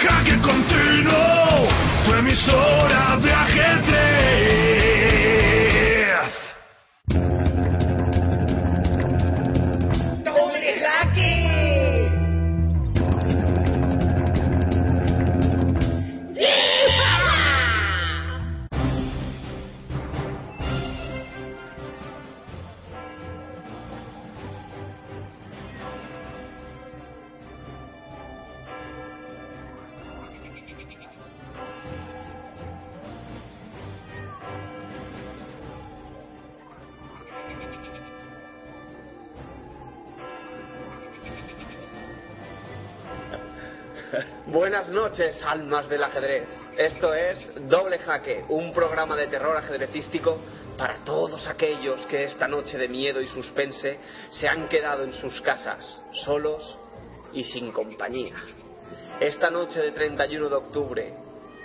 Jaque continuo, tu emisora noches, almas del ajedrez. Esto es Doble Jaque, un programa de terror ajedrecístico para todos aquellos que esta noche de miedo y suspense se han quedado en sus casas, solos y sin compañía. Esta noche de 31 de octubre,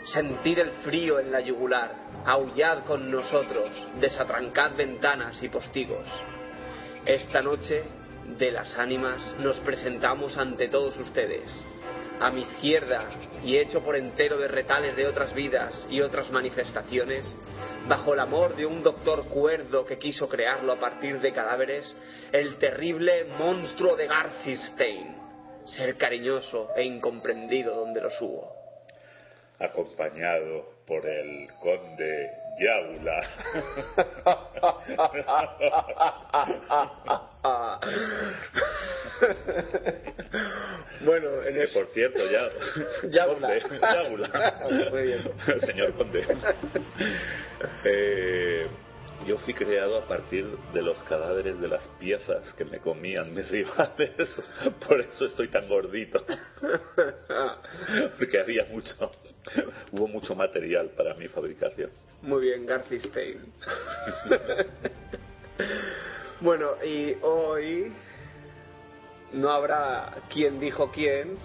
sentid el frío en la yugular, aullad con nosotros, desatrancad ventanas y postigos. Esta noche de las ánimas nos presentamos ante todos ustedes. A mi izquierda, y hecho por entero de retales de otras vidas y otras manifestaciones, bajo el amor de un doctor cuerdo que quiso crearlo a partir de cadáveres, el terrible monstruo de Garcistein, ser cariñoso e incomprendido donde los hubo. acompañado por el conde Yaula. bueno, en el... por cierto, ya. Yaula. Conde, Yaula. Muy bien. Señor conde. Eh, yo fui creado a partir de los cadáveres de las piezas que me comían mis rivales. Por eso estoy tan gordito. Porque había mucho. Hubo mucho material para mi fabricación. Muy bien, Garcistein. bueno, y hoy no habrá quién dijo quién,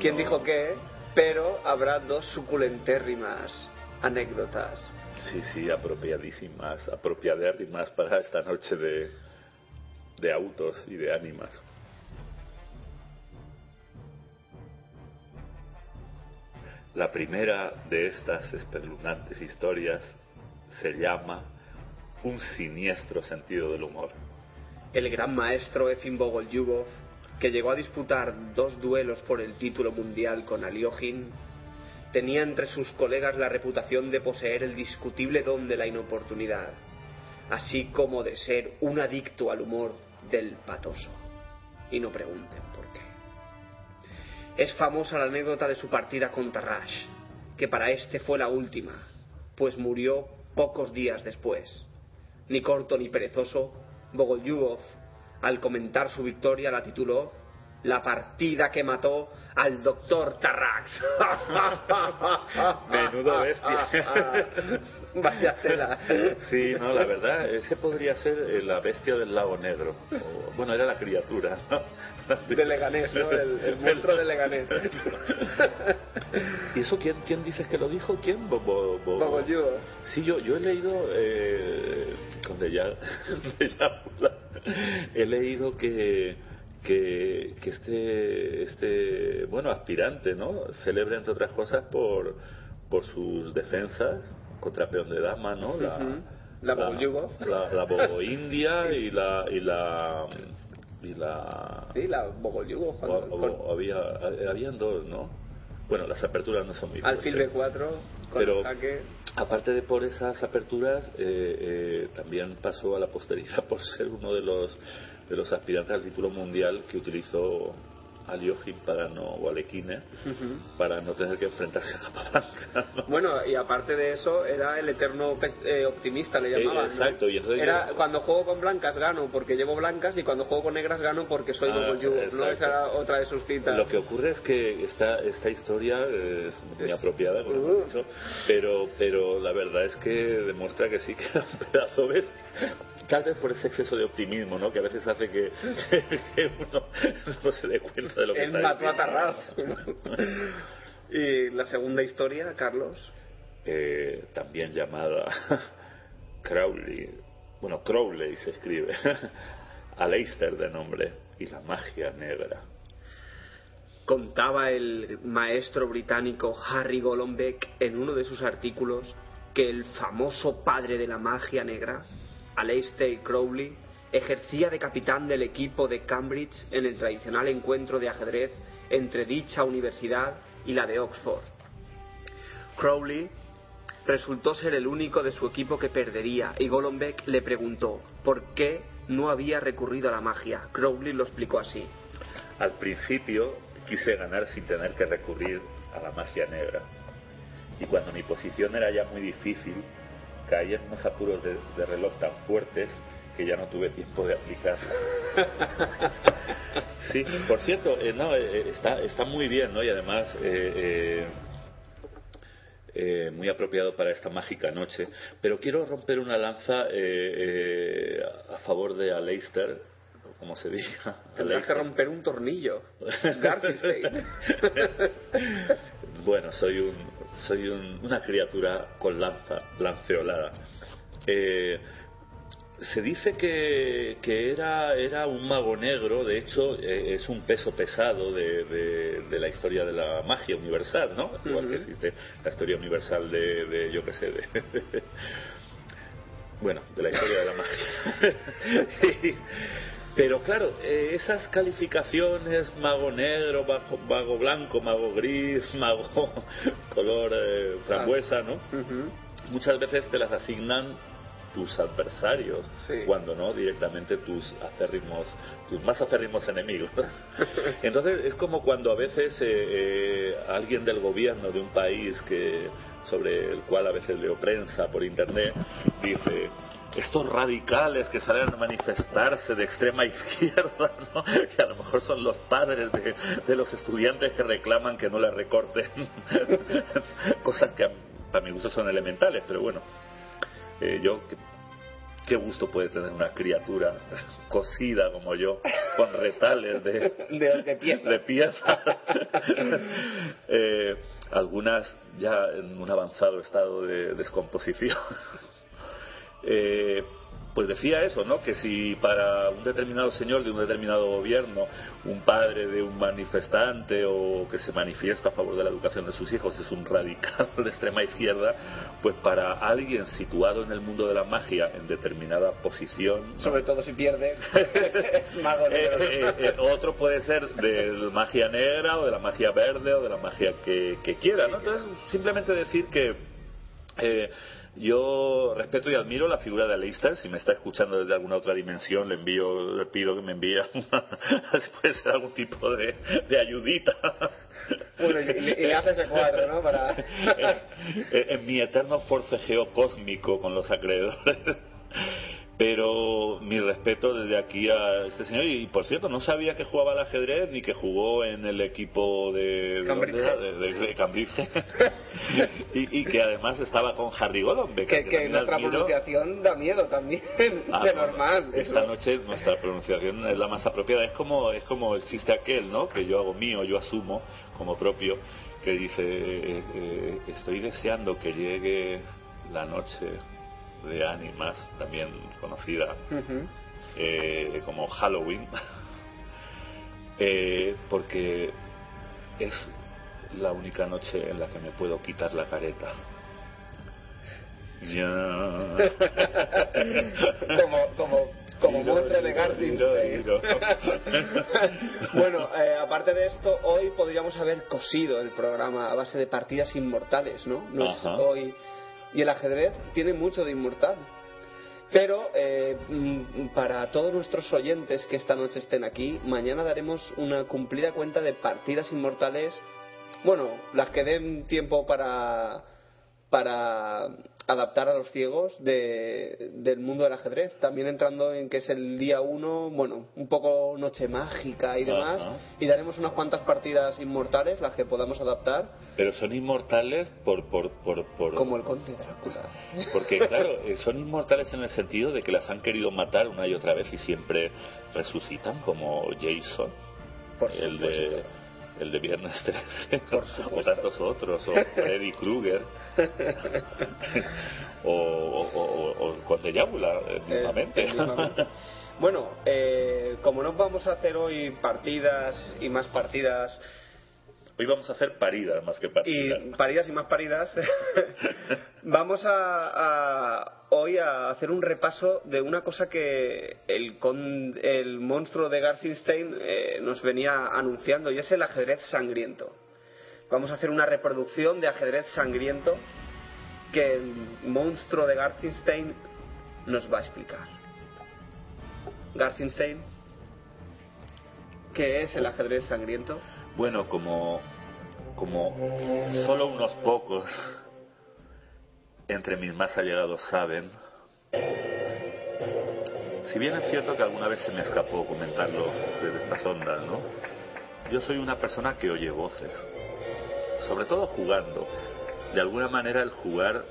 quién No. dijo qué, pero habrá dos suculentérrimas anécdotas. Sí, sí, apropiadísimas, apropiadérrimas para esta noche de, de autos y de ánimas. La primera de estas espeluznantes historias se llama Un siniestro sentido del humor. El gran maestro Efim Bogolyubov, que llegó a disputar dos duelos por el título mundial con Aliogin, tenía entre sus colegas la reputación de poseer el discutible don de la inoportunidad, así como de ser un adicto al humor del patoso. Y no pregunten por qué. Es famosa la anécdota de su partida con Tarrash, que para este fue la última, pues murió pocos días después. Ni corto ni perezoso, Bogolyubov, al comentar su victoria, la tituló La partida que mató al doctor Tarrax. Menudo bestia. Vaya tela. Sí, no, la verdad, ese podría ser eh, la bestia del lago negro. O, bueno, era la criatura, ¿no? De Leganés, ¿no? El, el monstruo de Leganés. ¿Y eso quién, quién dices que lo dijo? ¿Quién? Bo- bo- bo-. Sí, yo, yo he leído, eh, con de ya, de Yábula, he leído que, que, que este, este, bueno, aspirante, ¿no? Celebre, entre otras cosas, por, por sus defensas contra peón de dama, ¿no? La, Ujú. La. La, India y la, y la, y la, Sí, la Bogolyubov. o- cuando- o- con- o había, habían dos, ¿no? Bueno, las aperturas no son muy Alfil fuertes. B4, con Pero- jaque. Aparte de por esas aperturas, eh, eh, también pasó a la posteridad por ser uno de los de los aspirantes al título mundial que utilizó Aliogin para no, o Alequine, para no tener que enfrentarse a Capablanca. ¿no? Bueno, y aparte de eso, era el eterno pes- eh, optimista, le Eh, llamaban. ¿no? exacto, y entonces Era yo- cuando juego con blancas gano porque llevo blancas y cuando juego con negras gano porque soy Ah, Bogolyubov, ¿no? exacto. Esa era otra de sus citas. Lo que ocurre es que esta, esta historia es muy Es- apropiada, como Uh. he dicho, pero, pero la verdad es que demuestra que sí que era un pedazo bestia. Tal vez por ese exceso de optimismo, ¿no? Que a veces hace que, que uno no se dé cuenta de lo que Él está mató a. Tarras. y la segunda historia, Carlos. eh, también llamada Crowley, bueno, Crowley se escribe, Aleister de nombre, y la magia negra. Contaba el maestro británico Harry Golombek en uno de sus artículos que el famoso padre de la magia negra, Aleister Crowley, ejercía de capitán del equipo de Cambridge en el tradicional encuentro de ajedrez entre dicha universidad y la de Oxford. Crowley resultó ser el único de su equipo que perdería y Golombek le preguntó por qué no había recurrido a la magia. Crowley lo explicó así. Al principio quise ganar sin tener que recurrir a la magia negra. Y cuando mi posición era ya muy difícil, caí en unos apuros de, de reloj tan fuertes que ya no tuve tiempo de aplicar. sí, por cierto, eh, no, eh, está, está muy bien, ¿no? Y además eh, muy apropiado para esta mágica noche. Pero quiero romper una lanza a favor de Aleister, como se diga. Tendrás que romper un tornillo. bueno, soy un soy un, una criatura con lanza, lanceolada. Eh, se dice que, que, era, era un mago negro, de hecho eh, es un peso pesado de, de, la historia de la magia universal, ¿no? Igual que existe la historia universal de, de yo qué sé, de... bueno, de la historia de la magia. Pero claro, eh, esas calificaciones, mago negro, mago, blanco, mago gris, mago color eh, frambuesa, ¿no? Muchas veces te las asignan tus adversarios, cuando no directamente tus acérrimos, tus más acérrimos enemigos. Entonces es como cuando a veces eh, alguien del gobierno de un país que sobre el cual a veces leo prensa por internet dice estos radicales que salen a manifestarse de extrema izquierda, ¿no? que a lo mejor son los padres de, los estudiantes que reclaman que no les recorten cosas que para mi gusto son elementales, pero bueno, eh, yo qué gusto puede tener una criatura cosida como yo, con retales de, de, pieza. Eh, algunas ya en un avanzado estado de descomposición. Eh, pues decía eso, ¿no? Que si para un determinado señor de un determinado gobierno, un padre de un manifestante o que se manifiesta a favor de la educación de sus hijos es un radical de extrema izquierda, pues para alguien situado en el mundo de la magia en determinada posición, sobre todo si pierde, es mago eh, eh, otro puede ser de magia negra o de la magia verde o de la magia que, quiera, ¿no? Entonces simplemente decir que yo respeto y admiro la figura de Aleister. Si me está escuchando desde alguna otra dimensión, le envío, le pido que me envíe si puede ser algún tipo de, ayudita. Bueno, y, le haces el cuadro, ¿no? Para... en mi eterno forcejeo cósmico con los acreedores. Pero mi respeto desde aquí a este señor. Y por cierto, no sabía que jugaba al ajedrez ni que jugó en el equipo de Cambridge. y, que además estaba con Harry Gollum. Que, que, nuestra pronunciación da miedo también, ah, de normal. Esta noche nuestra pronunciación es la más apropiada. Es como, es como el chiste aquel, ¿no? Que yo hago mío, yo asumo como propio, que dice: eh, eh, Estoy deseando que llegue la noche de ánimas, también conocida eh, como Halloween, eh, porque es la única noche en la que me puedo quitar la careta. Ya. como, como, como muestra de bueno, eh, aparte de esto, hoy podríamos haber cosido el programa a base de partidas inmortales, ¿no? no es hoy y el ajedrez tiene mucho de inmortal. Pero eh, mm, para todos nuestros oyentes que esta noche estén aquí, mañana daremos una cumplida cuenta de partidas inmortales, bueno, las que den tiempo para, para adaptar a los ciegos de, del mundo del ajedrez, también entrando en que es el día uno, bueno, un poco noche mágica y demás, y daremos unas cuantas partidas inmortales, las que podamos adaptar. Pero son inmortales por... por, por, por... Como el conde Drácula. Porque claro, eh, son inmortales en el sentido de que las han querido matar una y otra vez y siempre resucitan, como Jason, por el de el de Viernes 13, o tantos otros, o Freddy Krueger, o, o, o, Conde Yábula, eh, mismamente. bueno, eh, como no vamos a hacer hoy partidas y más partidas Hoy vamos a hacer paridas más que partidas. Y paridas y más paridas. vamos a, a- hoy a hacer un repaso de una cosa que el, con- el monstruo de Gartenstein eh, nos venía anunciando y es el ajedrez sangriento. Vamos a hacer una reproducción de ajedrez sangriento que el monstruo de Gartenstein nos va a explicar. Gartenstein, ¿qué es el ajedrez sangriento? Bueno, como, como solo unos pocos entre mis más allegados saben, si bien es cierto que alguna vez se me escapó comentarlo desde estas ondas, ¿no? Yo soy una persona que oye voces, sobre todo jugando. De alguna manera el jugar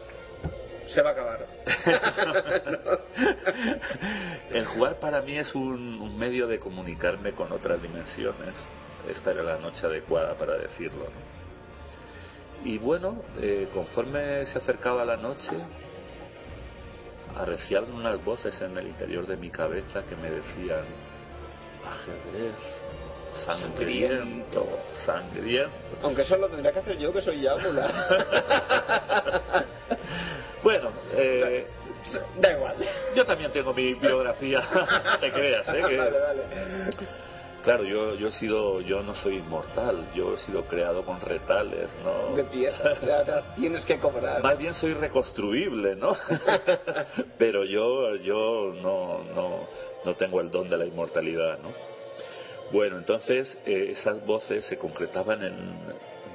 Se va a acabar. el jugar para mí es un, un medio de comunicarme con otras dimensiones. Esta era la noche adecuada para decirlo. ¿no? Y bueno, eh, conforme se acercaba la noche, arreciaban unas voces en el interior de mi cabeza que me decían, ajedrez, sangriento, sangriento. Aunque eso lo tendría que hacer yo, que soy Yámula. Bueno, eh, da igual. yo también tengo mi biografía, te creas, ¿eh? que- Vale, vale. Claro, yo, yo he sido, yo no soy inmortal, yo he sido creado con retales, ¿no? De piezas. Tienes que cobrar. Más bien soy reconstruible, ¿no? Pero yo, yo no, no, no tengo el don de la inmortalidad, ¿no? Bueno, entonces eh, esas voces se concretaban en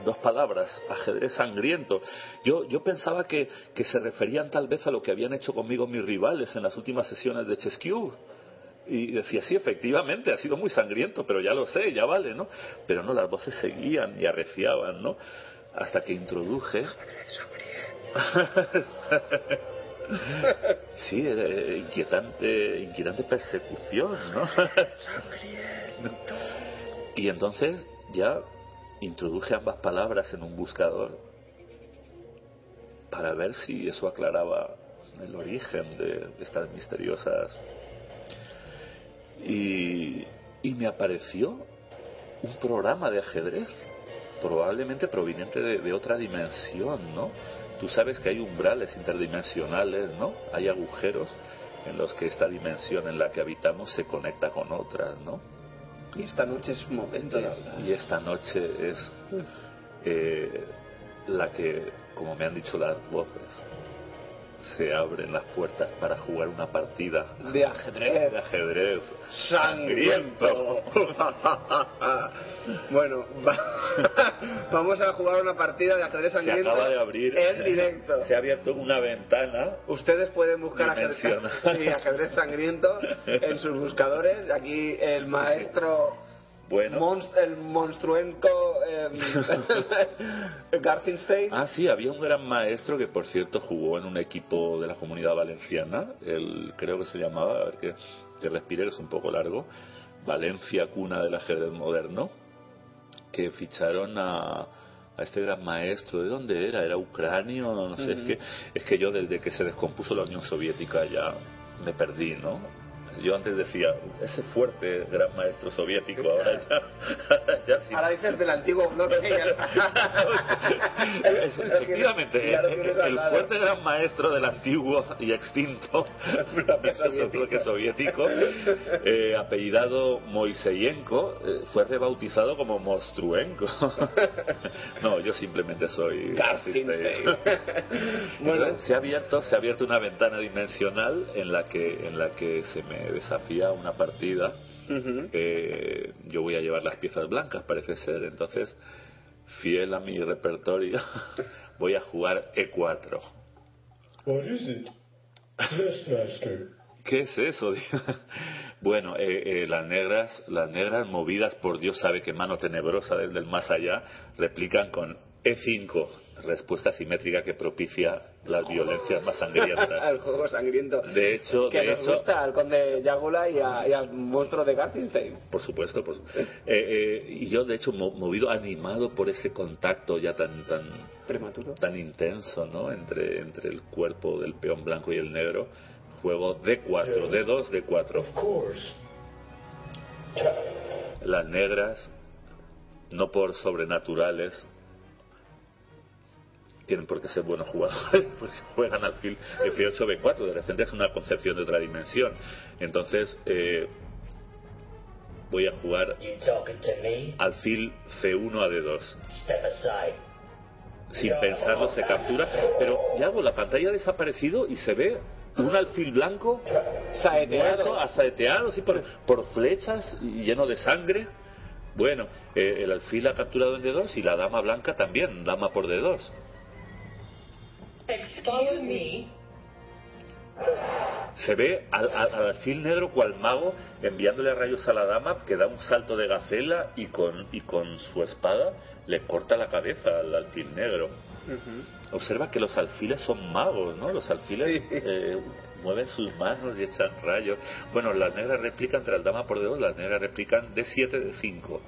dos palabras, ajedrez sangriento. Yo, yo pensaba que, que se referían tal vez a lo que habían hecho conmigo mis rivales en las últimas sesiones de Chess Cube. Y decía, sí, efectivamente, ha sido muy sangriento, pero ya lo sé, ya vale, ¿no? Pero no, las voces seguían y arreciaban, ¿no? Hasta que introduje... Sí, eh, inquietante, inquietante persecución, ¿no? Y entonces ya introduje ambas palabras en un buscador para ver si eso aclaraba el origen de, de estas misteriosas. Y, y me apareció un programa de ajedrez, probablemente proveniente de, de otra dimensión, ¿no? Tú sabes que hay umbrales interdimensionales, ¿no? Hay agujeros en los que esta dimensión en la que habitamos se conecta con otras, ¿no? Y esta noche es momento de hablar. Y esta noche es eh, la que, como me han dicho las voces, se abren las puertas para jugar una partida De ajedrez. de ajedrez Sangriento. bueno, va- vamos a jugar una partida de ajedrez Se sangriento acaba de abrir. en directo. Se ha abierto una ventana. Ustedes pueden buscar ajedrez, sí, ajedrez sangriento en sus buscadores. Aquí el maestro, Bueno. monst- el monstruento eh, Gartenstein. Ah, sí, había un gran maestro que, por cierto, jugó en un equipo de la comunidad valenciana. El, creo que se llamaba, a ver que, que respire, que es un poco largo. Valencia, cuna del ajedrez moderno. Que ficharon a, a este gran maestro. ¿De dónde era? ¿Era ucranio? No sé, es, que, es que yo desde que se descompuso la Unión Soviética ya me perdí, ¿no? Yo antes decía, ese fuerte gran maestro soviético, ahora ya, ahora ya sí. Ahora dices del antiguo bloque. Es- Efectivamente, el, el fuerte gran maestro del antiguo y extinto bloque soviético, eh, apellidado Moiseyenko, eh, fue rebautizado como Monstruenko. no, yo simplemente soy bueno, se ha abierto, se ha abierto una ventana dimensional en la que en la que se me desafía una partida. Eh, yo voy a llevar las piezas blancas, parece ser. Entonces, fiel a mi repertorio, voy a jugar E4. What is it? Yes, master. ¿Qué es eso? bueno, eh, eh, las negras, las negras movidas por Dios sabe que mano tenebrosa desde el más allá, replican con E5, respuesta simétrica que propicia las violencias más sangrientas. el juego sangriento. De hecho, que de nos hecho, gusta al conde Yagula y, a- y al monstruo de Gartenstein. Por supuesto, por su- eh, eh, y yo de hecho mo- movido, animado por ese contacto ya tan tan Prematuro. tan intenso, ¿no? Entre entre el cuerpo del peón blanco y el negro, juego D4, D2, D4. Of course. Las negras no por sobrenaturales, tienen por qué ser buenos jugadores, porque juegan alfil F8, B4, de repente es una concepción de otra dimensión. Entonces, eh, voy a jugar You talking to me? alfil C1 a D2. Step aside. Sin pensarlo se captura, pero ya hago, la pantalla ha desaparecido y se ve un alfil blanco Saeteado. muerto, asaeteado, así por, por flechas y lleno de sangre. Bueno, eh, el alfil ha capturado en D2 y la dama blanca también, dama por D2. Excuse me? Se ve al, al- al alfil negro cual mago enviándole rayos a la dama que da un salto de gacela y con, y con su espada le corta la cabeza al alfil negro. Observa que los alfiles son magos, ¿no? Los alfiles Sí. eh, mueven sus manos y echan rayos. Bueno, las negras replican tras dama por dedos, las negras replican de 7 de 5,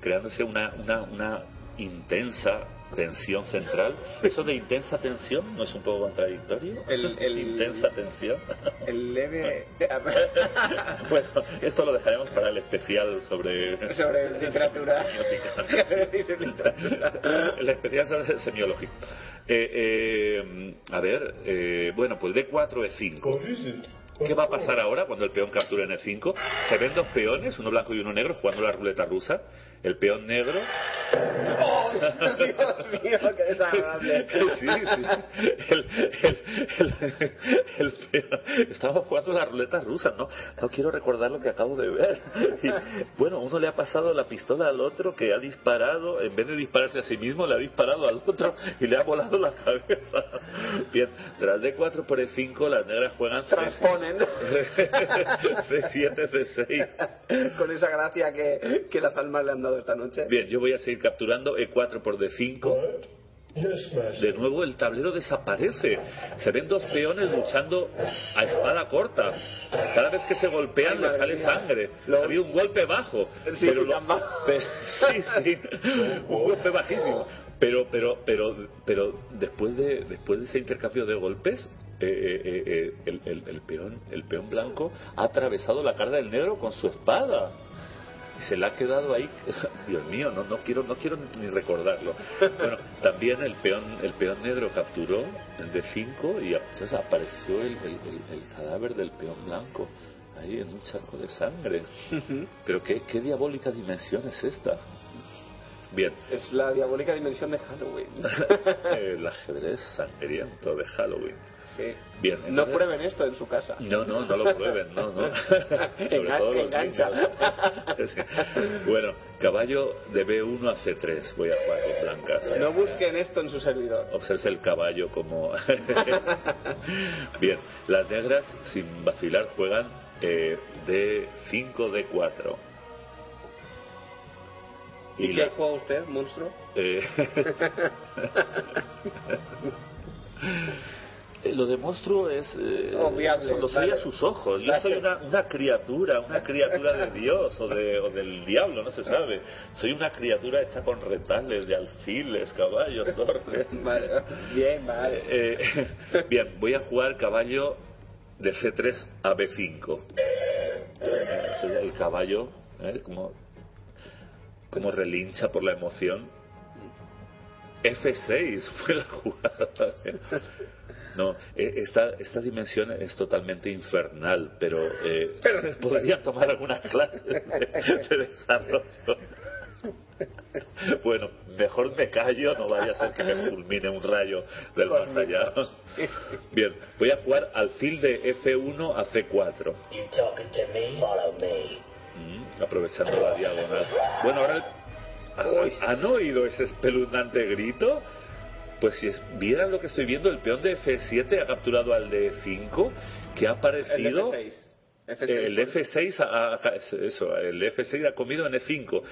creándose una, una, una intensa tensión central. Eso de intensa tensión no es un poco contradictorio. El- el- intensa tensión. El leve. bueno, esto lo dejaremos para el especial sobre Sobre literatura. el especial sobre semiología. Eh, eh, a ver, eh, bueno, pues D4, What E5. is it? ¿Qué va a pasar ahora cuando el peón capture en E5? Se ven dos peones, uno blanco y uno negro, jugando la ruleta rusa. El peón negro. ¡Oh, Dios mío, qué desagradable! Sí, sí. El, el, el, peón- Estaba jugando la ruleta rusa, ¿no? No quiero recordar lo que acabo de ver. Y, bueno, uno le ha pasado la pistola al otro que ha disparado, en vez de dispararse a sí mismo, le ha disparado al otro y le ha volado la cabeza. Bien, tras D4 por E5, las negras juegan C- Transponen C7, C6. con esa gracia que, que las almas le han dado esta noche. Bien, yo voy a seguir capturando E4 por D5. What? Yes, master. De nuevo el tablero desaparece. Se ven dos peones luchando a espada corta. Cada vez que se golpean le sale sangre. Lo- Había un golpe bajo. Sí, pero lo- sí, sí. Un golpe bajísimo. Pero, pero, pero, pero después de después de ese intercambio de golpes, eh, eh, eh, eh, el, el- el peón el peón blanco ha atravesado la cara del negro con su espada y se le ha quedado ahí. Dios mío no no quiero no quiero ni recordarlo. Bueno también el peón el peón negro capturó el de 5 y entonces apareció el, el- el- el cadáver del peón blanco ahí en un charco de sangre. Pero qué, qué diabólica dimensión es esta. Bien. Es la diabólica dimensión de Halloween. el ajedrez sangriento de Halloween Sí. bien No prueben esto en su casa. No, no, no lo prueben, no, no. Sobre Engan- todo los engancha. Bueno, caballo de B1 a C3. Voy a jugar con blancas. No busquen esto en su servidor. Observe el caballo como... Bien, las negras, sin vacilar, juegan eh, D5, D4. ¿Y, qué juega usted, monstruo? eh, Lo de monstruo es eh, Obviable, lo soy a vale. sus ojos. Yo soy una, una criatura, una criatura de Dios o, de, o del diablo, no se sabe. Soy una criatura hecha con retales de alfiles, caballos, torres. Vale. Bien, vale. Eh, bien, voy a jugar caballo de C3 a B5. Eh, o sea, el caballo, ¿eh? como, como relincha por la emoción. F6 fue la jugada. No, eh, esta, esta dimensión es totalmente infernal, pero, eh, podría tomar algunas clases de, de desarrollo. Bueno, mejor me callo, no vaya a ser que me fulmine un rayo del más allá. Bien, voy a jugar alfil de F1 a C4. You talking to me? Follow me. Mm, aprovechando la diagonal. Bueno, ahora el- ¿ha- ¿han oído ese espeluznante grito? Pues si es- vieran lo que estoy viendo, el peón de F7 ha capturado al de 5 que ha El aparecido. F6. F6. El F6 ha, eso, el F6 ha comido en E5,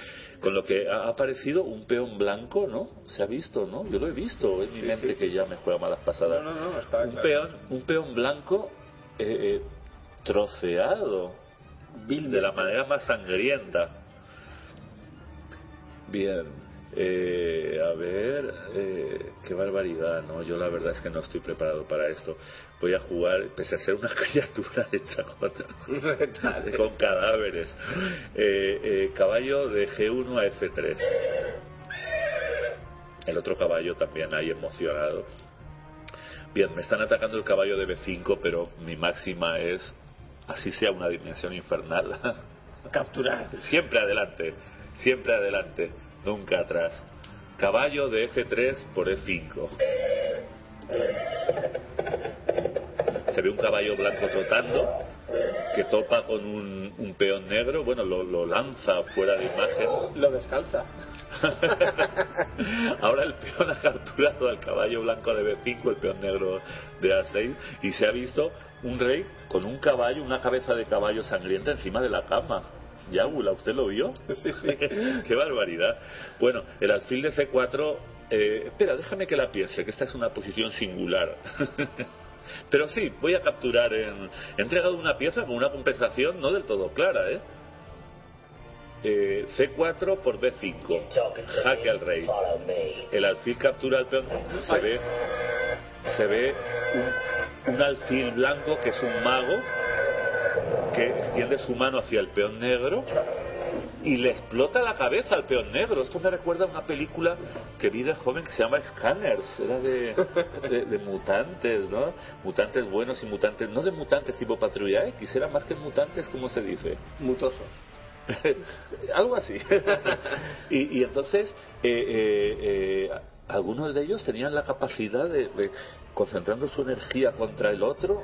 con lo que ha aparecido un peón blanco, ¿no? Se ha visto, ¿no? Yo lo he visto, mi Sí, mente sí, que ya me juega malas pasadas. No, no, no, está un claro. peón, un peón blanco eh, eh, troceado Vil- de la manera más sangrienta. Bien. Eh, a ver, eh, qué barbaridad, ¿no? Yo la verdad es que no estoy preparado para esto. Voy a jugar, pese a ser una criatura hecha con, con cadáveres. Eh, eh, caballo de G1 a F3. El otro caballo también ahí emocionado. Bien, me están atacando el caballo de B5, pero mi máxima es, así sea una dimensión infernal, Capturar. siempre adelante, siempre adelante, nunca atrás. Caballo de F3 por E5. Se ve un caballo blanco trotando que topa con un, un peón negro, bueno, lo, lo lanza fuera de imagen. Lo descalza. Ahora el peón ha capturado al caballo blanco de B5, el peón negro de A6, y se ha visto un rey con un caballo, una cabeza de caballo sangrienta encima de la cama. Yagula, ¿usted lo vio? Sí, sí. Qué barbaridad. Bueno, el alfil de C4. eh, espera, déjame que la piense, que esta es una posición singular. Pero sí, voy a capturar en. He entregado una pieza con una compensación no del todo clara, ¿eh? Eh, C4 por B5. Talking to Jaque al rey. El alfil captura al peón. Se ve, se ve un, un alfil blanco que es un mago que extiende su mano hacia el peón negro y le explota la cabeza al peón negro. Esto me recuerda a una película que vi de joven que se llama Scanners. Era de, de, de mutantes, ¿no? Mutantes buenos y mutantes, no de mutantes tipo patrulla X, eran más que mutantes, como se dice? Mutosos. algo así. y, y entonces, eh, eh, eh, algunos de ellos tenían la capacidad de, de, concentrando su energía contra el otro,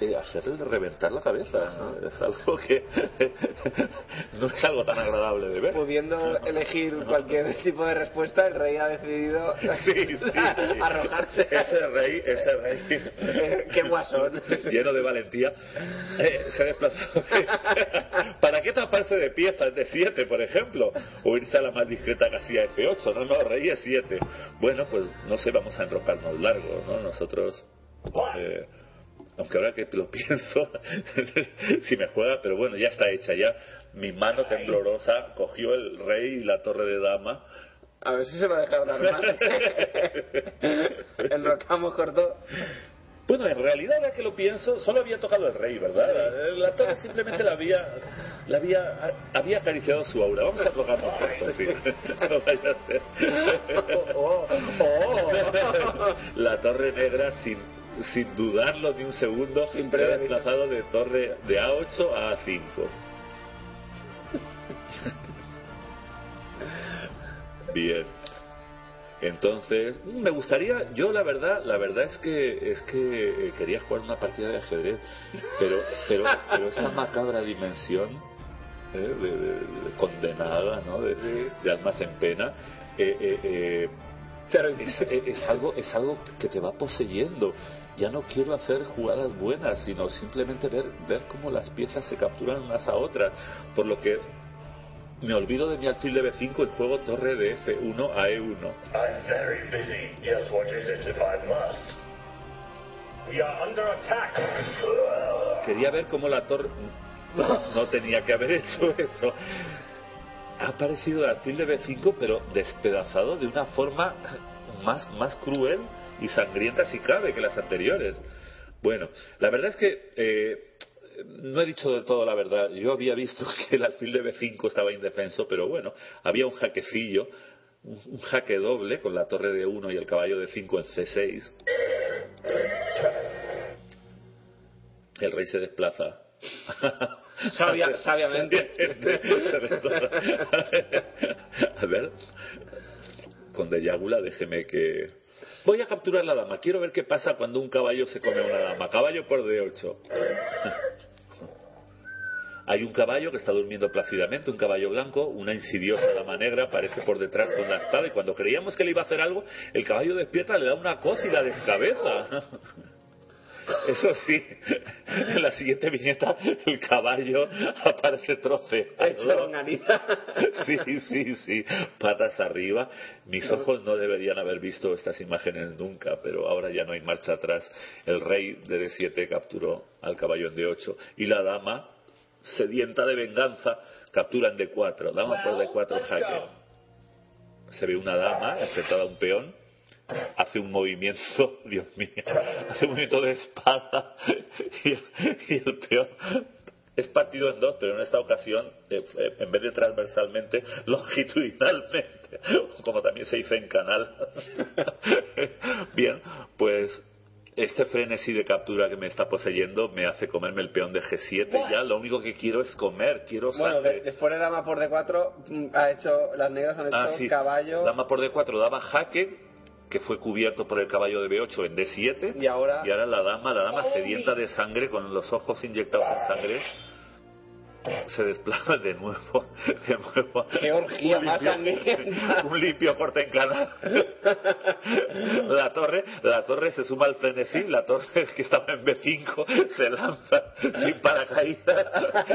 eh, hacerle reventar la cabeza. ¿no? Es algo que no es algo tan agradable de ver. Pudiendo elegir cualquier tipo de respuesta, el rey ha decidido Sí, sí, sí. arrojarse. Ese rey, ese rey. Qué guasón. Lleno de valentía. eh, se ha desplazado. ¿Para qué taparse de piezas de 7, por ejemplo? O irse a la más discreta casilla F8. No, no, rey es 7. Bueno, pues no sé, vamos a enrocarnos largo, ¿no? Nosotros. eh, aunque ahora que lo pienso, si me juega, pero bueno, ya está hecha ya. Mi mano temblorosa cogió el rey y la torre de dama. A ver si se lo dejaron armar. Enrocamos corto. Bueno, en realidad, ahora que lo pienso, solo había tocado el rey, ¿verdad? La torre simplemente la había, la había, había acariciado su aura. Vamos a tocarnos corto, sí. No vaya a ser. Oh, oh. La torre negra, sin, sin dudarlo ni un segundo, Sin se ha desplazado de torre de A8 a A5. Bien. Entonces, mm, me gustaría, yo la verdad, la verdad es que es que eh, quería jugar una partida de ajedrez, pero pero pero esta macabra dimensión eh, de, de- de condenada, ¿no? De, de almas en pena, eh, eh, eh, es, es- es algo es algo que te va poseyendo. Ya no quiero hacer jugadas buenas, sino simplemente ver ver cómo las piezas se capturan unas a otras, por lo que me olvido de mi alfil de B5 y juego torre de F1 a E E1. I'm very busy. Just what is it if I must? We are under attack. Quería ver cómo la torre no tenía que haber hecho eso. Ha aparecido el alfil de B5, pero despedazado de una forma más, más cruel y sangrienta si cabe que las anteriores. Bueno, la verdad es que eh, no he dicho del todo la verdad. Yo había visto que el alfil de B5 estaba indefenso, pero bueno, había un jaquecillo, un, un jaque doble con la torre de 1 y el caballo de 5 en C6. El rey se desplaza. Sabia- sabiamente. A ver, con de Yágula, déjeme que. Voy a capturar la dama. Quiero ver qué pasa cuando un caballo se come a una dama. Caballo por D8. Hay un caballo que está durmiendo plácidamente, un caballo blanco, una insidiosa dama negra aparece por detrás con la espada y cuando creíamos que le iba a hacer algo, el caballo despierta, le da una coz y la descabeza. Eso sí, en la siguiente viñeta el caballo aparece longaniza. Sí, sí, sí, patas arriba. Mis ojos no deberían haber visto estas imágenes nunca, pero ahora ya no hay marcha atrás. El rey de D7 capturó al caballo en D8 y la dama, sedienta de venganza, captura en D4. Dama por Well, D4 let's jaque. se ve una dama enfrentada a un peón, hace un movimiento, Dios mío, hace un movimiento de espada y, y el peón es partido en dos, pero en esta ocasión, eh, eh, en vez de transversalmente, longitudinalmente, como también se dice en canal. Bien, pues este frenesí de captura que me está poseyendo me hace comerme el peón de G7 ya. Lo único que quiero es comer, quiero Bueno, sangre. de- después de dama por D4, mm, ha hecho, las negras han hecho Ah, sí. caballo Dama por D4 daba jaque, que fue cubierto por el caballo de B8 en D7. y ahora Y ahora la dama, la dama sedienta de sangre, con los ojos inyectados en sangre, se desplaza de nuevo, de nuevo. Qué orgía Un más limpio- sangrienta. Un limpio corte en canal. La torre, la torre se suma al frenesí, la torre que estaba en B5 se lanza sin paracaídas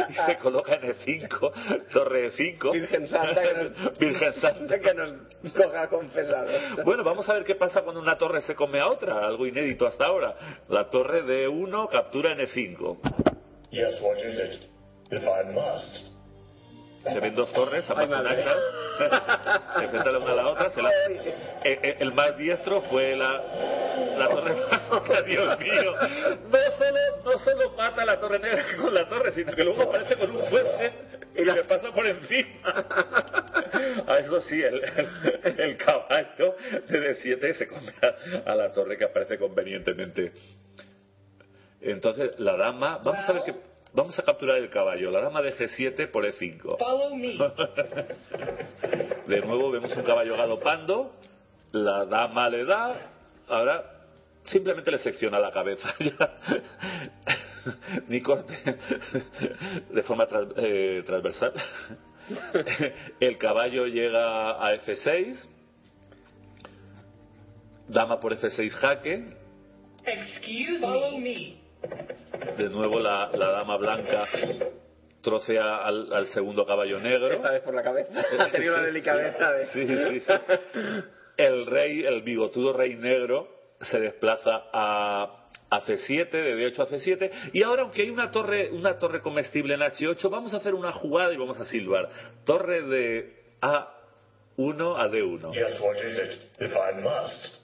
y se coloca en E5, torre E5. Virgen Santa que nos, Virgen Santa. que nos coja confesado. Bueno, vamos a ver qué pasa cuando una torre se come a otra, algo inédito hasta ahora. La torre de 1 captura en E5. Yes, what is it? If I must. Se ven dos torres, Ay, con hachas, se enfrentan la una a la otra. se la- Eh, eh, El más diestro fue la, la torre blanca, Dios mío. No solo, no solo mata a la torre negra con la torre, sino que luego aparece con un fuerte y le pasa por encima. A eso sí, el, el- el caballo de D7 se come a, a la torre que aparece convenientemente. Entonces, la dama, vamos a ver que. Vamos a capturar el caballo, la dama de G7 por E E5. Follow me. De nuevo vemos un caballo galopando, la dama le da, ahora simplemente le secciona la cabeza. Ni corte de forma eh, transversal. El caballo llega a F6, dama por F6 jaque, Excuse me. De nuevo la, la dama blanca trocea al, al segundo caballo negro. Esta vez por la cabeza. Ha tenido la delicadeza de... Sí, sí, sí. El rey, el bigotudo rey negro, se desplaza a, a C7, de D8 a C7. Y ahora, aunque hay una torre, una torre comestible en H8, vamos a hacer una jugada y vamos a silbar. Torre de A1 a D1. Yes, what is it? If I must.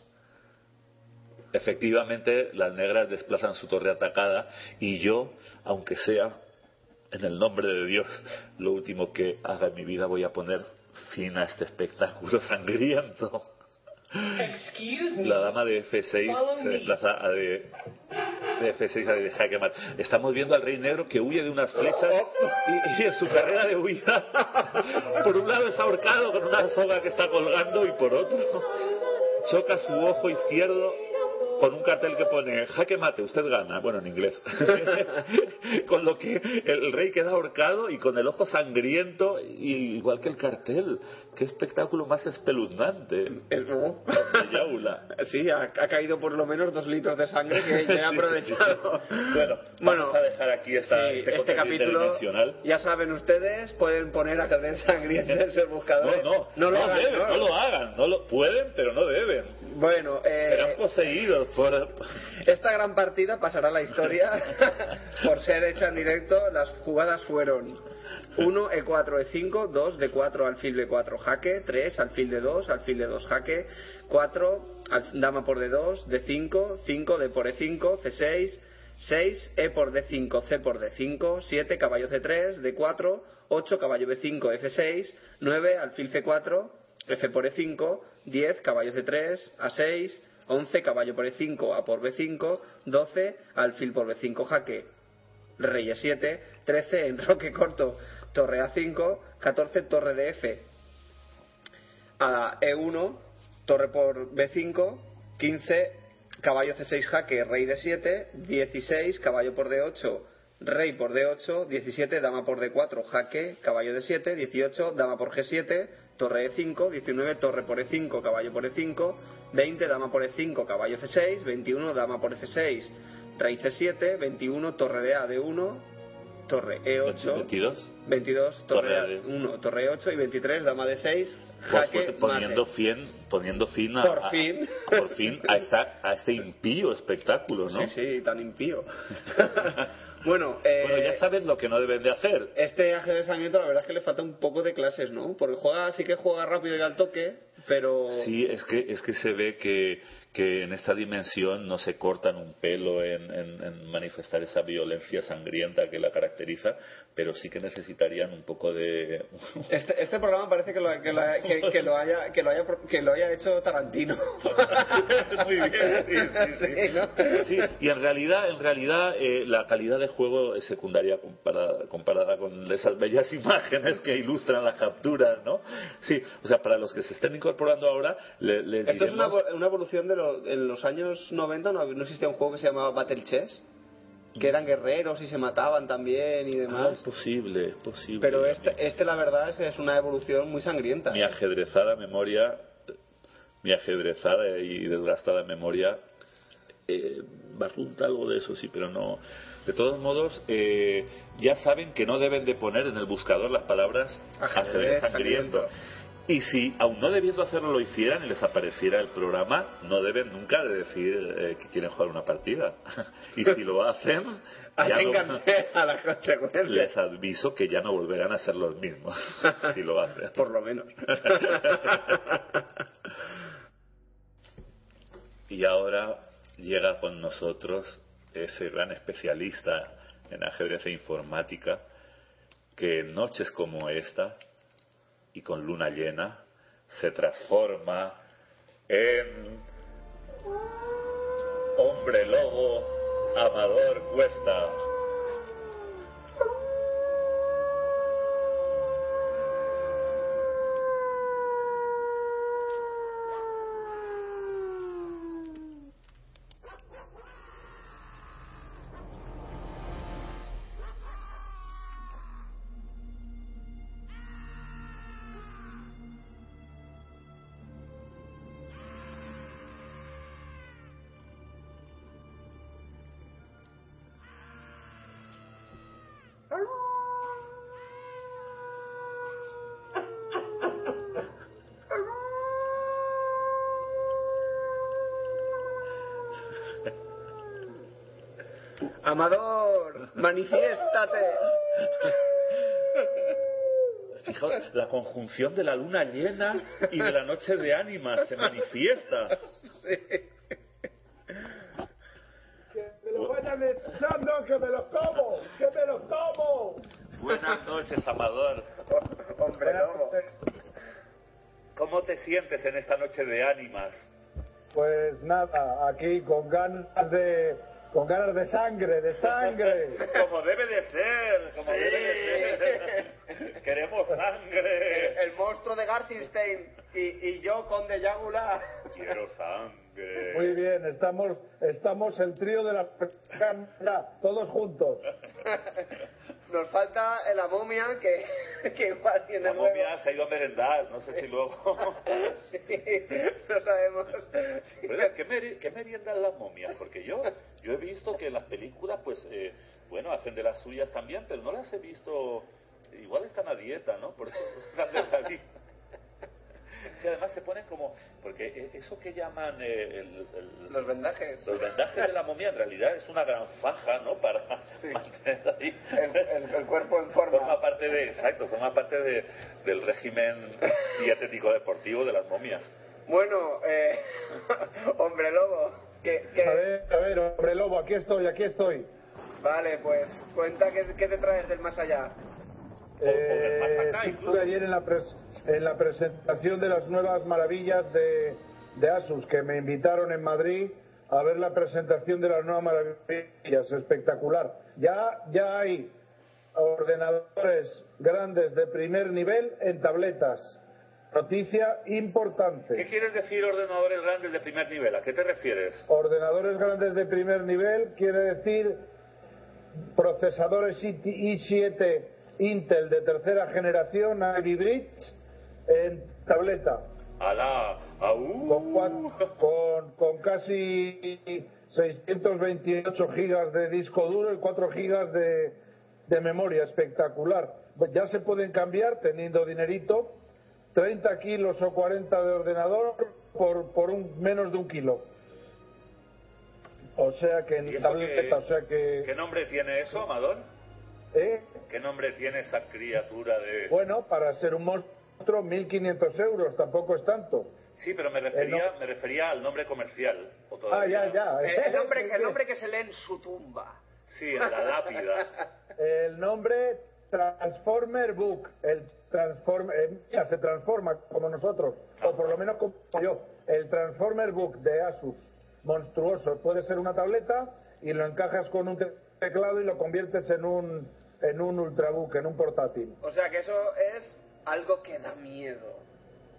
Efectivamente, las negras desplazan su torre atacada y yo, aunque sea en el nombre de Dios, lo último que haga en mi vida voy a poner fin a este espectáculo sangriento. La dama de F6 se desplaza a de, de F6 a de jaque mate. Estamos viendo al rey negro que huye de unas flechas y, y en su carrera de huida, por un lado es ahorcado con una soga que está colgando y por otro choca su ojo izquierdo con un cartel que pone jaque mate, usted gana, bueno en inglés. con lo que el rey queda ahorcado y con el ojo sangriento, y- igual que el cartel. Qué espectáculo más espeluznante. El Yaula. Sí, ha, ha caído por lo menos dos litros de sangre que ya he aprovechado. sí, sí. Bueno, Bueno, vamos a dejar aquí esta, este, este capítulo, ya saben ustedes, pueden poner ajedrez sangriento en No, buscadores. no, no lo hagan, deben, ¿no? no lo hagan, no lo pueden, pero no deben. Bueno, eh, Serán poseídos por esta gran partida pasará a la historia por ser hecha en directo. Las jugadas fueron 1 E4 E5, 2 D4 alfil D4 jaque, 3 alfil D2, alfil D2 jaque, 4 al- dama por D2, D5, 5 D por E5, C6, 6 E por D5, C por D5, 7 caballo C3, D4, 8 caballo B5, F6, 9 alfil C4, F por E5, 10 caballo C3, A6, 11 caballo por E5, A por B5, 12 alfil por B5 jaque, rey E7, 13 enroque corto, torre A5, 14 torre de F. A E1, torre por B5, 15 caballo C6 jaque, rey D7, 16 caballo por D8, rey por D8, 17 dama por D4 jaque, caballo D7, 18 dama por G7, torre E5, 19 torre por E5, caballo por E5, 20 dama por E5, caballo F6, 21 dama por F6, rey C7, 21 torre de A D1, torre E8, 22. 22 torre, Torre de- 1 torre 8 y 23 dama de 6 Pues jaque poniendo mate. fin, poniendo fin a, Por a- fin. por fin a, esta, a este impío espectáculo, ¿no? sí sí tan impío bueno, eh, Bueno, ya sabes lo que no deben de hacer. este ajedrez sangriento la verdad es que le falta un poco de clases ¿no? porque juega sí que juega rápido y al toque pero Sí, es que, es que se ve que, que en esta dimensión no se cortan un pelo en, en- en manifestar esa violencia sangrienta que la caracteriza, pero sí que necesitarían un poco de... este, este programa parece que lo, que lo- que- que lo haya que lo haya que lo haya hecho Tarantino. Muy bien, sí, sí, sí. Sí, ¿no? Sí, y en realidad, en realidad eh, la calidad de juego es secundaria comparada, comparada con esas bellas imágenes que ilustran las capturas, ¿no? Sí, o sea, para los que se estén incorporando ahora, le- les Esto es una, diremos- una evolución de lo- en los años 90 no, no existía un juego que se llamaba Battle Chess, que eran guerreros y se mataban también y Ah, es demás. posible, es posible. Pero este, este la verdad es que es una evolución muy sangrienta. mi ajedrezada memoria, mi ajedrezada y desgastada memoria, eh, barrunta algo de eso, sí, pero no. De todos modos, eh, ya saben que no deben de poner en el buscador las palabras Ajedrez ajedrez sangriento. Y si, aun no debiendo hacerlo, lo hicieran y les apareciera el programa, no deben nunca de decir eh, que quieren jugar una partida. y si lo hacen, ya no- a las consecuencias. les aviso que ya no volverán a ser los mismos. si lo hacen. Por lo menos. Y ahora llega con nosotros ese gran especialista en ajedrez e informática que en noches como esta y con luna llena se transforma en hombre lobo Amador Cuesta. Amador, manifiéstate. Fijaos, la conjunción de la luna llena y de la noche de ánimas se manifiesta. me lo vayan echando, que me los como, que me los como. Buenas noches, Amador. Hombre lobo. ¿Cómo te sientes en esta noche de ánimas? Pues nada, aquí con ganas de, con ganas de sangre, de sangre. Como debe de ser, como debe de ser. Queremos sangre. El monstruo de Garcinstein y, y yo, Conde Yagula. Quiero sangre. Muy bien, estamos, estamos el trío de la cámara, todos juntos. Nos falta la momia que, que igual tiene La momia se ha ido a merendar, no sé si luego... Sí, no sabemos. Pero, ¿Qué, meri- qué meriendan las momias? Porque yo, yo he visto que en las películas, pues, eh, bueno, hacen de las suyas también, pero no las he visto... Igual están a dieta, ¿no? Por eso. Sí, además se ponen como... Porque eh, eso que llaman eh, el- el- Los vendajes. Los vendajes de la momia en realidad es una gran faja, ¿no? Para Sí. mantener ahí. El, el- el cuerpo en forma. Forma parte de, exacto, forma parte de, del régimen dietético deportivo de las momias. Bueno, eh, hombre lobo, que, que- A ver, a ver, hombre lobo, aquí estoy, aquí estoy. vale, pues cuenta qué, qué te traes del más allá. o del más acá, Eh, incluso. estuve ayer en la, pres- en la presentación de las nuevas maravillas de, de Asus, que me invitaron en Madrid a ver la presentación de las nuevas maravillas, espectacular. Ya, ya hay ordenadores grandes de primer nivel en tabletas. Noticia ¿Qué importante. quieres decir ordenadores grandes de primer nivel? ¿A qué te refieres? Ordenadores grandes de primer nivel quiere decir procesadores i7 Intel de tercera generación, Ivy Bridge, en tableta. ¡Alá! Con, con, con casi 628 gigas de disco duro y 4 gigas de, de memoria, espectacular. Ya se pueden cambiar teniendo dinerito, 30 kilos o 40 de ordenador por, por un, menos de un kilo. O sea que ¿Y en tableta, o sea que... ¿Qué nombre tiene eso, Amador? ¿eh? ¿Qué nombre tiene esa criatura de...? Bueno, para ser un monstruo, 1.500 euros, tampoco es tanto. Sí, pero me refería, me refería al nombre comercial. o Ah, todavía- ya, ya. Eh, el, nombre, el nombre que se lee en su tumba. Sí, en la lápida. El nombre Transformer Book. El transform, eh, mira, se transforma como nosotros, o por lo menos como yo. El Transformer Book de Asus, monstruoso. Puede ser una tableta y lo encajas con un te- teclado y lo conviertes en un, en un ultrabook, en un portátil. O sea que eso es algo que da miedo.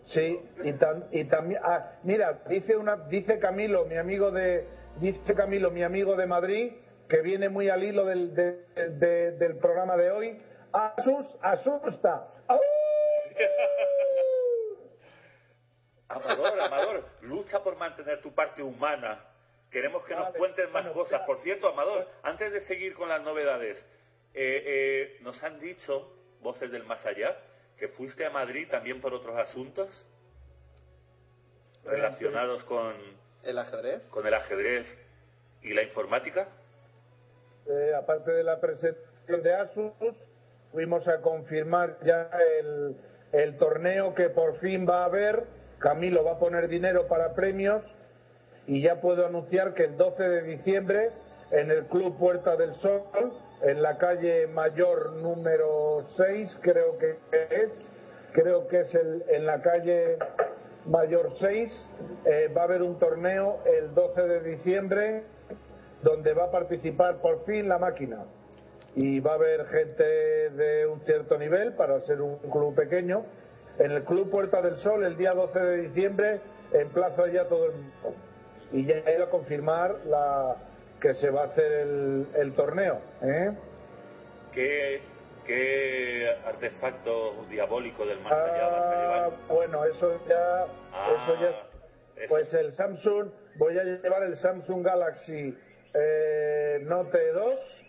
Sí, y, tam- y también, ah, mira, dice una, dice Camilo, mi amigo de, dice Camilo, mi amigo de Madrid, que viene muy al hilo del, de- de- del programa de hoy. Asus asusta. ¡Au! Amador, Amador, lucha por mantener tu parte humana. Queremos que nos Vale, cuentes más bueno, cosas. ya. Por cierto, Amador, antes de seguir con las novedades, eh, eh, nos han dicho, voces del más allá, que fuiste a Madrid también por otros asuntos relacionados con, ¿El ajedrez? con el ajedrez y la informática. Eh, aparte de la presentación de Asus, fuimos a confirmar ya el, el torneo que por fin va a haber. Camilo va a poner dinero para premios y ya puedo anunciar que el 12 de diciembre en el Club Puerta del Sol, en la calle Mayor número 6, creo que es, creo que es el- en la calle Mayor 6, eh, va a haber un torneo el 12 de diciembre donde va a participar por fin la máquina. Y va a haber gente de un cierto nivel para ser un club pequeño. En el Club Puerta del Sol, el día 12 de diciembre, emplazo ya todo el mundo. Y ya he ido a confirmar la, que se va a hacer el, el torneo. ¿eh? ¿Qué, qué artefacto diabólico del más allá vas a Ah, llevar? bueno, eso ya, Ah, eso ya eso Pues el Samsung, voy a llevar el Samsung Galaxy eh, Note 2,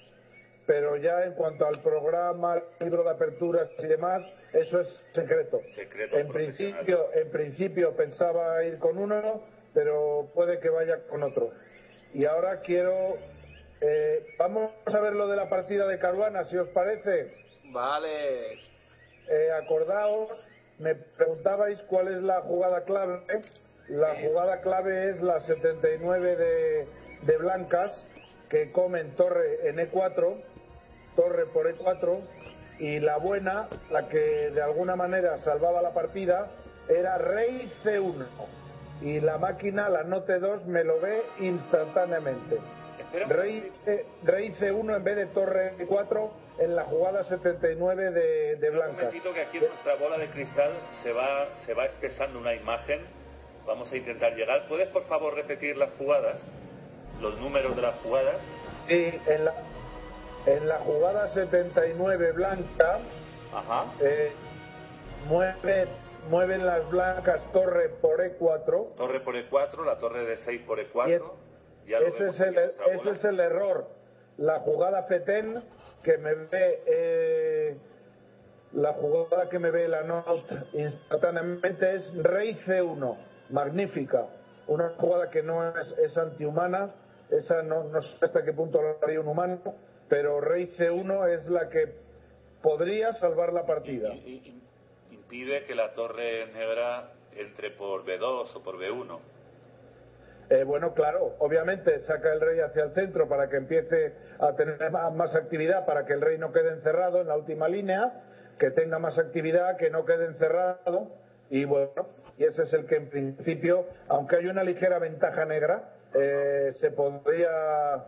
pero ya en cuanto al programa, libro de aperturas y demás, eso es secreto. Secreto en principio, en principio pensaba ir con uno, pero puede que vaya con otro. Y ahora quiero, eh, vamos a ver lo de la partida de Caruana, si os parece. Vale. Eh, acordaos, me preguntabais cuál es la jugada clave. La jugada clave es la 79 de, de blancas que comen torre en E4, torre por E4, y la buena, la que de alguna manera salvaba la partida, era rey C1. Y la máquina, la Note 2, me lo ve instantáneamente. Un Rey, rey C1 en vez de torre E4 en la jugada 79 de, de Un blancas. momentito que aquí en nuestra bola de cristal se va, se va espesando una imagen. Vamos a intentar llegar. ¿Puedes por favor repetir las jugadas? Los números de las jugadas. Sí, en la, en la jugada 79 blanca, Ajá. eh, mueve- mueven las blancas torre por E E4. Torre por E4, la torre de 6 por E4. Y es- ya lo ese, es el, ese es el error. La jugada FETEN que me ve, eh, la jugada que me ve la Note instantáneamente es Rey C1, magnífica. Una jugada que no es, es antihumana, esa no, no sé hasta qué punto lo haría un humano, pero Rey C1 es la que podría salvar la partida. Y- y- y- impide que la torre negra entre por B2 o por B1. Eh, bueno, claro, obviamente saca el rey hacia el centro para que empiece a tener ma- más actividad, para que el rey no quede encerrado en la última línea, que tenga más actividad, que no quede encerrado. Y bueno, y ese es el que en principio, aunque hay una ligera ventaja negra, eh, se podría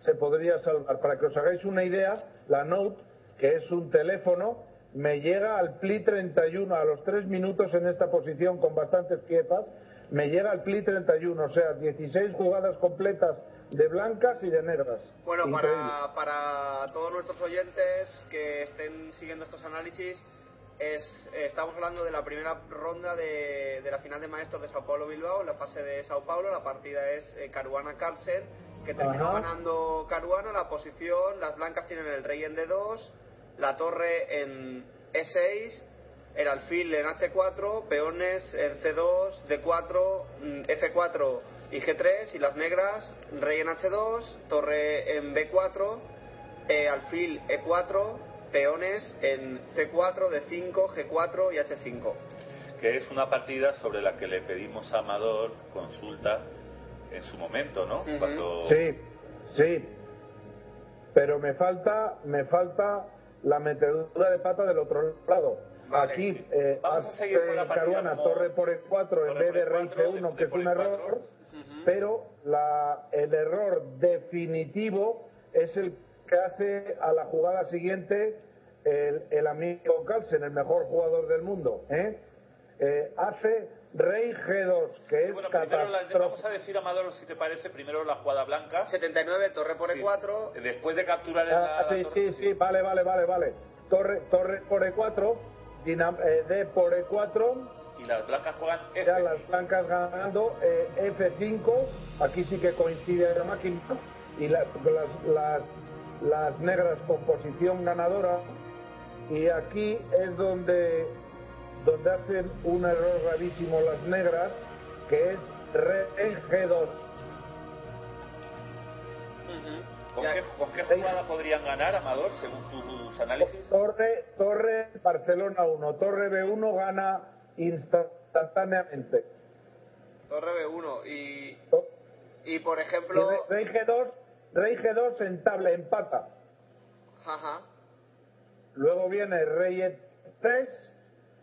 se podría salvar. Para que os hagáis una idea, la Note, que es un teléfono, me llega al PLI 31 a los 3 minutos en esta posición con bastantes piezas, me llega al PLI 31, o sea, 16 jugadas completas de blancas y de negras. Bueno, para, para todos nuestros oyentes que estén siguiendo estos análisis, es, estamos hablando de la primera ronda de, de la final de maestros de Sao Paulo Bilbao, la fase de Sao Paulo, la partida es eh, Caruana Carlsen, que terminó Ajá. ganando Caruana, la posición, las blancas tienen el rey en D2, la torre en E6, el alfil en H4, peones en C2, D4, mm, F4 y G3, y las negras, rey en H2, torre en B4, eh, alfil E4, peones en C4, D5, G4 y H5. que es una partida sobre la que le pedimos a Amador consulta en su momento, ¿no? Cuando... Sí, sí. Pero me falta, me falta la metedura de pata del otro lado. Vale, Aquí, sí. eh, Vamos a hace seguir con la partida Caruana como- torre por el 4 en vez de rey el cuatro, C1, de que es un error. cuatro. Pero la, el error definitivo es el que hace a la jugada siguiente el, el amigo Carlsen, el mejor jugador del mundo. ¿eh? Eh, hace rey G2, que Sí, es bueno, catastrófico. vamos a decir, Amador, si te parece, primero la jugada blanca. 79, torre por Sí. E4. Después de capturar en la, Ah, la sí, torre- sí, sí, vale, vale, vale, vale. Torre, torre por E4, dinam- eh, D por E4, Y las blancas juegan F. ya las blancas ganando, eh, F5, aquí sí que coincide la máquina, y la- las, las, las negras con posición ganadora, y aquí es donde, donde hacen un error gravísimo las negras, que es rey G2. ¿Con, qué, con qué jugada podrían ganar, Amador, según tus análisis? Torre, Torre, Barcelona 1. Torre B1 gana instantáneamente. Torre B1. Y, y por ejemplo. Rey, Rey G2, Rey G2 en tabla, empata. Ajá. Luego viene Rey E3.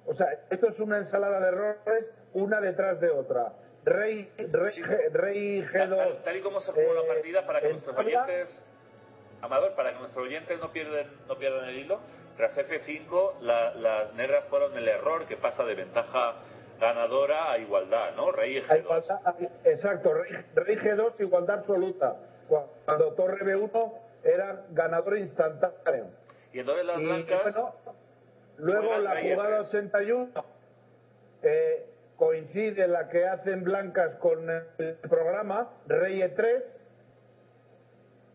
O sea, esto es una ensalada de errores, una detrás de otra. Rey, Rey, Sí. Rey Tal, G2. tal- tal y como se jugó la eh, partida, para que nuestros oyentes, Amador, para que nuestros oyentes no pierdan, no pierdan el hilo, tras F5 la- las negras fueron el error que pasa de ventaja ganadora a igualdad, ¿no? Rey a G2. igualdad- a- exacto, Rey, Rey G2 igualdad absoluta. Cuando Torre B1 era ganador instantáneo. Y entonces las Y, blancas, bueno, luego la jugada F3. 81 eh, coincide la que hacen blancas con el programa, rey E3,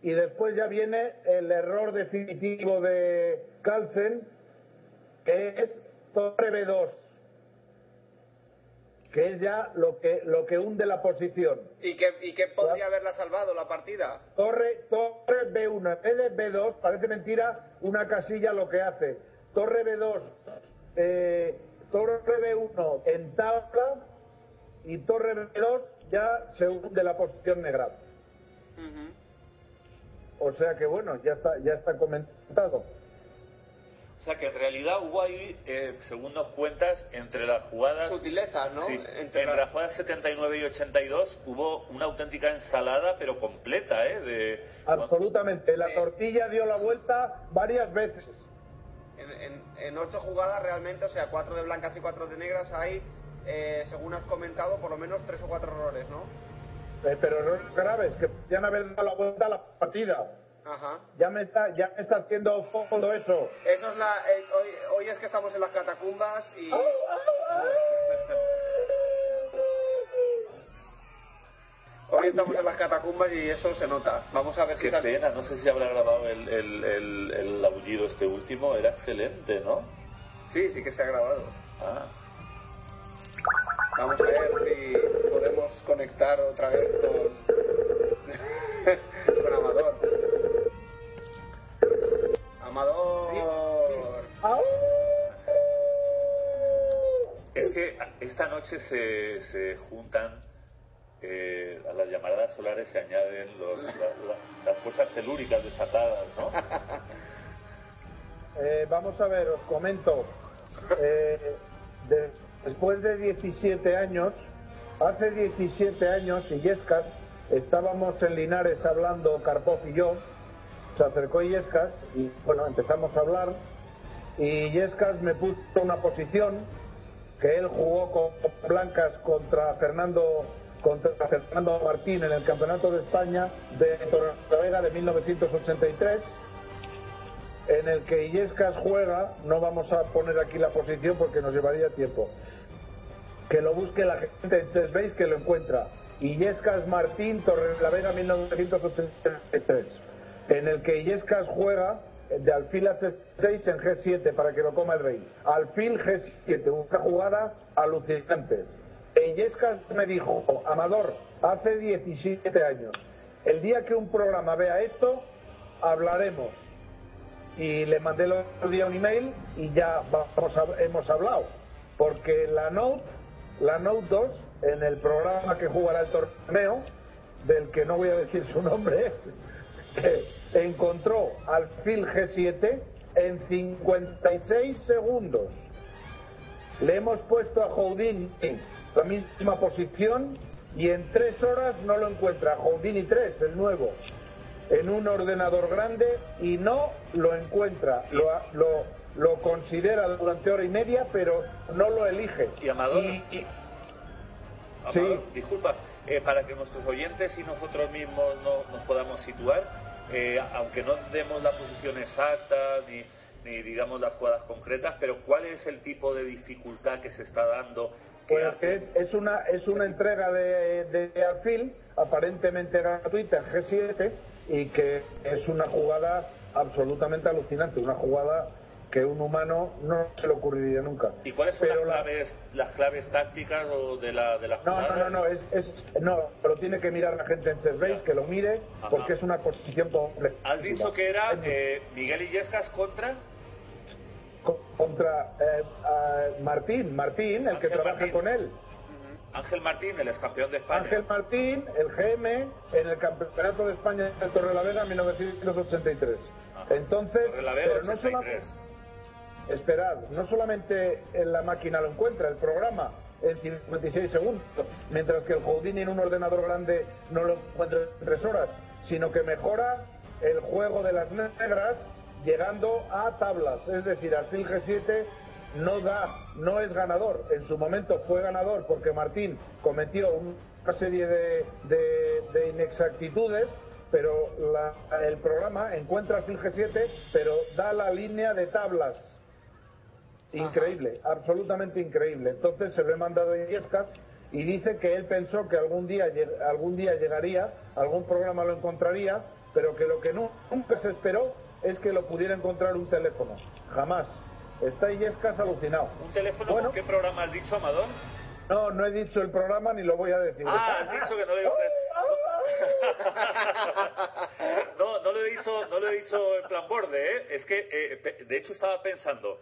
y después ya viene el error definitivo de Carlsen, que es torre B2, que es ya lo que, lo que hunde la posición. ¿Y qué, ¿Y podría haberla salvado la partida? Torre, torre B1, en vez de B2, parece mentira, una casilla lo que hace. Torre B2, eh, torre B1 en tabla y torre B2 ya se hunde la posición negra. O sea que bueno, ya está, ya está comentado. o sea que en realidad hubo ahí, eh, según nos cuentas, entre las jugadas... Sutileza, ¿no? Sí, Entre entre la- las jugadas 79 y 82 hubo una auténtica ensalada, pero completa, ¿eh? De, Absolutamente. La Eh. tortilla dio la vuelta varias veces. En, en- ocho jugadas realmente, o sea, cuatro de blancas y cuatro de negras, hay, eh, según has comentado, por lo menos tres o cuatro errores, ¿no? Eh, pero errores graves, que podían haber dado la vuelta a la partida. Ajá. Ya me está, ya me está haciendo fondo eso. Eso es la. eh, hoy, hoy es que estamos en las catacumbas y. Hoy estamos en las catacumbas y eso se nota. Vamos a ver si Qué sale. pena, no sé si habrá grabado el, el, el, el aullido este último, era excelente, ¿no? Sí, sí que se ha grabado. Ah, Vamos a ver si podemos conectar otra vez con. con Amador. Amador. Es que esta noche se, se juntan, eh, a las llamaradas solares se añaden los, la- la- las fuerzas telúricas desatadas, ¿no? Eh, vamos a ver, os comento. Eh, de- después de 17 años, hace 17 años, Illescas, estábamos en Linares hablando Karpov y yo, se acercó Illescas y bueno, empezamos a hablar y Illescas me puso una posición que él jugó con blancas contra Fernando contra Fernando Martín en el Campeonato de España de Torrelavega de 1983 en el que Illescas juega, no vamos a poner aquí la posición porque nos llevaría tiempo. Que lo busque la gente en Chess que lo encuentra. Illescas Martín, Torrelavega 1983. En el que Illescas juega de alfil H6 en G7 para que lo coma el rey. Alfil G7, una jugada alucinante. Illescas me dijo, Amador, hace 17 años, el día que un programa vea esto, hablaremos y le mandé el día un email y ya hemos hablado. porque la Note, la Note 2, en el programa que jugará el torneo, del que no voy a decir su nombre, encontró al Phil G7 en 56 segundos. Le hemos puesto a Houdini la misma posición y en tres horas no lo encuentra. Houdini 3, el nuevo, en un ordenador grande y no lo encuentra. Lo, lo, lo considera durante hora y media, pero no lo elige. Y Amador, Y- Amador, Sí. disculpa, eh, para que nuestros oyentes y nosotros mismos no, nos podamos situar, eh, aunque no demos la posición exacta ni, ni digamos las jugadas concretas, pero ¿cuál es el tipo de dificultad que se está dando? Que Pues hace- es, es una es una entrega de, de Alfil aparentemente gratuita en G7 y que es una jugada absolutamente alucinante, una jugada que un humano no se le ocurriría nunca. ¿Y cuáles son Pero las la- claves, las claves tácticas o de la, de la No, jugada? no, no, no, es, es, no, pero tiene que mirar la gente en Chessbase, que lo mire, Ajá. porque es una posición completa. Has dicho que era eh, Miguel Illescas contra... contra eh, Martín, Martín, el que trabaja Martín. con él. Ángel Martín, el ex campeón de España. Ángel Martín, el GM, en el Campeonato de España de Torrelavega en 1983. Ajá. Entonces, pero no 83. solamente, esperad, no solamente en la máquina lo encuentra, el programa en 56 segundos, mientras que el Houdini en un ordenador grande no lo encuentra en 3 horas, sino que mejora el juego de las negras llegando a tablas, es decir, al Phil G7 no da, no es ganador. En su momento fue ganador porque Martín cometió una serie de, de- de inexactitudes, pero la- el programa encuentra al Phil G7, pero da la línea de tablas. Increíble, absolutamente increíble. Entonces se lo he mandado a Illescas y dice que él pensó que algún día, algún día llegaría, algún programa lo encontraría, pero que lo que nu- nunca se esperó es que lo pudiera encontrar un teléfono. Jamás. Está Illescas alucinado. ¿Un teléfono Bueno. con qué programa has dicho, Amador? No, no he dicho el programa ni lo voy a decir. Ah, has dicho que no lo No, no lo he dicho, no lo he dicho en plan borde, ¿eh? Es que, eh, pe- de hecho, estaba pensando...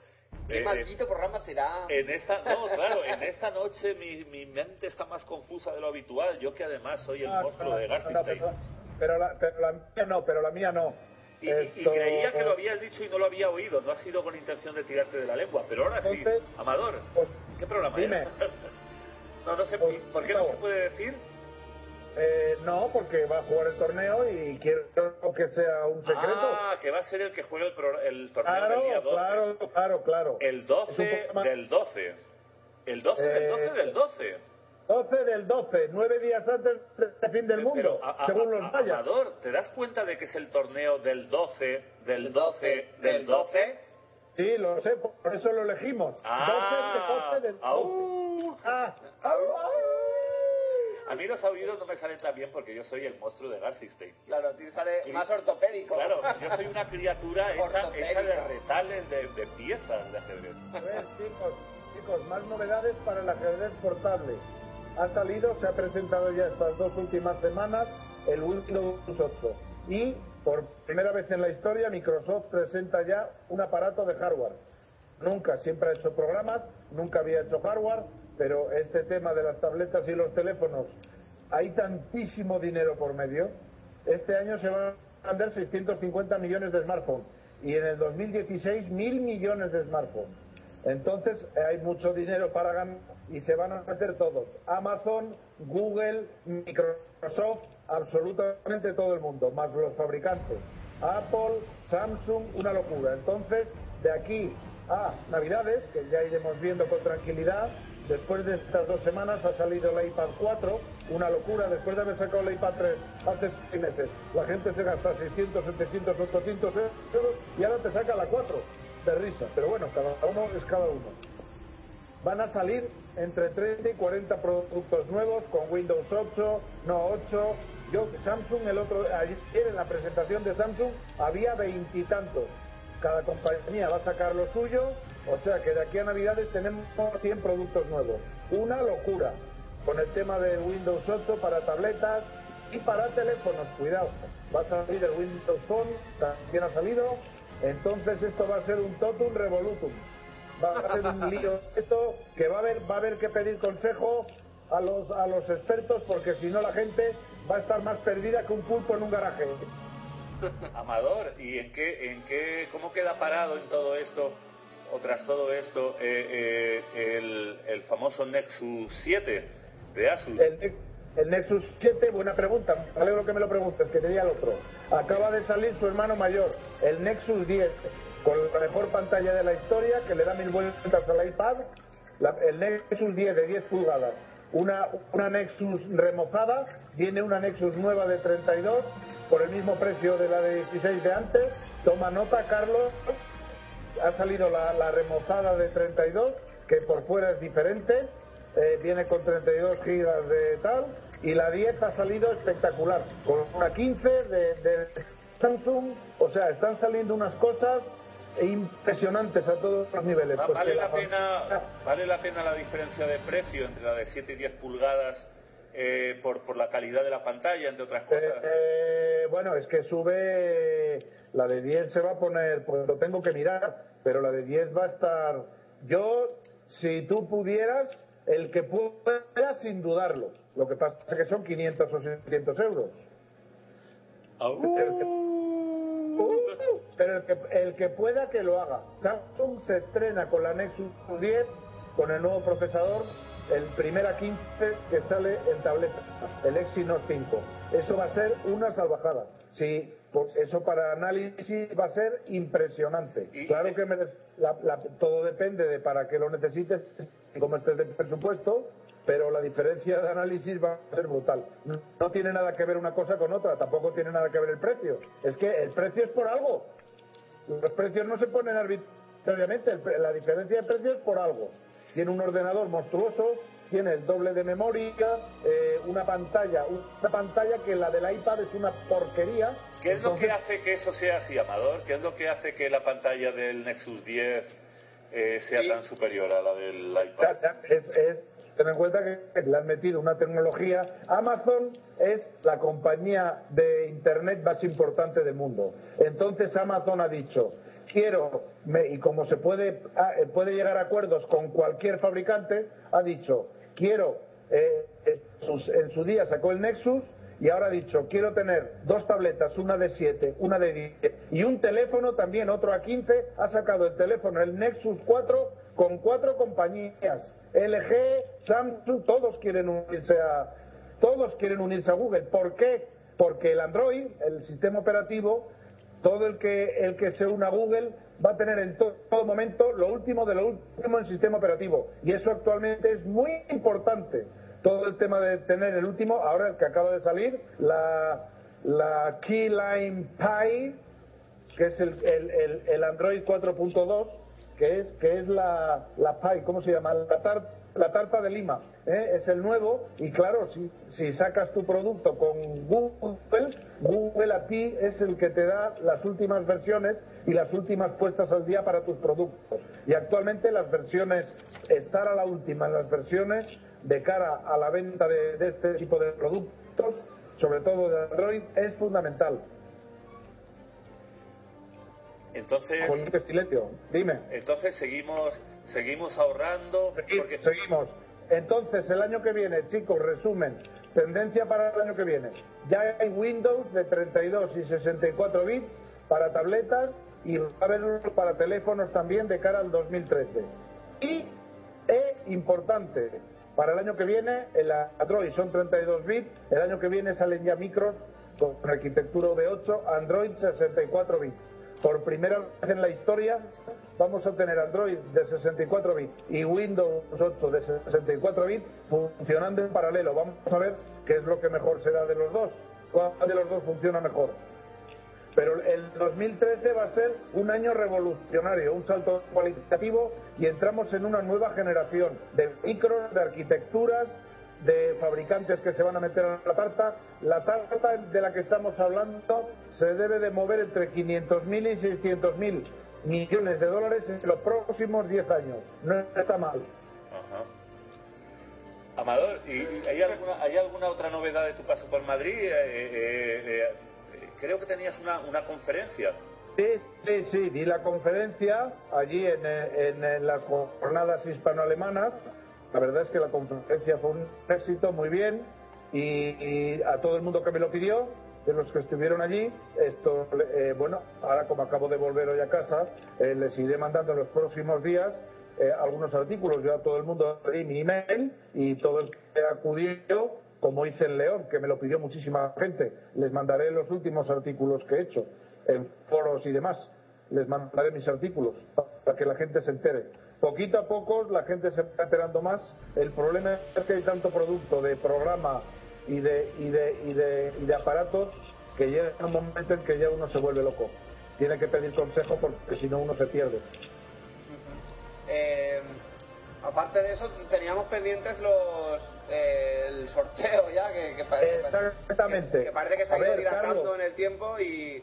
¿Qué eh, maldito programa será? En esta, no, claro, en esta noche mi, mi mente está más confusa de lo habitual. Yo que además soy el Ah, monstruo no, de no, Garfield. pero, pero la, pero la mía no, pero la mía no. Y, y- y Esto- creía que lo habías dicho y no lo había oído. No ha sido con intención de tirarte de la lengua. Pero ahora sí. Entonces, Amador, pues, ¿qué programa dime. era? No, no sé. Pues, ¿Por qué no se puede decir? Eh, no, porque va a jugar el torneo y quiero que sea un secreto. Ah, que va a ser el que juega el, pro- el torneo del día claro, 12. claro, claro, claro. El Es 12 un programa- del 12. El 12 del Eh, 12 del 12. 12 del 12, nueve días antes del fin del mundo, Pero, a- a- según a- los mayas. Amador, ¿te das cuenta de que es el torneo del 12, del 12, del 12. Sí, lo sé, por eso lo elegimos. Ah, 12 del 12 del 12. au. Ah, A mí los aullidos no me salen tan bien porque yo soy el monstruo de Garfield. Claro, a ti sale Sí. más ortopédico. Claro, yo soy una criatura hecha, hecha de retales, de, de piezas de ajedrez. A ver, chicos, chicos, más novedades para el ajedrez portable. Ha salido, se ha presentado ya estas dos últimas semanas el Windows 8. Y por primera vez en la historia Microsoft presenta ya un aparato de hardware. Nunca, siempre ha hecho programas, nunca había hecho hardware, pero este tema de las tabletas y los teléfonos, hay tantísimo dinero por medio. Este año se van a vender 650 millones de smartphones y en el 2016 mil millones de smartphones. Entonces hay mucho dinero para ganar y se van a meter todos. Amazon, Google, Microsoft, absolutamente todo el mundo, más los fabricantes. Apple, Samsung, una locura. Entonces, de aquí a Navidades, que ya iremos viendo con tranquilidad, después de estas dos semanas ha salido el iPad 4, una locura, después de haber sacado el iPad 3 hace seis meses, la gente se gasta 600, 700, 800 euros y ahora te saca la 4 de risa, pero bueno, cada uno es cada uno. Van a salir entre 30 y 40 productos nuevos con Windows 8, no 8. Yo, Samsung, el otro, ayer en la presentación de Samsung había veintitantos. Cada compañía va a sacar lo suyo, o sea que de aquí a Navidades tenemos 100 productos nuevos. Una locura con el tema de Windows 8 para tabletas y para teléfonos. Cuidado, va a salir el Windows Phone, también ha salido. Entonces esto va a ser un totum revolutum. Va a ser un lío esto que va a haber va a haber que pedir consejo a los a los expertos porque si no la gente va a estar más perdida que un pulpo en un garaje. Amador, ¿y en qué, en qué, cómo queda parado en todo esto, o tras todo esto, eh, eh, el, el famoso Nexus 7 de Asus? El, el Nexus 7, buena pregunta, me alegro que me lo preguntes, que tenía el otro. Acaba de salir su hermano mayor, el Nexus 10, con la mejor pantalla de la historia, que le da mil vueltas al iPad, La- el Nexus 10 de 10 pulgadas. Una, una Nexus remozada, viene una Nexus nueva de 32, por el mismo precio de la de 16 de antes. Toma nota, Carlos, ha salido la, la remozada de 32, que por fuera es diferente, eh, viene con 32 gigas de tal, y la 10 ha salido espectacular, con una 15 de, de Samsung, o sea, están saliendo unas cosas impresionantes a todos los niveles. Va- pues ¿Vale la, la pena, ¿Vale la pena la diferencia de precio entre la de 7 y 10 pulgadas eh, por, por la calidad de la pantalla, entre otras cosas? Eh, eh, bueno, es que sube. La de 10 se va a poner, pues lo tengo que mirar, pero la de 10 va a estar. Yo, si tú pudieras, el que pueda, sin dudarlo. Lo que pasa es que son 500 o 600 euros. Pero el que, el que pueda que lo haga. Samsung se estrena con la Nexus 10, con el nuevo procesador, el primera 15 que sale en tableta, el Exynos 5. Eso va a ser una salvajada. Sí, eso para análisis va a ser impresionante. Claro que merece- la- la- todo depende de para qué lo necesites cómo estés de presupuesto, pero la diferencia de análisis va a ser brutal. No, tiene nada que ver una cosa con otra, tampoco tiene nada que ver el precio. Es que el precio es por algo. Los precios no se ponen arbitrariamente, el la diferencia de precio es por algo. Tiene un ordenador monstruoso, tiene el doble de memoria, eh, una pantalla, una pantalla que la del iPad es una porquería. ¿Qué es lo que hace que eso sea así, Amador? ¿Qué es lo que hace que la pantalla del Nexus 10 eh, sea tan superior a la del iPad? Es- ten en cuenta que le han metido una tecnología. Amazon es la compañía de Internet más importante del mundo. Entonces Amazon ha dicho, quiero, me- y como se puede, ah, eh, puede llegar a acuerdos con cualquier fabricante, ha dicho, quiero, eh, en su día sacó el Nexus, y ahora ha dicho, quiero tener dos tabletas, una de 7, una de 10 y un teléfono también, otro a 15, ha sacado el teléfono, el Nexus 4, con cuatro compañías, LG, Samsung, todos quieren unirse a, todos quieren unirse a Google. ¿Por qué? Porque el Android, el sistema operativo, todo el que, el que se una a Google va a tener en to- todo momento lo último de lo último en sistema operativo. Y eso actualmente es muy importante. Todo el tema de tener el último, ahora el que acaba de salir, la, la Keyline Pi, que es el, el, el- el Android 4.2, que es, que es la, la Pi, ¿cómo se llama? La, tar- la tarta de Lima. ¿eh? Es el nuevo y claro, si, si sacas tu producto con Google, Google a ti es el que te da las últimas versiones y las últimas puestas al día para tus productos. Y actualmente las versiones, estar a la última en las versiones de cara a la venta de, de este tipo de productos, sobre todo de Android, es fundamental. Entonces, silencio, dime. entonces seguimos, seguimos ahorrando. Porque, Seguimos. Entonces, el año que viene, chicos, resumen, tendencia para el año que viene. Ya hay Windows de 32 y 64 bits para tabletas y va a haber uno para teléfonos también de cara al 2013. Y, e importante, para el año que viene, el Android son 32 bits, el año que viene salen ya micros con arquitectura V8, Android 64 bits. Por primera vez en la historia vamos a tener Android de 64 bits y Windows 8 de 64 bits funcionando en paralelo. Vamos a ver qué es lo que mejor será de los dos. ¿Cuál de los dos funciona mejor? Pero el 2013 va a ser un año revolucionario, un salto cualitativo y entramos en una nueva generación de micros, de arquitecturas, de fabricantes que se van a meter a la tarta. La tarta de la que estamos hablando se debe de mover entre 500.000 y 600.000 millones de dólares en los próximos 10 años. No está mal. Ajá. Amador, ¿y hay alguna, hay alguna otra novedad de tu paso por Madrid? Eh, eh, eh, eh, creo que tenías una, una conferencia Sí, sí, sí, di la conferencia allí en, en, en las jornadas hispano-alemanas. La verdad es que la conferencia fue un éxito, muy bien, y, a todo el mundo que me lo pidió, de los que estuvieron allí, esto, eh, bueno, ahora como acabo de volver hoy a casa, eh, les iré mandando en los próximos días eh, algunos artículos. Yo a todo el mundo di mi email y todo el que acudió, como hice en León, que me lo pidió muchísima gente, les mandaré los últimos artículos que he hecho en foros y demás. Les mandaré mis artículos para que la gente se entere. Poquito a poco la gente se va enterando más. El problema es que hay tanto producto de programa y de, y de, y de, y de aparatos que llega un momento en que ya uno se vuelve loco. Tiene que pedir consejo porque si no uno se pierde. Eh, aparte de eso, teníamos pendientes los eh, el sorteo ya, que, que parece, Exactamente. que, que parece que se ha ido dilatando en el tiempo y...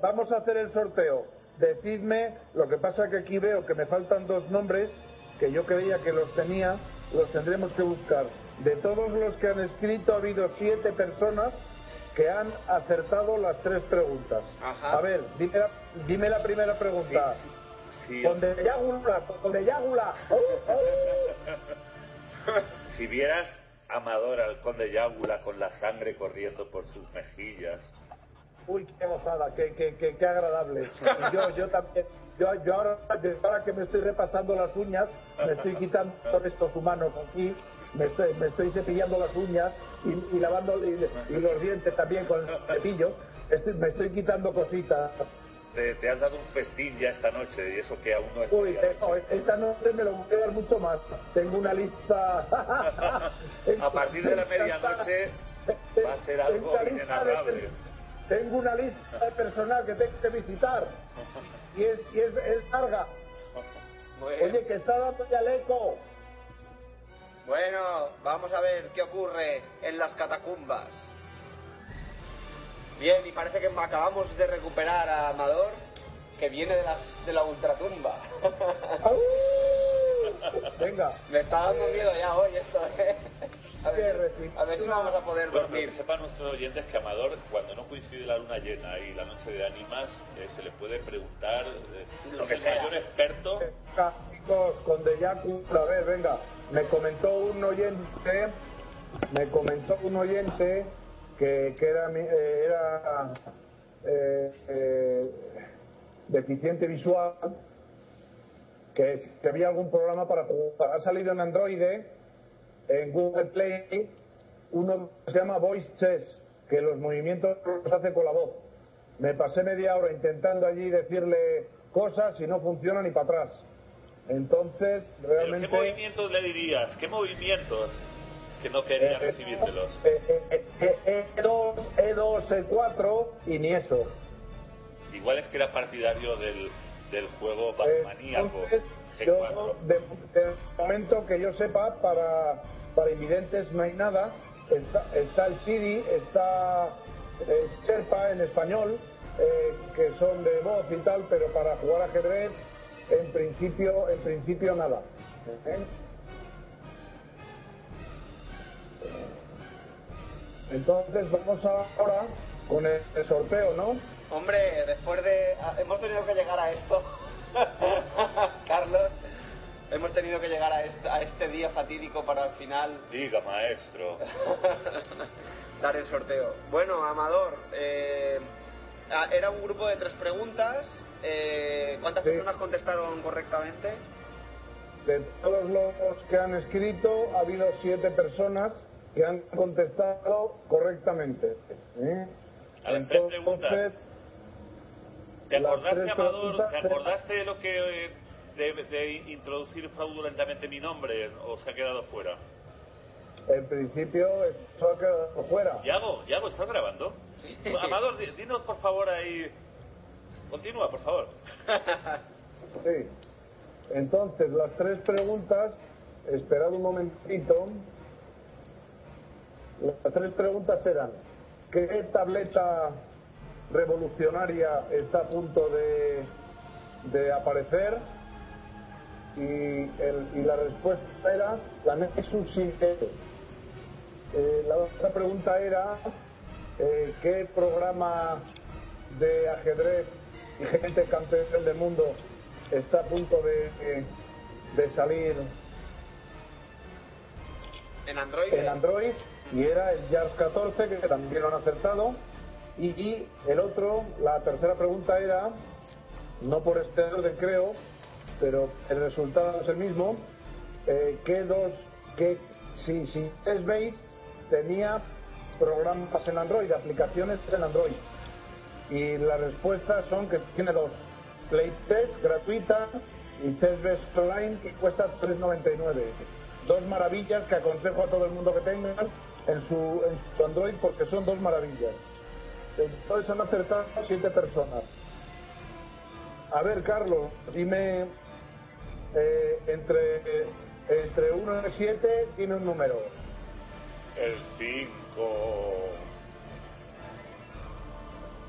Vamos a hacer el sorteo. Decidme, lo que pasa que aquí veo que me faltan dos nombres que yo creía que los tenía, los tendremos que buscar. De todos los que han escrito ha habido siete personas que han acertado las tres preguntas. Ajá. A ver, dime la, dime la primera pregunta. Sí, Con de Yágula, con de Yágula. ¡Oh, oh! Si vieras Amador al conde Yágula con la sangre corriendo por sus mejillas. Uy, qué gozada, qué, qué, qué, qué agradable. Yo, yo también, yo, yo ahora, ahora que me estoy repasando las uñas, me estoy quitando estos humanos aquí, me estoy, me estoy cepillando las uñas y, y lavando y, y los dientes también con el cepillo. Estoy- me estoy quitando cositas. Te, te has dado un festín ya esta noche y eso que aún no es Uy, no, esta noche me lo voy a dar mucho más. Tengo una lista. A partir de la medianoche va a ser algo inenarrable. Tengo una lista de personal que tengo que visitar. Y es, y es, es larga. Oye, que está dando ya el eco. Bueno, vamos a ver qué ocurre en las catacumbas. Bien, y parece que acabamos de recuperar a Amador, que viene de, las, de la ultratumba. Venga, Me está dando miedo ya hoy esto, ¿eh? A ver, a ver si vamos a poder Bueno, dormir. que sepan nuestros oyentes que Amador, cuando no coincide la luna llena y la noche de ánimas, eh, se le puede preguntar, eh, Lo que sea. mayor experto. chicos, con a ver, venga. Me comentó un oyente, me comentó un oyente que, que era, mi- eh, era eh, eh, deficiente visual, que, que había algún programa para jugar. Ha salido en Android, en Google Play, uno que se llama Voice Chess, que los movimientos los hace con la voz. Me pasé media hora intentando allí decirle cosas y no funciona ni para atrás. Entonces, ¿Pero realmente... ¿Qué movimientos le dirías? ¿Qué movimientos que no quería recibírtelos? Eh, eh, eh, eh, E2, E2, E4 y ni eso. Igual es que era partidario del, del juego Batmaníaco Entonces, G4. yo, de, de momento que yo sepa, para, para invidentes no hay nada. Está, está el Siri, está eh, Sherpa en español, eh, que son de voz y tal, pero para jugar ajedrez, en principio, en principio nada. ¿Eh? Entonces vamos ahora con el, el sorteo, ¿no? Hombre, después de... ah, Hemos tenido que llegar a esto. Carlos, hemos tenido que llegar a este, a este día fatídico para al final Diga, maestro. dar el sorteo. Bueno, Amador, eh, ah, era un grupo de tres preguntas. eh, ¿Cuántas Sí. personas contestaron correctamente? De todos los que han escrito, ha habido siete personas que han contestado correctamente. ¿eh? A las tres preguntas. ¿Te acordaste, Amador? ¿Te acordaste de lo que eh, de, de introducir fraudulentamente mi nombre o se ha quedado fuera? En principio, eso ha quedado fuera. Yago, Yago, ¿estás grabando? Amador, di- dinos por favor ahí. Continúa, por favor. Sí. Entonces, las tres preguntas, esperad un momentito. Las tres preguntas eran, ¿qué tableta revolucionaria está a punto de, de aparecer? Y, el- y la respuesta era la Nexus 7. Eh, la otra pregunta era, eh, ¿qué programa de ajedrez vigente campeón del mundo, está a punto de, de salir En Android. en Android y era el JARS 14 que también lo han acertado y, el otro, la tercera pregunta era no por este orden creo pero el resultado es el mismo eh, que dos que si si Base tenía programas en Android aplicaciones en Android y las respuestas son que tiene dos Playtest gratuita y Chessbase Online que cuesta 3.99 dos maravillas que aconsejo a todo el mundo que tengan en su, en su Android porque son dos maravillas entonces han acertado siete personas a ver Carlos dime eh, entre entre 1 y 7 tiene un número El 5.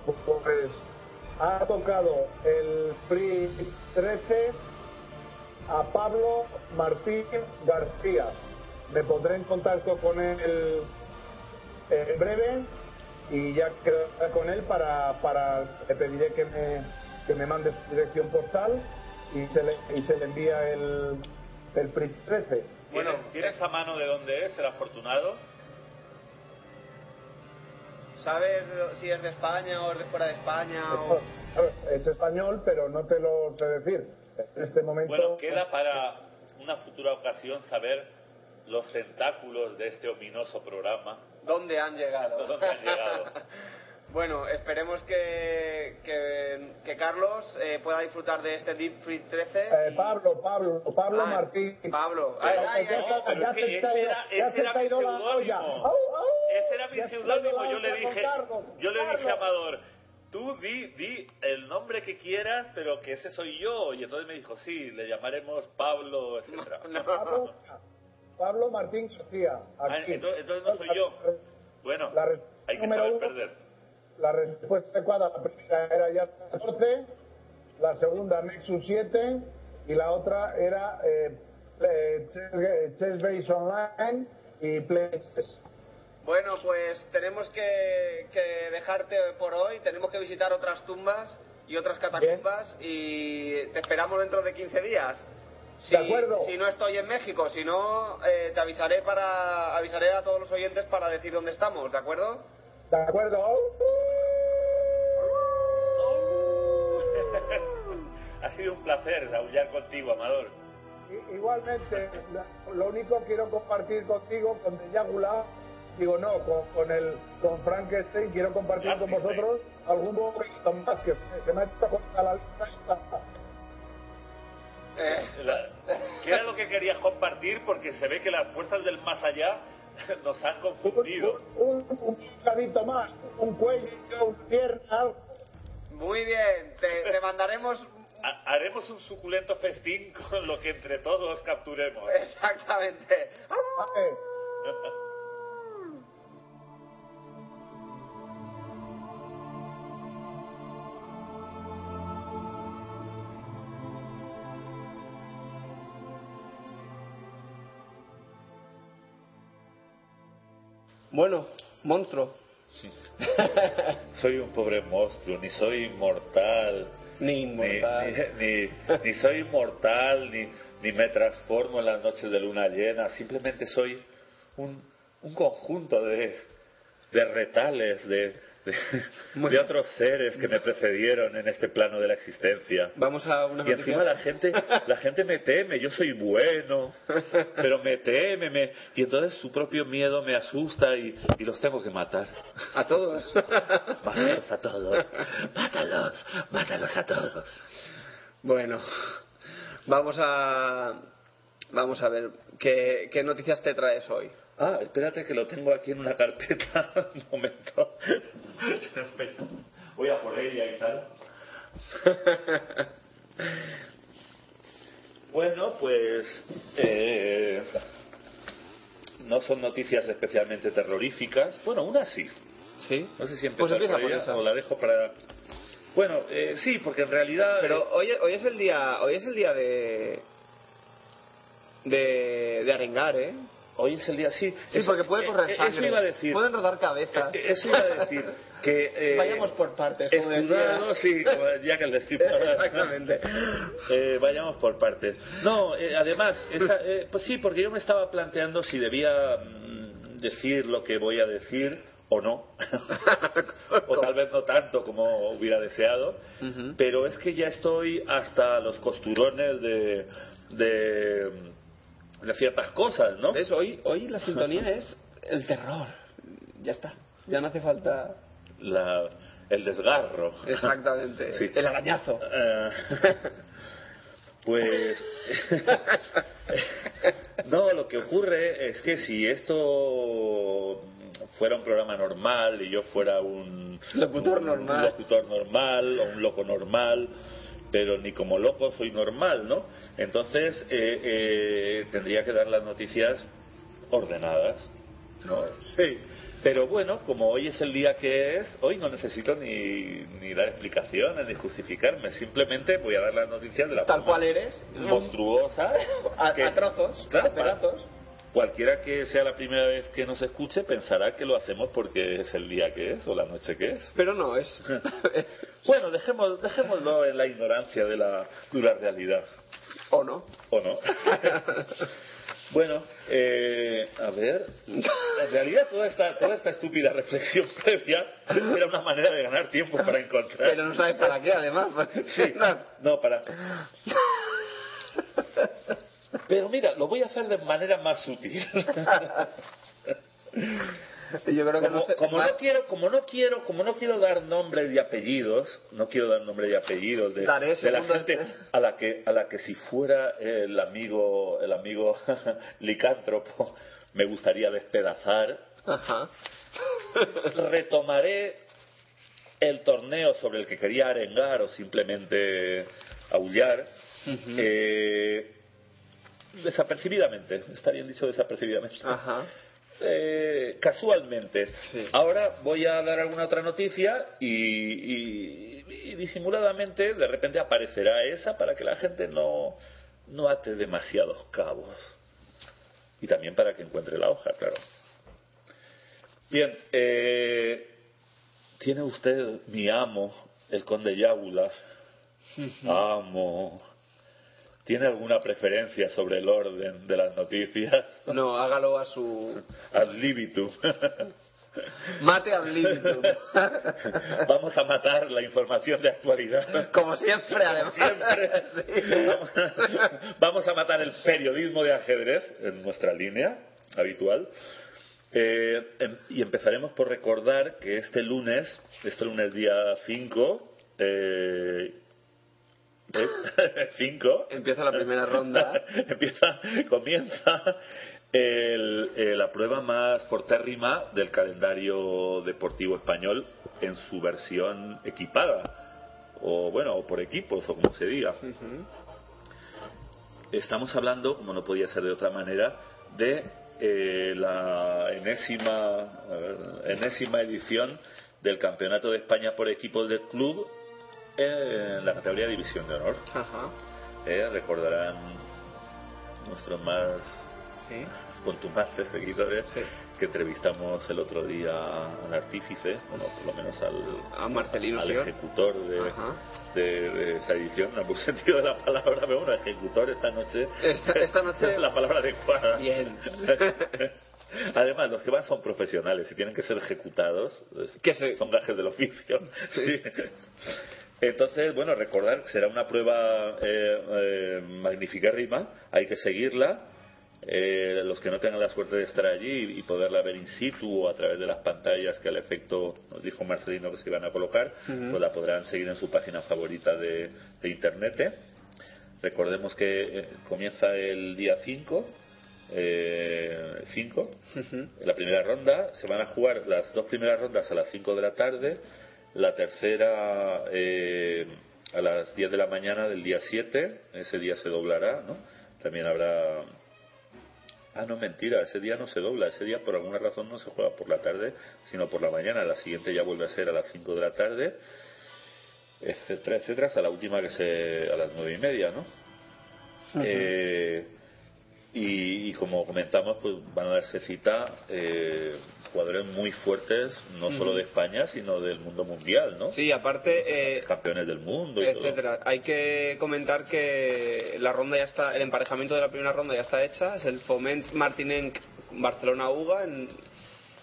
pues ha tocado el Free 13 a Pablo Martín García. Me pondré en contacto con él en breve y ya quedaré con él para, para le pediré que me, que me mande su dirección postal y se le, y se le envía el, el Fritz 13. Bueno, ¿tienes a mano de dónde es el afortunado? ¿Sabes de- si es de España o es de fuera de España? O... Es español, pero no te lo sé decir. En este momento. Bueno, queda para una futura ocasión saber los tentáculos de este ominoso programa. ¿Dónde han llegado? ¿Dónde han llegado? bueno, esperemos que, que, que Carlos eh, pueda disfrutar de este Deep Free 13. Eh, Pablo, Pablo, Pablo Ah, Martín. Pablo. Ay, ay, ay. no, pero ya se ese ido- era, ya ese se era mi ido la olla. seudónimo. Au. Ese era mi seudónimo. Yo le dije, Carlos. yo le dije a. Amador, tú di, di el nombre que quieras, pero que ese soy yo. Y entonces me dijo, sí, le llamaremos Pablo, etcétera. Pablo, Pablo Martín García. Ah, Aquí. entonces, entonces no soy yo. Bueno, La hay que saber uno. perder. La respuesta adecuada, la primera era ya 14, la segunda Nexus 7 y la otra era eh, eh, Chess, Chess Base Online y Play Chess. Bueno, pues tenemos que, que dejarte por hoy. Tenemos que visitar otras tumbas y otras catacumbas y te esperamos dentro de 15 días. Si, De acuerdo. si no estoy en México, si no, eh, te avisaré para avisaré a todos los oyentes para decir dónde estamos, ¿de acuerdo? ¿De acuerdo? ha sido un placer aullar contigo, Amador. Igualmente, lo único que quiero compartir contigo, con Deyagula, digo no, con, con el con Frankenstein, quiero compartir con vosotros algún momento más que se, me ha hecho la lista esta. Eh, La- ¿Qué era lo que querías compartir? Porque se ve que las fuerzas del más allá nos han confundido. Un, un, un bocadito más, un cuello, una pierna, algo. muy bien, te, te mandaremos Ha- Haremos un suculento festín con lo que entre todos capturemos. exactamente. Bueno, monstruo. Soy un pobre monstruo, ni soy inmortal. Ni Ni, inmortal. ni, ni- ni soy inmortal, ni, ni me transformo en las noches de luna llena. Simplemente soy un, un conjunto de, de retales, de, de, de otros seres que me precedieron en este plano de la existencia. Vamos a una Y encima la gente, la gente me teme, yo soy bueno, pero me teme, me, y entonces su propio miedo me asusta y, y los tengo que matar. A todos. Mátalos a todos, mátalos, mátalos a todos. Bueno, vamos a vamos a ver qué, qué noticias te traes hoy. Ah, espérate que lo tengo aquí en una carpeta. Un momento. Voy a por ella y tal. Bueno, pues eh, no son noticias especialmente terroríficas. Bueno, una sí. ¿Sí? No sé si Pues empieza por por ella esa. o la dejo para. Bueno, eh, sí, porque en realidad. Pero hoy, hoy es el día hoy es el día de de, de arengar, ¿eh? Hoy es el día, sí. Sí, eso- porque puede correr eh, eh, sangre. Eso iba a decir. Pueden rodar cabezas. Eh, Eso iba a decir. Que, eh, Vayamos por partes, Escudado, sí, como Jack el Destripador. Exactamente. Eh, vayamos por partes. No, eh, además, esa- eh, pues sí, porque yo me estaba planteando si debía mm, decir lo que voy a decir o no. o tal vez no tanto como hubiera deseado. Pero es que ya estoy hasta los costurones de, de, de ciertas cosas, ¿no? ¿Ves? Hoy, hoy la sintonía es el terror. Ya está. Ya no hace falta. La- el desgarro. Exactamente. Sí. El arañazo. Eh, pues no, lo que ocurre es que si esto fuera un programa normal y yo fuera un Locutor un normal. locutor normal o un loco normal, pero ni como loco soy normal, ¿no? Entonces eh, eh, tendría que dar las noticias ordenadas, ¿no? Sí. Pero bueno, como hoy es el día que es, hoy no necesito ni, ni dar explicaciones ni justificarme. Simplemente voy a dar las noticias de la Tal forma cual eres. monstruosa. A, que- a trozos. Claro, a pedazos. Cualquiera que sea la primera vez que nos escuche pensará que lo hacemos porque es el día que es o la noche que es. Pero no, es. Bueno, dejemos, dejémoslo en la ignorancia de la dura realidad. ¿O no? ¿O no? bueno, eh, a ver. En realidad toda esta, toda esta estúpida reflexión previa era una manera de ganar tiempo para encontrar. Pero no sabes para qué, además. Sí, no, para. Pero mira, lo voy a hacer de manera más sutil. Yo creo que Como, no sé. como más- no quiero, como no quiero, como no quiero dar nombres y apellidos, no quiero dar nombres y apellidos de, la gente a la que a la que si fuera el amigo el amigo licántropo me gustaría despedazar. Ajá. Retomaré el torneo sobre el que quería arengar o simplemente aullar. eh, desapercibidamente, está bien dicho desapercibidamente. Ajá. Eh, casualmente. Sí. Ahora voy a dar alguna otra noticia y, y- y disimuladamente de repente aparecerá esa para que la gente no, no ate demasiados cabos. Y también para que encuentre la hoja, claro. Bien, eh, tiene usted mi amo, el conde Yábula. Amo. ¿Tiene alguna preferencia sobre el orden de las noticias? No, hágalo a su. Ad libitum. Mate ad libitum. Vamos a matar la información de actualidad. Como siempre, además. Siempre. Sí. Vamos a matar el periodismo de ajedrez en nuestra línea habitual. Eh, em- y empezaremos por recordar que este lunes, este lunes día 5, eh, 5, Empieza la primera ronda. empieza, comienza el- eh, la prueba más fortérrima del calendario deportivo español en su versión equipada, o bueno, o por equipos, o como se diga. Estamos hablando, como no podía ser de otra manera, de eh, la enésima, ver, enésima edición del Campeonato de España por equipos del club en la categoría División de Honor. Ajá. Eh, recordarán nuestros más Sí. contumaces seguidores que entrevistamos el otro día al artífice, bueno, por lo menos al, A Marcelino al ejecutor de, de- de esa edición, en buen sentido de la palabra, pero bueno, ejecutor esta noche, Esta- esta noche- es la palabra adecuada. Bien. Además, los que van son profesionales y tienen que ser ejecutados. es- Que se- Son gajes del oficio. Sí. Entonces, bueno, recordar, será una prueba eh, eh, magnificérrima, hay que seguirla. Eh, los que no tengan la suerte de estar allí y poderla ver in situ o a través de las pantallas que al efecto nos dijo Marcelino que se iban a colocar, pues la podrán seguir en su página favorita de, de internet. ¿eh? Recordemos que eh, comienza el día 5, eh, 5, la primera ronda. Se van a jugar las dos primeras rondas a las 5 de la tarde, la tercera eh, a las 10 de la mañana del día 7. Ese día se doblará, ¿no? También habrá. Ah, no, mentira, ese día no se dobla. Ese día por alguna razón no se juega por la tarde, sino por la mañana. La siguiente ya vuelve a ser a las 5 de la tarde, etcétera, etcétera, hasta la última que se a las nueve y media, ¿no? Eh, y, y como comentamos, pues van a darse cita eh, jugadores muy fuertes, no solo de España, sino del mundo mundial, ¿no? Sí, aparte, eh, Campeones del mundo y etcétera. Hay que comentar que la ronda ya está, el emparejamiento de la primera ronda ya está hecha. Es el Foment Martinenc Barcelona Uga en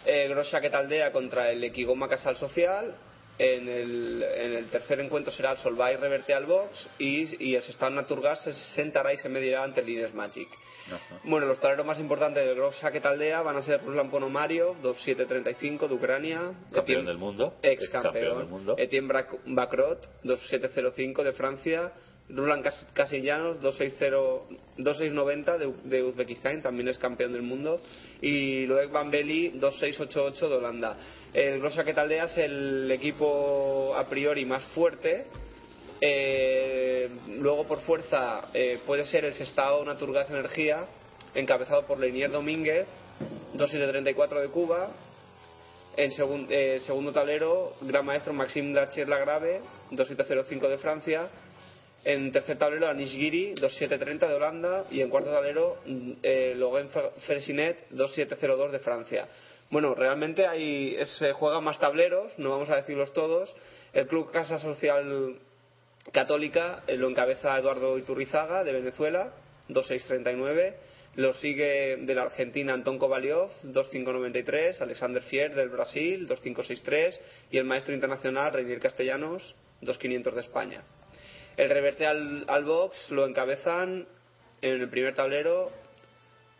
eh, Grossa Aldea contra el Equigoma Casal Social. En el, en el tercer encuentro será el Solvay Reverte al Box y, y el Sestao Naturgas se sentará y se medirá ante el Lines Magic. Ajá. Bueno, los tableros más importantes del Gross Saquet Aldea van a ser Ruslan Ponomario, 2735 de Ucrania. Campeón Etienne- del mundo. Ex Ex-campeón campeón. del mundo. Etienne Bacrot, 2705 de Francia. Ruslan Cas- Casillanos, 260 2690 de, de Uzbekistán, también es campeón del mundo. Y Loek Van Belli, 2688 de Holanda. El Gross Saquet Aldea es el equipo a priori más fuerte. Eh, luego por fuerza eh, puede ser el Sestao Naturgas Energía, encabezado por Leinier Domínguez, 2734 de Cuba. En segun- eh, segundo tablero, Gran Maestro Maxime Lachier Lagrave, 2705 de Francia. En tercer tablero, Anish Giri, 2730 de Holanda. Y en cuarto tablero, mm, eh, Logan Fresinet, 2702 de Francia. Bueno, realmente es- se juegan más tableros, no vamos a decirlos todos. El Club Casa Social Católica eh, lo encabeza Eduardo Iturrizaga de Venezuela, 2639. Lo sigue de la Argentina Antón Kovaliov, 2593. Alexander Fier del Brasil, 2563. Y el maestro internacional Reinier Castellanos, 2500 de España. El reverte al, al box lo encabezan en el primer tablero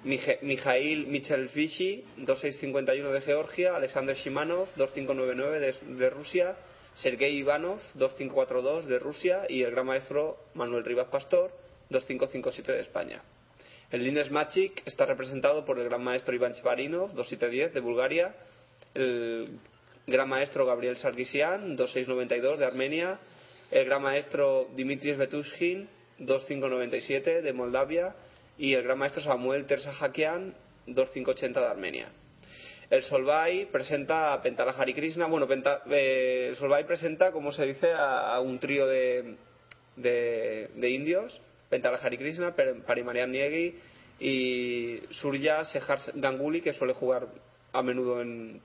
Mije- Mijail Michelvici, 2651 de Georgia, Alexander Shimanov, 2599 de, de Rusia, Sergei Ivanov, 2542 de Rusia y el gran maestro Manuel Rivas Pastor, 2557 de España. El Lines Magic está representado por el gran maestro Iván Chevarinov, 2710 de Bulgaria, el gran maestro Gabriel Sargisian, 2692 de Armenia, el gran maestro Dimitris Betushkin, 2597 de Moldavia y el gran maestro Samuel Tersahakian, 2580 de Armenia. El Solvay presenta a Pentala Hari Krishna. Bueno, eh, el Solvay presenta, como se dice, a, un trío de, de, indios: Pentala Hari Krishna, Parimarian y Surya Sehar Ganguly, que suele jugar a menudo en,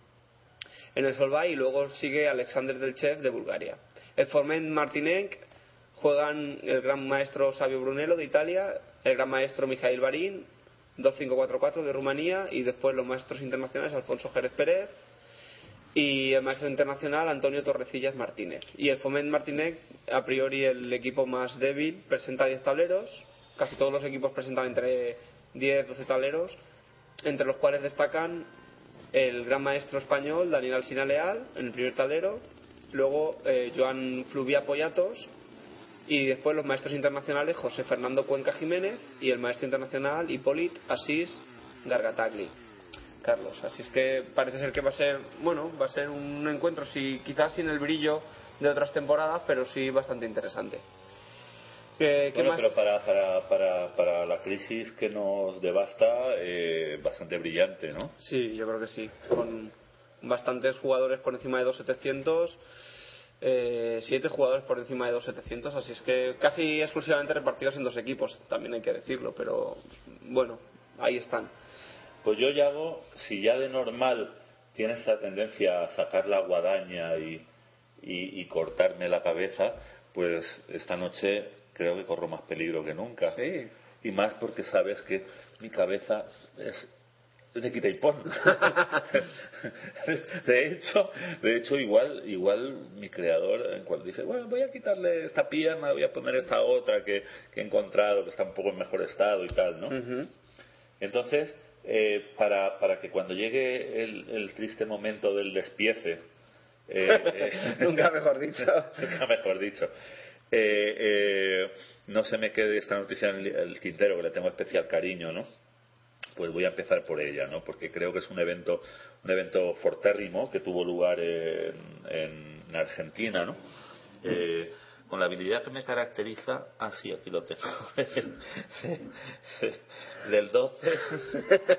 en el Solvay. Y luego sigue Alexander Delchev de Bulgaria. El Forment Martinenc juegan el gran maestro Sabio Brunello de Italia, el gran maestro Mijail Barín, 2544 de Rumanía y después los maestros internacionales Alfonso Jerez Pérez y el maestro internacional Antonio Torrecillas Martínez. Y el Foment Martínez, a priori el equipo más débil, presenta 10 tableros, casi todos los equipos presentan entre 10 12 tableros, entre los cuales destacan el gran maestro español Daniel Alsina Leal en el primer tablero, luego eh, Joan Fluvia Poyatos y después los maestros internacionales José Fernando Cuenca Jiménez y el maestro internacional Hippolit Asís Gargatagli. Carlos, así es que parece ser que va a ser, bueno, va a ser un encuentro, sí, quizás sin el brillo de otras temporadas, pero sí bastante interesante. ¿Qué, qué Bueno, más? pero para, para, para, para la crisis que nos devasta, eh, bastante brillante, ¿no? Sí, yo creo que sí. Con bastantes jugadores por encima de 2.700, eh, siete jugadores por encima de 2.700, así es que casi exclusivamente repartidos en dos equipos, también hay que decirlo, pero bueno, ahí están. Pues yo, Yago, si ya de normal tienes esa tendencia a sacar la guadaña y, y, y cortarme la cabeza, pues esta noche creo que corro más peligro que nunca. Sí. Y más porque sabes que mi cabeza es, es de quita y pon. de hecho, de hecho igual, igual mi creador en cuanto dice, bueno, voy a quitarle esta pierna, voy a poner esta otra que, que he encontrado, que está un poco en mejor estado y tal, ¿no? Ujú. Entonces, eh, para, para que cuando llegue el, el triste momento del despiece, eh, eh, Nunca mejor dicho. nunca mejor dicho, no se me quede esta noticia en el, el tintero, que le tengo especial cariño, ¿no? Pues voy a empezar por ella, ¿no? Porque creo que es un evento, un evento fortérrimo que tuvo lugar en, en Argentina, ¿no? Eh, con la habilidad que me caracteriza, ah sí, aquí lo tengo, del 12,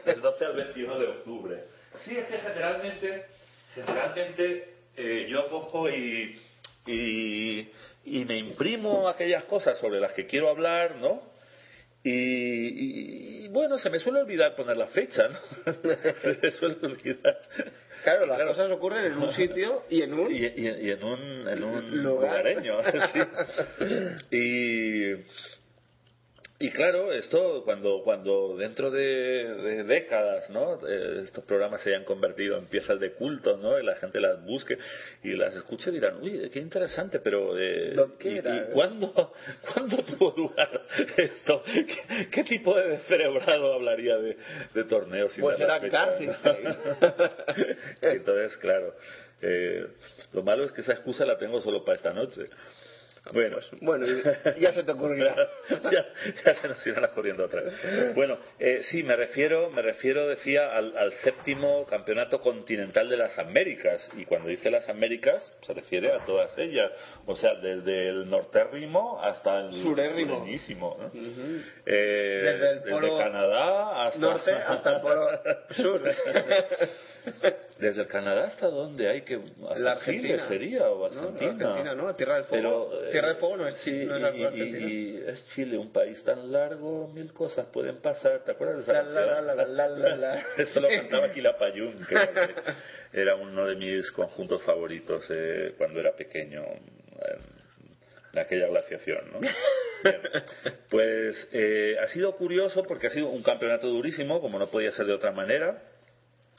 del 12 al 21 de octubre. Sí, es que generalmente, generalmente eh, yo cojo y, y, y me imprimo aquellas cosas sobre las que quiero hablar, ¿no? Y, y- bueno, se me suele olvidar poner la fecha, ¿no? se me suele olvidar. Claro, las cosas ocurren en un sitio y en un... Y, y- y en un, en un Lugar. lugareño. sí. Y, y claro, esto cuando, cuando dentro de, de décadas ¿no? Eh, estos programas se hayan convertido en piezas de culto ¿no? y la gente las busque y las escuche dirán, uy, qué interesante, pero eh, ¿Lo que ¿y, era? y cuándo, cuándo tuvo lugar esto? ¿Qué, qué tipo de descerebrado hablaría de, de torneos? Pues era. Entonces, claro, eh, lo malo es que esa excusa la tengo solo para esta noche. Bueno, ya se te ocurrirá. ya, ya se nos irán corriendo atrás. Bueno, eh, sí, me refiero, me refiero, decía, al, al séptimo campeonato continental de las Américas. Y cuando dice las Américas, se refiere a todas ellas. O sea, desde el nortérrimo hasta el Surérrimo. Eh, Desde el polo Canadá hasta... Norte hasta el polo sur. Desde el Canadá hasta dónde hay que hasta La Chile Argentina. sería o No, Argentina. Argentina, ¿no? Tierra del Fuego. Pero, eh, Tierra del Fuego no es, sí, no es y, Argentina. y- es Chile un país tan largo, mil cosas pueden pasar. ¿Te acuerdas de esa La, la. Eso lo cantaba Quilapayún, que era uno de mis conjuntos favoritos eh, cuando era pequeño. en- en aquella glaciación, ¿no? Bien. Pues eh, ha sido curioso porque ha sido un campeonato durísimo, como no podía ser de otra manera,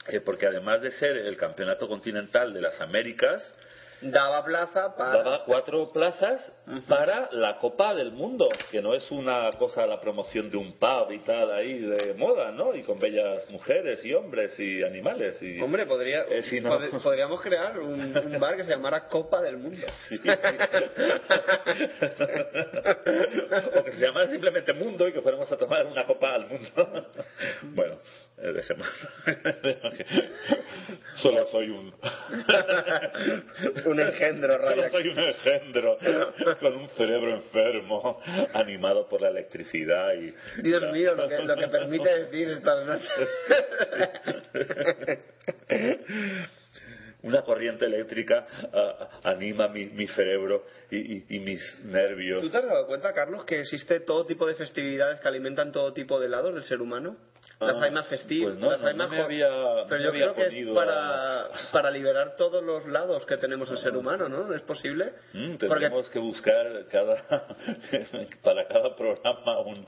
eh, porque además de ser el campeonato continental de las Américas, Daba plaza para... daba cuatro plazas para la Copa del Mundo, que no es una cosa la promoción de un pub y tal ahí de moda, ¿no? Y con bellas mujeres y hombres y animales. Y... Hombre, podría, Eh, si no- pod- podríamos crear un, un bar que se llamara Copa del Mundo. Sí. o que se llamara simplemente Mundo y que fuéramos a tomar una copa al mundo. bueno, dejemos. Solo soy un. un engendro Solo soy un engendro con un cerebro enfermo, animado por la electricidad y. Dios mío, lo que, lo que permite decir estas noches. Una corriente eléctrica ah, anima mi, mi cerebro y, y- y mis nervios. ¿Tú te has dado cuenta, Carlos, que existe todo tipo de festividades que alimentan todo tipo de lados del ser humano? Las Ah, hay más festivas, pues no, las hay no más había- Pero yo creo que es para, a- para liberar todos los lados que tenemos el ser humano, ¿no? ¿No es posible? Mm, Porque tendremos que buscar cada para cada programa un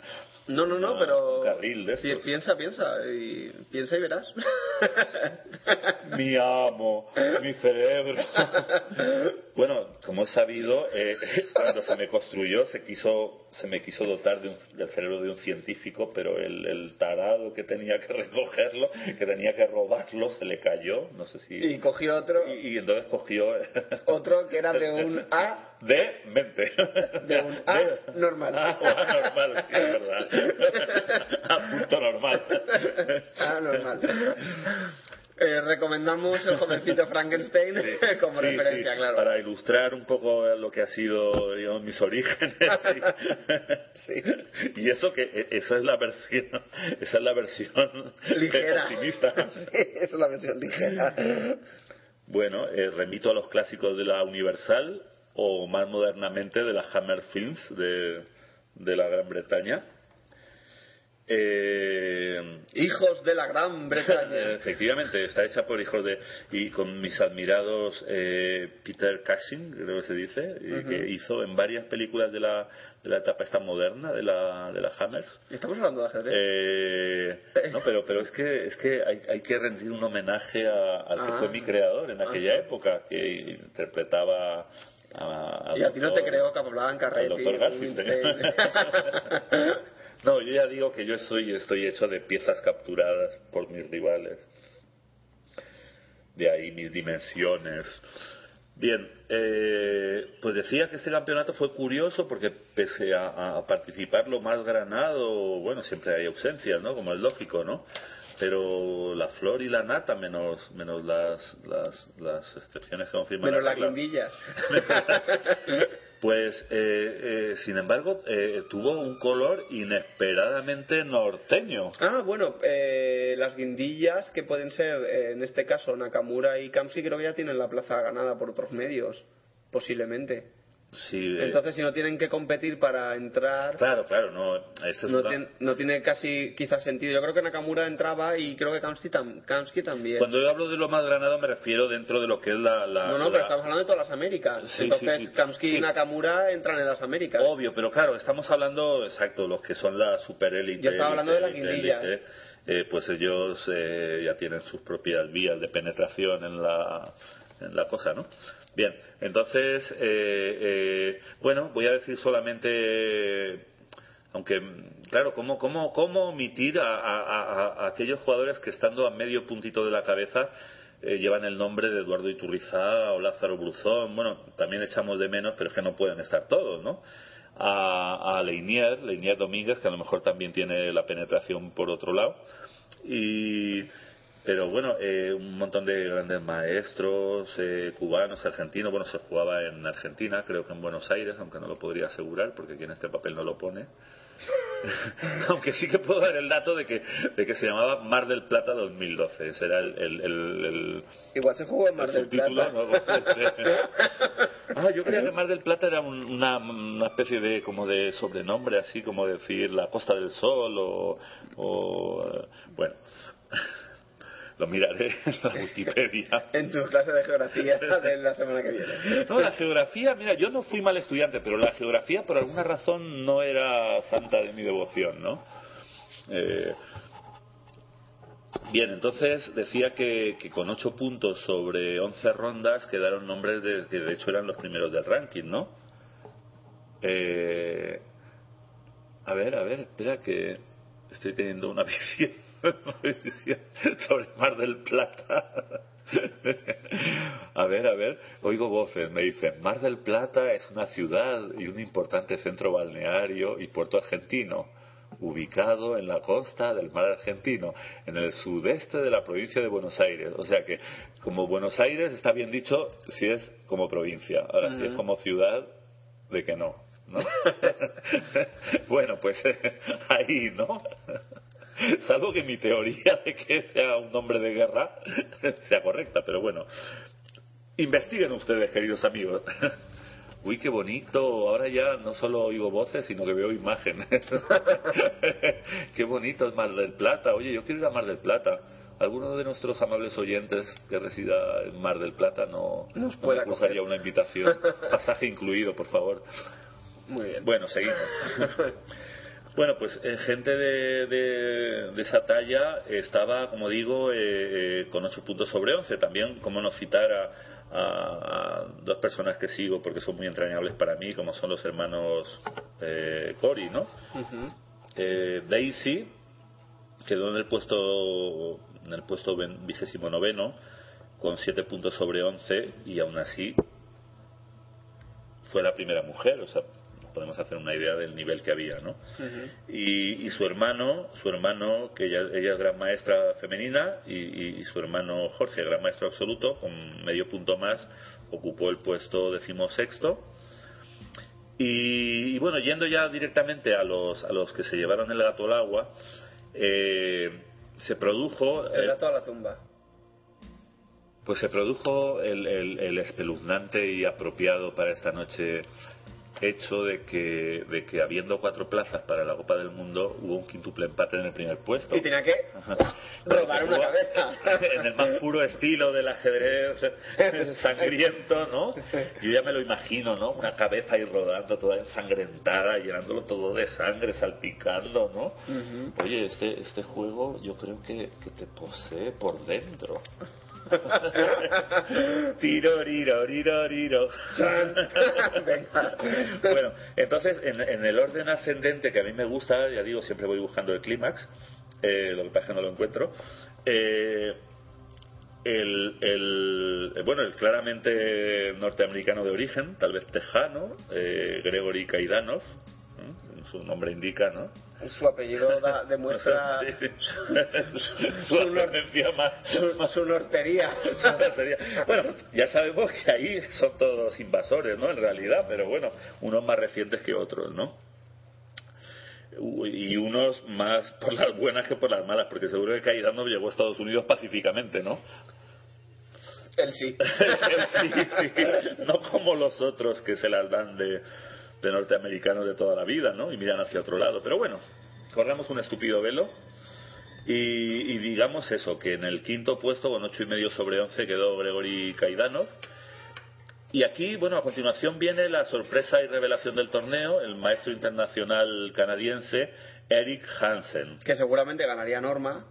No, no, no, pero... un carril de estos. Piensa, piensa, y piensa y verás. mi amo, mi cerebro. bueno, como he sabido, eh, cuando se me construyó se quiso se me quiso dotar de un- del cerebro de un científico, pero el, el tarado que tenía que recogerlo, que tenía que robarlo, se le cayó. No sé si. y cogió otro, y- y entonces cogió. otro que era de un A De mente. De un A normal. Ah, A normal, sí, es verdad. A punto normal. Ah, normal. Eh, recomendamos el jovencito Frankenstein Sí, como sí, referencia, sí, claro. Para ilustrar un poco lo que ha sido digamos, mis orígenes. sí. Y eso que e- esa es la versión, esa es la versión Ligera. optimista. Sí, esa es la versión ligera. Bueno, eh, remito a los clásicos de la Universal o más modernamente de la Hammer Films de, de la Gran Bretaña. Eh, Hijos de la Gran Bretaña. Efectivamente, está hecha por hijos de. y con mis admirados eh, Peter Cushing, creo que se dice, y que hizo en varias películas de la, de la etapa esta moderna de la, de la Hammers. Estamos hablando de ajedrez. Eh, no, pero, pero es que, es que hay, hay que rendir un homenaje a- al que Ah. fue mi creador en aquella época, que interpretaba. A, y a ti no te creo que hablaban al Carretti. doctor Garfield. No, yo ya digo que yo soy, estoy hecho de piezas capturadas por mis rivales. De ahí mis dimensiones. Bien, eh, pues decía que este campeonato fue curioso porque pese a, a participar lo más granado, bueno, siempre hay ausencias, ¿no? Como es lógico, ¿no? Pero la flor y la nata, menos, menos las, las, las excepciones que confirman Menos la las guindillas. Pues, eh, eh, sin embargo, eh, tuvo un color inesperadamente norteño. Ah, bueno, eh, las guindillas que pueden ser, eh, en este caso, Nakamura y Kamsi, creo que ya tienen la plaza ganada por otros medios, posiblemente. Sí, eh, Entonces, si no tienen que competir para entrar, claro, claro, no. es no, tiene, no tiene casi quizás sentido. Yo creo que Nakamura entraba y creo que Kamsky, tam- Kamsky también. Cuando yo hablo de lo más granado me refiero dentro de lo que es la. la- no, no, la- pero estamos hablando de todas las Américas. Sí, Entonces, sí. Kamsky y Nakamura entran en las Américas. Obvio, pero claro, estamos hablando, exacto, los que son la superélite. Yo estaba hablando de las guindillas. eh, pues ellos eh, ya tienen sus propias vías de penetración en la, en la cosa, ¿no? Bien, entonces, eh, eh, bueno, voy a decir solamente, aunque, claro, ¿cómo, cómo, cómo omitir a, aquellos jugadores que estando a medio puntito de la cabeza eh, llevan el nombre de Eduardo Iturrizaga o Lázaro Bruzón? Bueno, también echamos de menos, pero es que no pueden estar todos, ¿no? A, a Leinier, Leinier Domínguez, que a lo mejor también tiene la penetración por otro lado. Y, pero bueno, eh, un montón de grandes maestros eh, cubanos, argentinos. Bueno, se jugaba en Argentina, creo que en Buenos Aires, aunque no lo podría asegurar porque aquí en este papel no lo pone. aunque sí que puedo dar el dato de que, de que se llamaba Mar del Plata 2012. Ese era el, el, el- el- Igual se jugó en Mar el del Plata. ¿no? ah, yo creía que Mar del Plata era un- una, una especie de como de sobrenombre, así como decir la Costa del Sol o, o, eh, bueno, lo miraré en la Wikipedia. En tu clase de geografía de la semana que viene. No, la geografía, mira, yo no fui mal estudiante, pero la geografía por alguna razón no era santa de mi devoción, ¿no? Eh, bien, entonces decía que, que con 8 puntos sobre 11 rondas quedaron nombres de, que de hecho eran los primeros del ranking, ¿no? Eh, a ver, a ver, espera que estoy teniendo una visión, una visión sobre Mar del Plata. A ver, a ver, oigo voces, me dicen, Mar del Plata es una ciudad y un importante centro balneario y puerto argentino, ubicado en la costa del mar argentino, en el sudeste de la provincia de Buenos Aires. O sea que, como Buenos Aires está bien dicho si es como provincia, ahora si es como ciudad, de que no. ¿no? bueno, pues ahí, ¿no? Salvo que mi teoría de que sea un nombre de guerra sea correcta, pero bueno. Investiguen ustedes, queridos amigos. Uy, qué bonito. Ahora ya no solo oigo voces, sino que veo imágenes. qué bonito es Mar del Plata. Oye, yo quiero ir a Mar del Plata. Alguno de nuestros amables oyentes que resida en Mar del Plata no Nos no cruzaría una invitación. Pasaje incluido, por favor. Muy bien. Bueno, seguimos. Bueno, pues eh, gente de, de- de esa talla estaba, como digo, eh, eh, con 8 puntos sobre 11. También, como no citar a, a- a dos personas que sigo porque son muy entrañables para mí, como son los hermanos eh, Cory, ¿no? Eh, Daisy quedó en el puesto en el puesto vigésimo noveno con 7 puntos sobre 11 y aún así fue la primera mujer, o sea, podemos hacer una idea del nivel que había, ¿no? y, y su hermano, su hermano, que ella, ella es gran maestra femenina, y, y- y su hermano Jorge, gran maestro absoluto, con medio punto más, ocupó el puesto decimosexto. Y, y bueno, yendo ya directamente a los, a los que se llevaron el gato al agua, eh, se produjo... El gato a la tumba. pues se produjo el, el- el espeluznante y apropiado para esta noche hecho de que, de que habiendo cuatro plazas para la Copa del Mundo hubo un quintuple empate en el primer puesto. Y tenía que Ajá. rodar una cabeza. En el más puro estilo del ajedrez sangriento, ¿no? Yo ya me lo imagino, ¿no? Una cabeza ahí rodando toda ensangrentada, llenándolo todo de sangre, salpicando, ¿no? Oye, este, este juego yo creo que, que te posee por dentro. Tiro, riro, riro, riro. Chan. Venga. Bueno, entonces en, en el orden ascendente que a mí me gusta, ya digo, siempre voy buscando el clímax, eh, lo que pasa es que no lo encuentro. eh, el, el- eh, bueno, el claramente norteamericano de origen, tal vez tejano, eh, Gregory Kaidanov, su nombre indica, ¿no? Su apellido da- demuestra Sí. su ascendencia más, su, su nortería. bueno, ya sabemos que ahí son todos invasores, ¿no? En realidad, pero bueno, unos más recientes que otros, ¿no? Y unos más por las buenas que por las malas, porque seguro que Caidano llegó a Estados Unidos pacíficamente, ¿no? Él sí. sí, sí, no como los otros que se las dan de, de norteamericanos de toda la vida, ¿no? Y miran hacia otro lado. Pero bueno, corremos un estúpido velo. Y, digamos eso, que en el quinto puesto, con ocho y medio sobre once, quedó Gregory Kaidanov. Y aquí, bueno, a continuación viene la sorpresa y revelación del torneo, el maestro internacional canadiense Eric Hansen. Que seguramente ganaría Norma.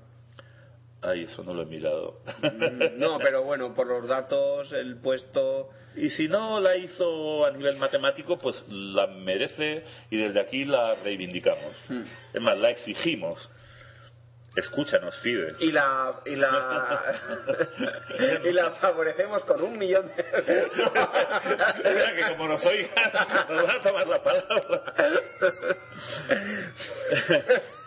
Ay, eso no lo he mirado. Mm, No, pero bueno, por los datos, el puesto. Y si no la hizo a nivel matemático, pues la merece y desde aquí la reivindicamos. Hmm. Es más, la exigimos. Escúchanos, Fide. Y la. Y la. y la favorecemos con un millón de. Mira que como nos oigan, nos van a tomar la palabra.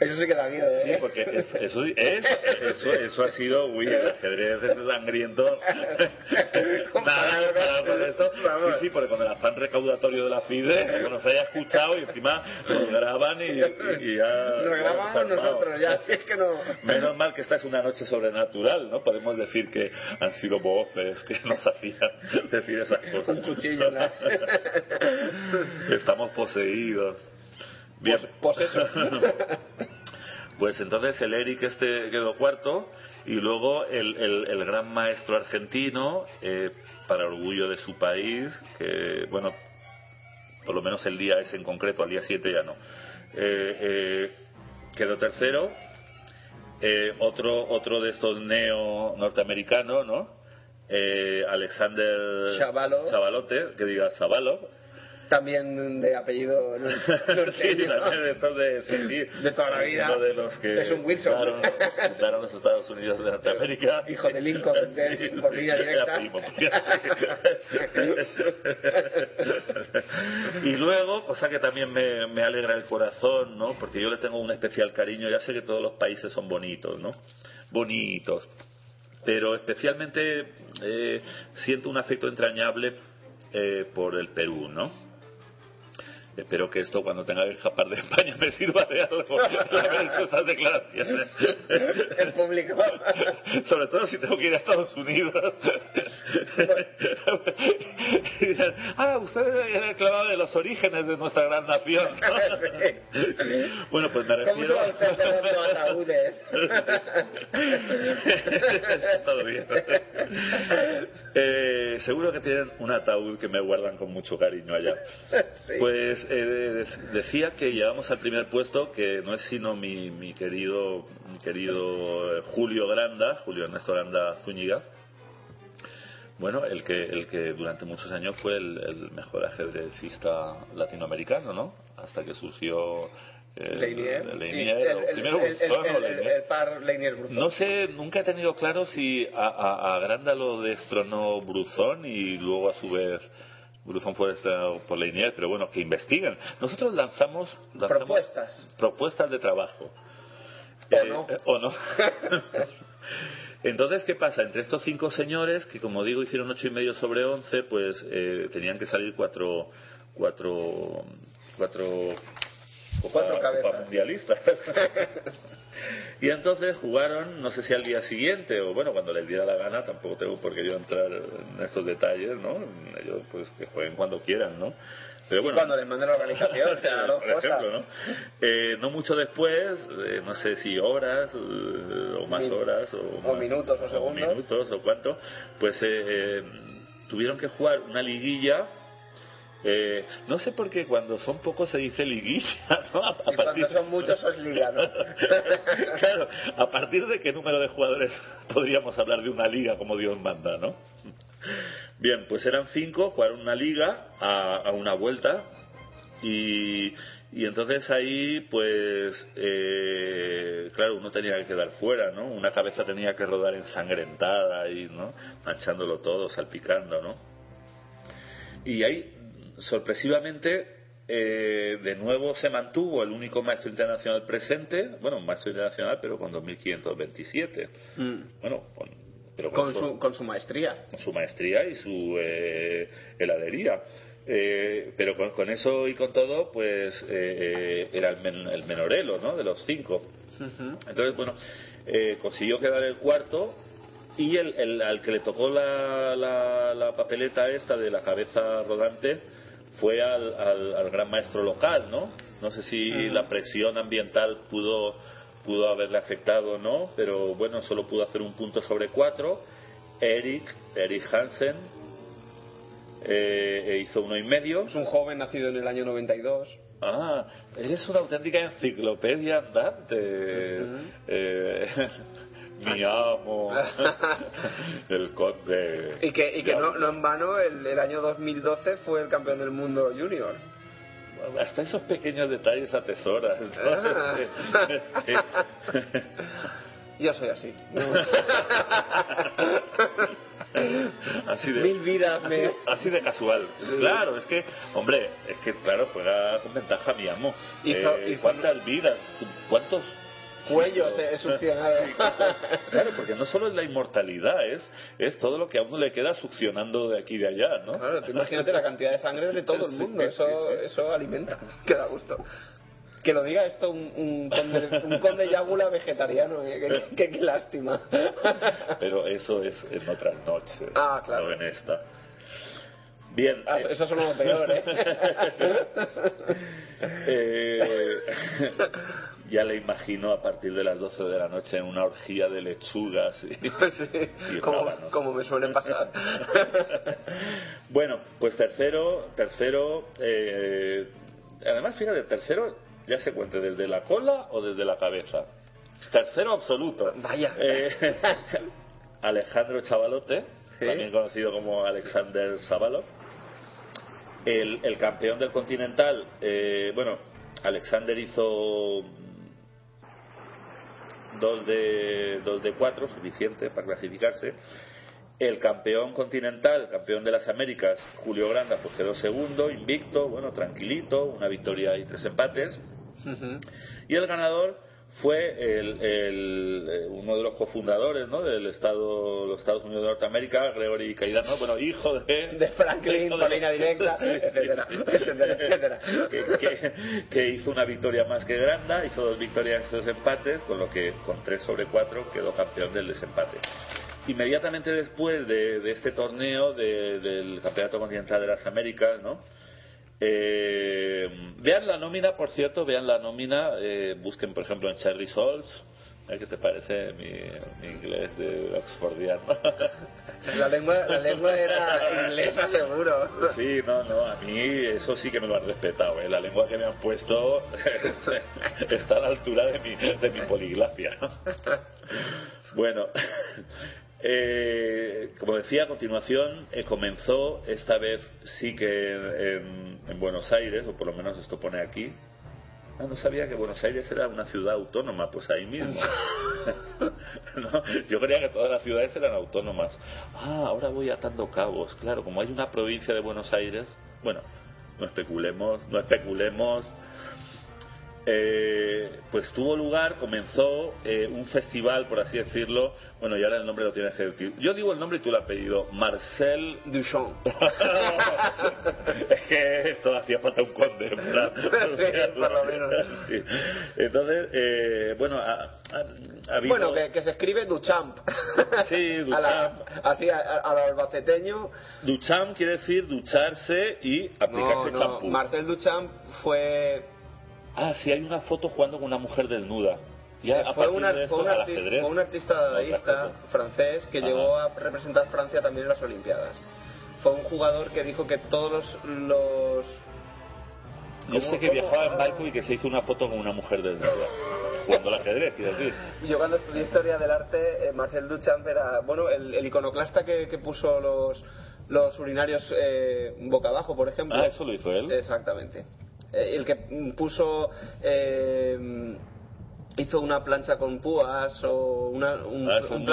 Eso sí que da miedo, ¿eh? Sí, porque es- eso, es, eso, eso ha sido, uy, el ajedrez es sangriento. Nada con esto. Sí, sí, porque con el afán recaudatorio de la FIDE, que nos haya escuchado y encima nos graban y, y- y ya. Nos grabamos nosotros, ya, si es que no. Menos mal que esta es una noche sobrenatural, ¿no? Podemos decir que han sido voces que nos hacían decir esas cosas. Un cuchillo, ¿no? Estamos poseídos. Bien. Pues, pues eso. Pues entonces el Eric este quedó cuarto y luego el, el- el gran maestro argentino, eh, para orgullo de su país, que bueno, por lo menos el día ese en concreto, al día 7 ya no, eh, eh, quedó tercero. Otro, otro de estos neo norteamericanos, ¿no? Alexander Chavalov. Chavalote, que diga Zavalov, También de apellido nor- sí, norteño. también de sí, sí, De toda la vida. De los que Es un Wilson. fundaron los Estados Unidos de Norteamérica. Hijo de Lincoln, de- por línea directa. Y luego, cosa que también me, me alegra el corazón, ¿no? Porque yo le tengo un especial cariño. Ya sé que todos los países son bonitos, ¿no? Bonitos. Pero especialmente eh, siento un afecto entrañable eh, por el Perú, ¿no? Espero que esto cuando tenga que escapar de España me sirva de algo el estas declaraciones. El público. Sobre todo si tengo que ir a Estados Unidos. Y dicen, ah, ustedes habían clavado de los orígenes de nuestra gran nación. Bueno, pues me ¿Cómo refiero... va usted ataúdes? Todo bien. Eh, seguro que tienen un ataúd que me guardan con mucho cariño allá. Sí. Pues eh, de- decía que llegamos al primer puesto, que no es sino mi, mi querido, mi querido eh, Julio Granda, Julio Ernesto Granda Zúñiga. Bueno, el que, el que durante muchos años fue el, el mejor ajedrecista latinoamericano, ¿no? Hasta que surgió el, Leinier. el Leinier. par Leinier Bruzón. No sé, nunca he tenido claro si a, a, a Granda lo destronó Bruzón y luego a su vez Bruzón fue por Leinier, pero bueno, que investiguen. Nosotros lanzamos, lanzamos Propuestas. propuestas de trabajo. O no. eh, o no. Entonces, ¿qué pasa? Entre estos cinco señores, que como digo hicieron ocho y medio sobre once, pues eh, tenían que salir cuatro, cuatro, cuatro, copa- Cuatro cabezas. copa mundialistas. Y entonces jugaron, no sé si al día siguiente o bueno, cuando les diera la gana, tampoco tengo por qué yo entrar en estos detalles, ¿no? Ellos pues que jueguen cuando quieran, ¿no? Pero bueno, Cuando les mande la organización, o sea, por cosas. ejemplo, ¿no? Eh, no mucho después, eh, no sé si horas eh, o más Min- horas o, o más- minutos o segundos. minutos o cuánto, pues eh, eh, tuvieron que jugar una liguilla. Eh, no sé por qué cuando son pocos se dice liguilla, ¿no? A, a Y cuando son muchos, es liga, ¿no? claro, a partir de qué número de jugadores podríamos hablar de una liga como Dios manda, ¿no? Bien, pues eran cinco, jugaron una liga a, a una vuelta y, y entonces ahí, pues, eh, claro, uno tenía que quedar fuera, ¿no? Una cabeza tenía que rodar ensangrentada y, ¿no? Manchándolo todo, salpicando, ¿no? Y ahí, sorpresivamente, eh, de nuevo se mantuvo el único maestro internacional presente, bueno, un maestro internacional, pero con 2.527. Mm. Bueno, con, pero Con su- su, con su maestría. con su maestría y su eh, heladería. Eh, pero con, con eso y con todo, pues eh, eh, era el, men- el menorelo, ¿no? De los cinco. Entonces, bueno, eh, consiguió quedar el cuarto y el, el- al que le tocó la, la- la papeleta esta de la cabeza rodante fue al, al- al gran maestro local, ¿no? No sé si la presión ambiental pudo, pudo haberle afectado o no, pero bueno, solo pudo hacer un punto sobre cuatro. Eric, Eric Hansen, eh, e hizo uno y medio. Es un joven nacido en el año 92. Ah, eres una auténtica enciclopedia andante. Eh, mi amo, el conde. Y que, y que no, no en vano, el, el año 2012 fue el campeón del mundo junior. Hasta esos pequeños detalles atesoras. ¿no? Ah. Yo soy así. así de, Mil vidas así, me... así de casual. Claro, es que, hombre, es que, claro, juega con ventaja mi amo. Hizo- Eh, hizo- ¿Cuántas vidas? ¿Cuántos Cuellos he succionado. Claro, porque no solo es la inmortalidad, es, es todo lo que a uno le queda succionando de aquí y de allá, ¿no? Claro, tú imagínate la cantidad de sangre de todo el mundo. sí, Eso, sí. eso alimenta. Que da gusto. Que lo diga esto un, un, conde, un conde Yágula vegetariano. eh, Qué lástima. Pero eso es en otras noches, Ah, claro. no en esta. Bien, Ah, eh, Eso es lo peor, ¿eh? eh, ya le imagino a partir de las 12 de la noche en una orgía de lechugas y, Sí, y como, rábanos. como me suele pasar. Bueno, pues tercero, tercero, eh, además fíjate, tercero ya se cuente desde la cola o desde la cabeza. Tercero absoluto. Vaya. Eh, Alejandro Chavalote, Sí. también conocido como Alexander Sabalov. El, el campeón del Continental, eh, bueno, Alexander hizo dos de, dos de cuatro, suficiente para clasificarse. El campeón continental, campeón de las Américas, Julio Granda, pues quedó segundo, invicto, bueno, tranquilito, una victoria y tres empates. Y el ganador fue el, el, eh, uno de los cofundadores ¿no? del Estado, los Estados Unidos de Norteamérica, Gregory Caidano, bueno, hijo de, de Franklin, línea directa, Sí, sí. etcétera, etcétera, etcétera. Que, que- que hizo una victoria más que Granda, hizo dos victorias y dos empates, con lo que con tres sobre cuatro quedó campeón del desempate. Inmediatamente después de, de este torneo de- del Campeonato Continental de las Américas, ¿no? Eh, vean la nómina, por cierto, vean la nómina, eh, busquen por ejemplo en Cherry Souls, ¿eh? ¿qué te parece mi, mi inglés de Oxfordiano? La lengua, la lengua era inglesa seguro. Sí, no, no, a mí eso sí que me lo han respetado, ¿eh? la lengua que me han puesto está a la altura de mi, de mi poliglafia. Bueno, eh, como decía, a continuación eh, comenzó, esta vez sí que en, en Buenos Aires, o por lo menos esto pone aquí. Ah, no sabía que Buenos Aires era una ciudad autónoma, pues ahí mismo. No, Yo creía que todas las ciudades eran autónomas. Ah, ahora voy atando cabos. Claro, como hay una provincia de Buenos Aires, bueno, no especulemos, no especulemos. Eh, pues tuvo lugar, comenzó eh, un festival, por así decirlo. Bueno, y ahora el nombre lo tienes que decir. Yo digo el nombre y tú lo has pedido. Marcel Duchamp. es que esto hacía falta un conde para Sí, por lo menos. Sí. entonces eh, bueno ha, ha- ha habido Bueno, que, que se escribe Duchamp. Sí, A la- así, al albaceteño. ducham quiere decir ducharse y No, aplicarse no. champú Marcel Duchamp fue ah sí hay una foto jugando con una mujer desnuda ya fue, una- de fue un arti- ajedrez fue un artista dadaísta francés que Ajá. llegó a representar Francia también en las Olimpiadas. Fue un jugador que dijo que todos los... los yo ¿Cómo- sé que viajaba en barco y que se hizo una foto con una mujer desnuda jugando al ajedrez quiero decir Yo cuando estudié historia del arte, eh, Marcel Duchamp era, bueno, el, el iconoclasta que, que puso los, los urinarios eh, boca abajo, por ejemplo. ah eso lo hizo él Exactamente. Eh, el que puso... eh, hizo una plancha con púas o una, un, Ah, un.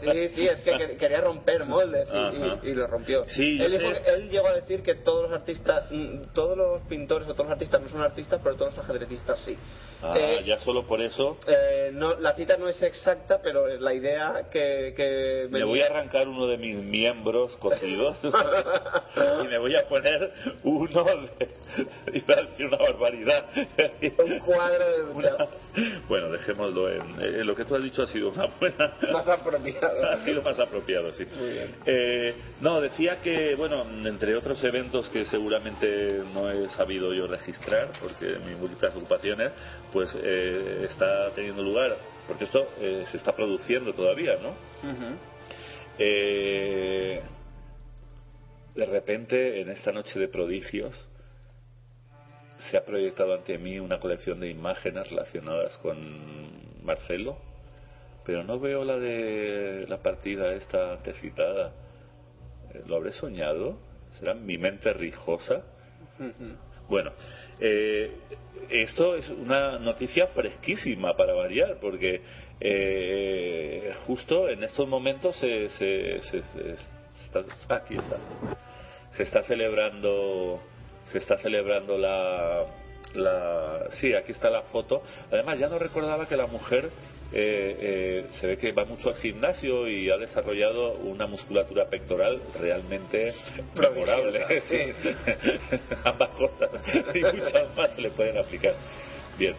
Sí, sí, es que quer- quería romper moldes y, Ajá. y- y lo rompió. Sí, él, dijo que- él llegó a decir que todos los artistas, mm, todos los pintores o todos los artistas no son artistas, pero todos los ajedrecistas sí. ah, Eh, ya solo por eso eh, no, la cita no es exacta, pero es la idea que, que Me voy a arrancar uno de mis miembros cosidos y me voy a poner uno de... Iba a decir una barbaridad. un cuadro de Una. bueno, dejémoslo en, lo que tú has dicho ha sido una buena más apropiado. Ha sido más apropiado sí. Eh, no decía que bueno entre otros eventos que seguramente no he sabido yo registrar porque mis múltiples ocupaciones pues eh, está teniendo lugar porque esto eh, se está produciendo todavía no de repente en esta noche de prodigios se ha proyectado ante mí una colección de imágenes relacionadas con Marcelo, pero no veo la de la partida esta antecitada. Eh, ¿Lo habré soñado? ¿Será mi mente rijosa? Bueno, eh, esto es una noticia fresquísima para variar, porque eh, justo en estos momentos se, se, se, está, aquí está, se está celebrando se está celebrando la, la... Sí, aquí está la foto. Además, ya no recordaba que la mujer eh, eh, se ve que va mucho al gimnasio y ha desarrollado una musculatura pectoral realmente memorable. Sí. Ambas cosas y muchas más se le pueden aplicar. Bien.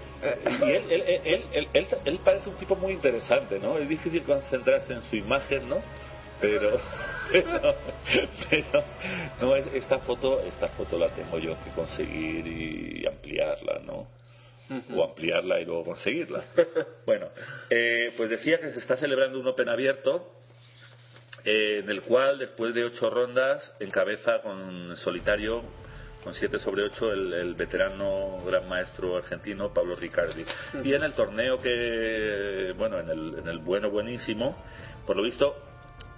Y él, él, él, él, él parece un tipo muy interesante, ¿no? Es difícil concentrarse en su imagen, ¿no? pero, pero, no es esta foto esta foto la tengo yo que conseguir y ampliarla no o ampliarla y luego conseguirla. Bueno eh, pues decía que se está celebrando un Open abierto eh, en el cual después de ocho rondas encabeza con solitario con siete sobre ocho el, el, veterano gran maestro argentino Pablo Ricardi. Y en el torneo que, bueno, en el, en el bueno buenísimo, por lo visto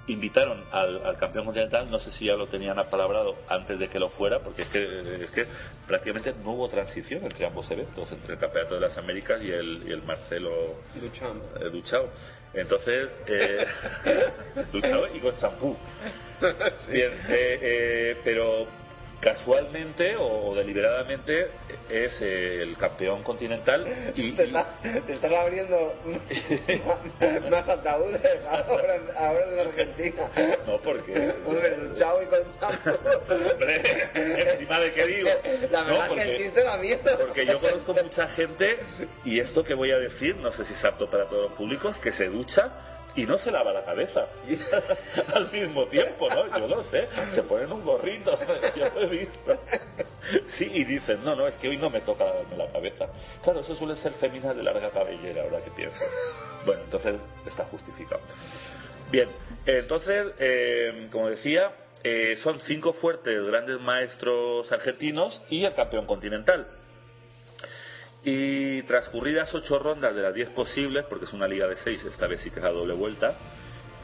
invitaron al, campeón continental, no sé si ya lo tenían apalabrado antes de que lo fuera, porque es que, es que prácticamente no hubo transición entre ambos eventos, entre el Campeonato de las Américas y el, y el Marcelo Duchao. Eh, Entonces, eh, Duchao y con champú. Bien, eh, eh, pero casualmente o deliberadamente es el campeón continental y, te, estás abriendo más ataúdes ahora, ahora en Argentina. No porque hombre chao y con hombre encima de qué digo. La verdad que el chiste da miedo. porque yo conozco mucha gente y esto que voy a decir no sé si es apto para todos los públicos que se ducha y no se lava la cabeza al mismo tiempo, ¿no? Yo lo sé, se ponen un gorrito, yo lo he visto. Sí, y dicen, no, no, es que hoy no me toca lavarme la cabeza. Claro, eso suele ser féminas de larga cabellera, ahora que pienso. Bueno, entonces está justificado. Bien, entonces, eh, como decía, eh, son cinco fuertes grandes maestros argentinos y el campeón continental. Y transcurridas ocho rondas de las diez posibles, porque es una liga de seis, esta vez sí que es a doble vuelta,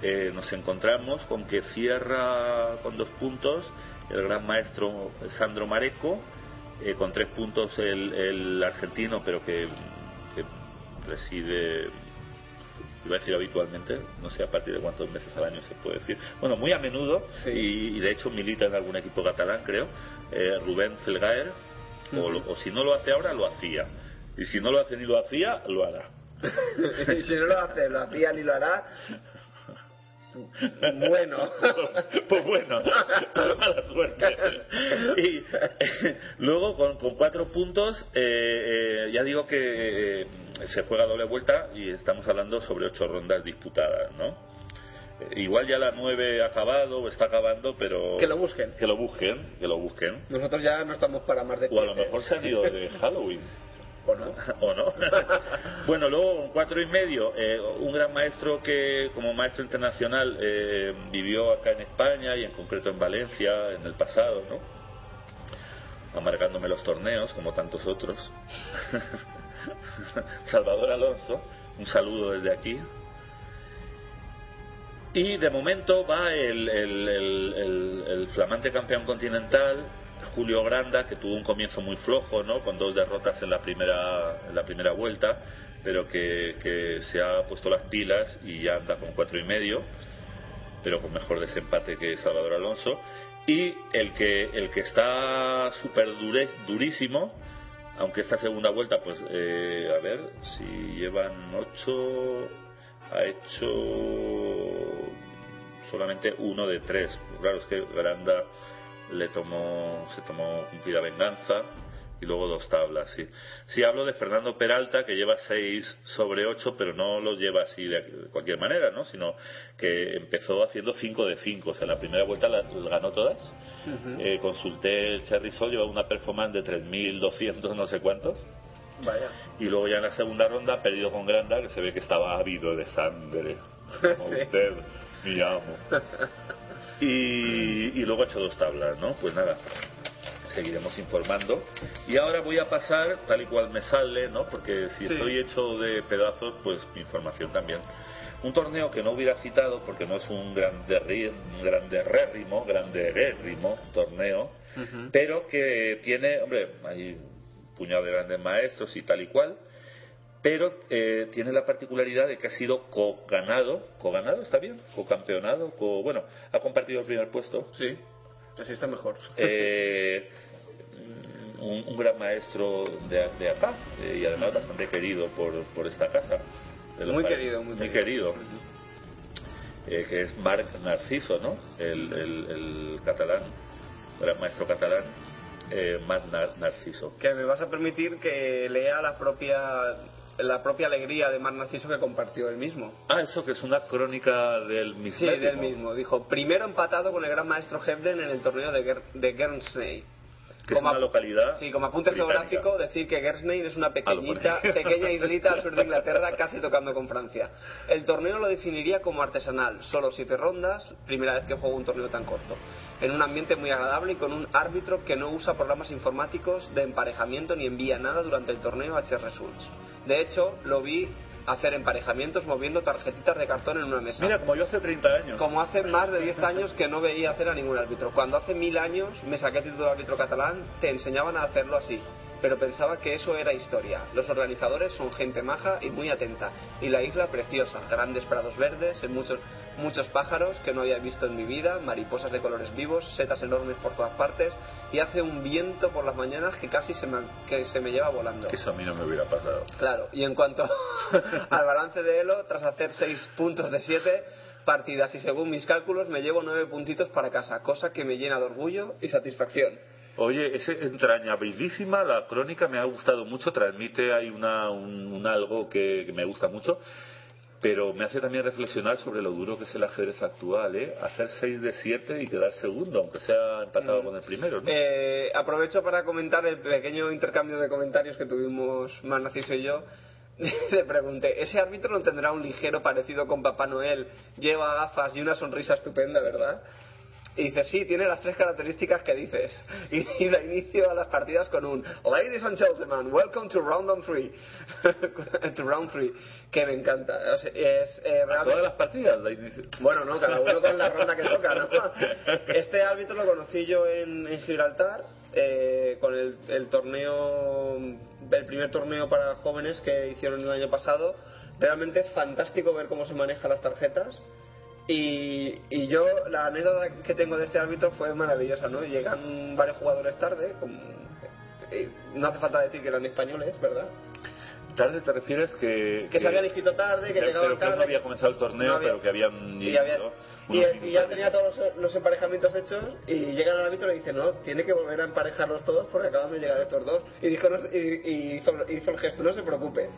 eh, nos encontramos con que cierra con dos puntos el gran maestro Sandro Mareco, eh, con tres puntos el, argentino, pero que, reside, iba a decir habitualmente, no sé a partir de cuántos meses al año se puede decir, bueno, muy a menudo, y, de hecho milita en algún equipo catalán, creo, eh, Rubén Felgaer, o, o si no lo hace ahora, lo hacía. Y si no lo hace ni lo hacía, lo hará. y si no lo hace, lo hacía ni lo hará. Bueno. pues bueno, mala suerte. Y luego con, cuatro puntos, eh, eh, ya digo que eh, se juega doble vuelta y estamos hablando sobre ocho rondas disputadas, ¿no? Igual ya la nueve ha acabado o está acabando, pero... Que lo busquen. Que lo busquen, que lo busquen. Nosotros ya no estamos para más de... O a lo mejor ido de Halloween. ¿O no? ¿O no? bueno, luego, cuatro y medio, eh, un gran maestro que, como maestro internacional, eh, vivió acá en España y en concreto en Valencia en el pasado, ¿no? Amargándome los torneos, como tantos otros. Salvador Alonso, un saludo desde aquí. Y de momento va el, el, el, el flamante campeón continental, Julio Granda, que tuvo un comienzo muy flojo, ¿no? Con dos derrotas en la primera, la primera vuelta, pero que, que se ha puesto las pilas y ya anda con cuatro y medio, pero con mejor desempate que Salvador Alonso. Y el que, el que está súper durísimo, aunque esta segunda vuelta, pues, eh, a ver, si llevan ocho, ha hecho solamente uno de tres. Claro, es que Granda le tomó, se tomó cumplida venganza y luego dos tablas, sí. Sí hablo de Fernando Peralta, que lleva 6 sobre 8, pero no lo lleva así de cualquier manera, ¿no? Sino que empezó haciendo 5 de 5. O sea, la primera vuelta las ganó todas. Eh, consulté el Cherry Sol, lleva una performance de 3.200 no sé cuántos. Vaya. Y luego ya en la segunda ronda ha perdido con Granda, que se ve que estaba ávido de sangre. Como Sí. usted, mi amo. Y, y luego ha hecho dos tablas, ¿no? Pues nada, seguiremos informando. Y ahora voy a pasar tal y cual me sale, ¿no? Porque si Sí. estoy hecho de pedazos, pues mi información también. Un torneo que no hubiera citado, porque no es un grande, un granderrérrimo, granderérrimo torneo, pero que tiene, hombre, hay un puñado de grandes maestros y tal y cual, pero eh, tiene la particularidad de que ha sido co-ganado, co-ganado, ¿está bien? Co-campeonado, co bueno, ha compartido el primer puesto. Sí, así está mejor. Eh, un, un gran maestro de, de acá eh, y además bastante querido por, por esta casa. Muy querido, muy querido. Eh, que es Marc Narciso, ¿no? El, el- el catalán, gran maestro catalán, eh, Marc Nar- Narciso. Que me vas a permitir que lea la propia la propia alegría de Mar Narciso que compartió él mismo. Ah, eso que es una crónica del Sí, mismo. del mismo. Dijo, primero empatado con el gran maestro Hebden en el torneo de, Ger de Guernsey. Que es Como una ap- localidad. Sí, como apunte británica. geográfico, decir que Guernsey es una pequeñita, pequeña islita al sur de Inglaterra, casi tocando con Francia. El torneo lo definiría como artesanal, solo siete rondas, primera vez que juego un torneo tan corto. En un ambiente muy agradable y con un árbitro que no usa programas informáticos de emparejamiento ni envía nada durante el torneo a Chess Results. De hecho, lo vi hacer emparejamientos moviendo tarjetitas de cartón en una mesa. Mira, como yo hace 30 años. Como hace más de 10 años que no veía hacer a ningún árbitro. Cuando hace mil años me saqué el título de árbitro catalán, te enseñaban a hacerlo así. Pero pensaba que eso era historia. Los organizadores son gente maja y muy atenta. Y la isla preciosa. Grandes prados verdes, muchos, muchos pájaros que no había visto en mi vida, mariposas de colores vivos, setas enormes por todas partes. Y hace un viento por las mañanas que casi se me, que se me lleva volando. Eso a mí no me hubiera pasado. Claro, y en cuanto al balance de Elo, tras hacer 6 puntos de 7 partidas y según mis cálculos me llevo 9 puntitos para casa, cosa que me llena de orgullo y satisfacción. Oye, es entrañabilísima la crónica, me ha gustado mucho, transmite ahí una, un, un algo que, que me gusta mucho, pero me hace también reflexionar sobre lo duro que es el ajedrez actual, ¿eh? Hacer 6 de 7 y quedar segundo, aunque sea empatado con el primero, ¿no? Eh, aprovecho para comentar el pequeño intercambio de comentarios que tuvimos más Narciso y yo. Le pregunté, ¿ese árbitro no tendrá un ligero parecido con Papá Noel? Lleva gafas y una sonrisa estupenda, ¿verdad? Y dice, sí, tiene las tres características que dices. Y, y da inicio a las partidas con un Ladies and gentlemen, welcome to round on three. to round three. Que me encanta. O sea, es, eh, A realmente- todas las partidas bueno, no, cada uno con la ronda que toca, ¿no? Este árbitro lo conocí yo en, en Gibraltar, eh, con el, el torneo, el primer torneo para jóvenes que hicieron el año pasado. Realmente es fantástico ver cómo se manejan las tarjetas. Y, y yo, la anécdota que tengo de este árbitro fue maravillosa, ¿no? Llegan varios jugadores tarde, como- eh, no hace falta decir que eran españoles, ¿verdad? Tarde te refieres que... Que se habían inscrito tarde, que llegaban que tarde. no había comenzado el torneo, No había- pero que habían... y, y- ya tenía todos los, los emparejamientos hechos y llegan al árbitro y le dicen no, tiene que volver a emparejarlos todos porque acaban de llegar estos dos y, dijo, no y hizo, hizo el gesto, no se preocupe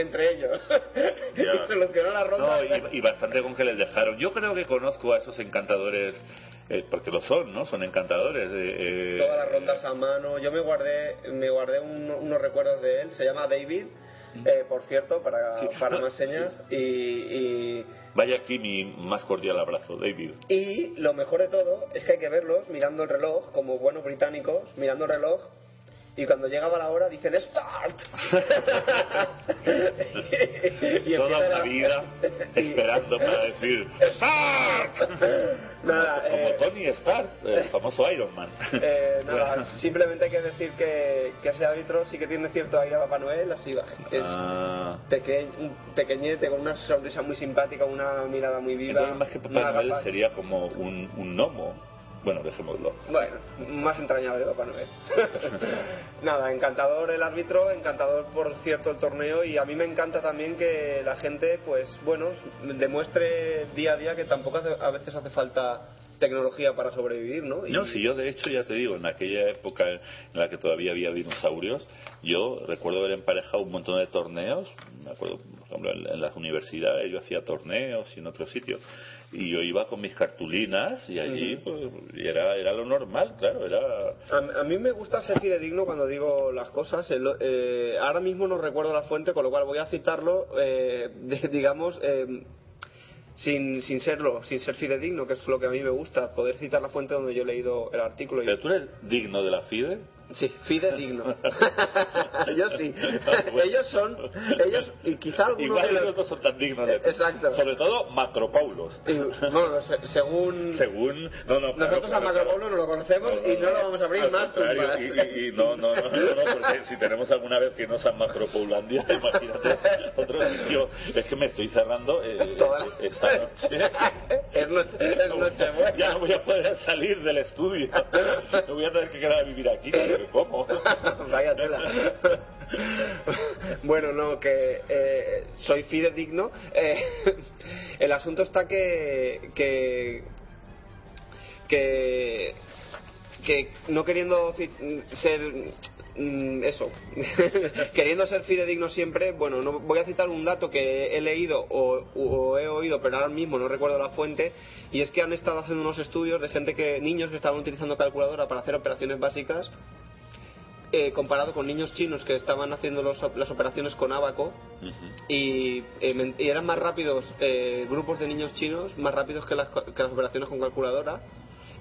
entre ellos Ya. y solucionó la ronda No, y, y bastante con que les dejaron. Yo creo que conozco a esos encantadores, eh, porque lo son, ¿no? Son encantadores. eh, eh, todas las rondas a mano yo me guardé me guardé un- unos recuerdos de él se llama David eh, por cierto para, Sí. para más señas y, y Vaya aquí mi más cordial abrazo, David. Y lo mejor de todo es que hay que verlos mirando el reloj, como buenos británicos, mirando el reloj, y cuando llegaba la hora dicen ¡Start! y Toda empiezan una vida y- esperando para decir ¡Start! Nada, como eh, Tony Stark, el famoso Iron Man. eh, nada, simplemente hay que decir que, que ese árbitro sí que tiene cierto aire a Papá Noel, así que es Ah, peque- un pequeñete con una sonrisa muy simpática, una mirada muy viva. entonces más que Papá Noel sería como un, un gnomo. Bueno, dejémoslo. Bueno, más entrañable Papá Noel. Nada, encantador el árbitro, encantador por cierto el torneo y a mí me encanta también que la gente, pues bueno, demuestre día a día que tampoco hace- a veces hace falta tecnología para sobrevivir, ¿no? Y- No, si yo de hecho ya te digo, en aquella época en la que todavía había dinosaurios, yo recuerdo haber emparejado un montón de torneos, me acuerdo, por ejemplo, en, en las universidades yo hacía torneos y en otros sitios, y yo iba con mis cartulinas y allí pues, y era, era lo normal, claro, era... A, a mí me gusta ser fidedigno cuando digo las cosas. El- eh, ahora mismo no recuerdo la fuente, con lo cual voy a citarlo, eh, de- digamos, eh, sin, sin serlo, sin ser fidedigno, que es lo que a mí me gusta, poder citar la fuente donde yo he leído el artículo. y- Pero tú eres digno de la FIDE. Sí, fidedigno. Ellos sí. Ellos son, ellos, y quizá algunos Igual de los- ellos no son tan dignos de ti. Exacto. Sobre todo Macropaulos. y, se- según... Según. No, no, claro, Nosotros a claro, Macro claro. Pablo no lo conocemos y no lo vamos a abrir más tumbas. Y, y- y no, no, no, no, no, porque si tenemos alguna vez que no sea Macropaulandia, imagínate otro sitio. Es que me estoy cerrando eh, Toda la- esta noche. Es noche- es. Ya no voy a poder salir del estudio. Me voy a tener que quedar a vivir aquí. ¿Cómo? Vaya tela. bueno, no, que eh, soy fidedigno. Eh, el asunto está que, que, que, no queriendo ser mm, eso, queriendo ser fidedigno siempre, bueno, no voy a citar un dato que he leído o, o he oído, pero ahora mismo no recuerdo la fuente, y es que han estado haciendo unos estudios de gente que, niños que estaban utilizando calculadora para hacer operaciones básicas eh, comparado con niños chinos que estaban haciendo los- las operaciones con abaco y, eh, y eran más rápidos eh, grupos de niños chinos más rápidos que las, que las operaciones con calculadora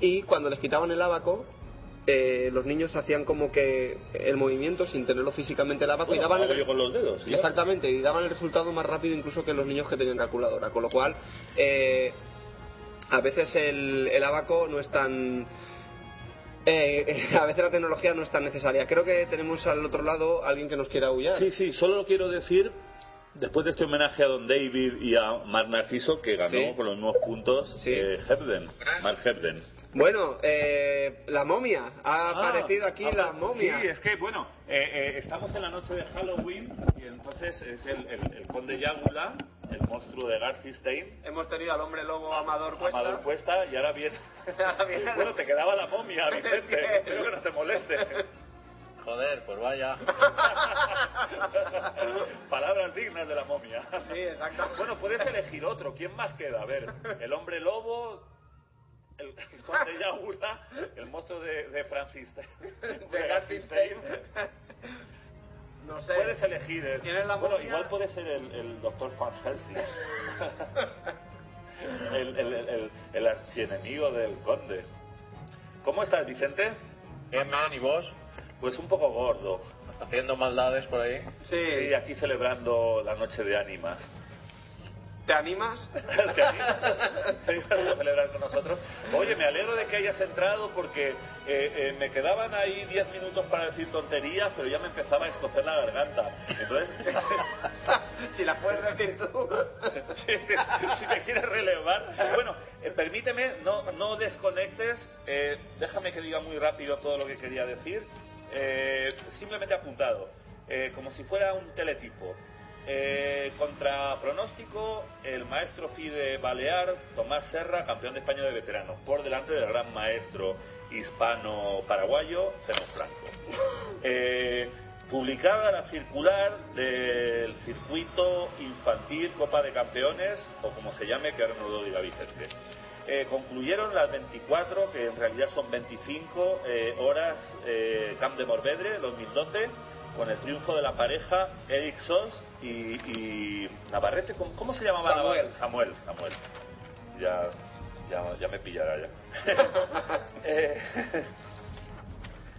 y cuando les quitaban el abaco eh, los niños hacían como que el movimiento sin tenerlo físicamente el abaco y Bueno, daban hago el, con los dedos. ¿sí? Exactamente, y daban el resultado más rápido incluso que los niños que tenían calculadora. Con lo cual, eh, a veces el, el abaco no es tan. Eh, a veces la tecnología no es tan necesaria. Creo que tenemos al otro lado alguien que nos quiera aullar. Sí, sí, solo lo quiero decir, después de este homenaje a Don David y a Mark Narciso, que ganó Sí. con los mismos puntos, Sí. eh, Hebden, Mark Hebden. Bueno, eh, la momia. Ha Ah, aparecido aquí ah, la momia. Sí, es que, bueno, eh, eh, estamos en la noche de Halloween y entonces es el, el- el conde Yágula, el monstruo de Garcistein, Hemos tenido al hombre lobo Amador Cuesta. Amador Cuesta, y ahora viene... Bueno, te quedaba la momia, Vicente, espero que no te moleste. Joder, pues vaya. Palabras dignas de la momia. Sí, exacto. Bueno, puedes elegir otro. ¿Quién más queda? A ver, el hombre lobo, el, el conde el monstruo de, de Francis De Garfield No sé. Puedes elegir. el- ¿Quién es la bueno, igual puede ser el, el doctor Van Helsing. el, el, el, el archienemigo del conde. ¿Cómo estás, Vicente? Bien, man, ¿y vos? Pues un poco gordo. Haciendo maldades por ahí. Sí. Sí, aquí celebrando la noche de ánimas. ¿Te animas? ¿Te animas? ¿Te animas a celebrar con nosotros? Oye, me alegro de que hayas entrado porque eh, eh, me quedaban ahí 10 minutos para decir tonterías, pero ya me empezaba a escocer la garganta. Entonces, si la puedes decir tú. si, si me quieres relevar. Bueno, eh, permíteme, no, no desconectes, eh, déjame que diga muy rápido todo lo que quería decir. Eh, simplemente apuntado, eh, como si fuera un teletipo. Eh, contra pronóstico, el maestro FIDE Balear, Tomás Serra, campeón de España de veteranos, por delante del gran maestro hispano-paraguayo, Zeno Franco. Eh, publicada la circular del circuito infantil Copa de Campeones, o como se llame, que ahora no lo diga Vicente. Eh, concluyeron las 24, que en realidad son 25 eh, horas Camp de Morvedre 2012, con el triunfo de la pareja Eric Sos y, y Navarrete. ¿Cómo, cómo se llamaba Samuel. Navarrete? Samuel, Samuel. Ya, ya, ya me pillará ya. Eh,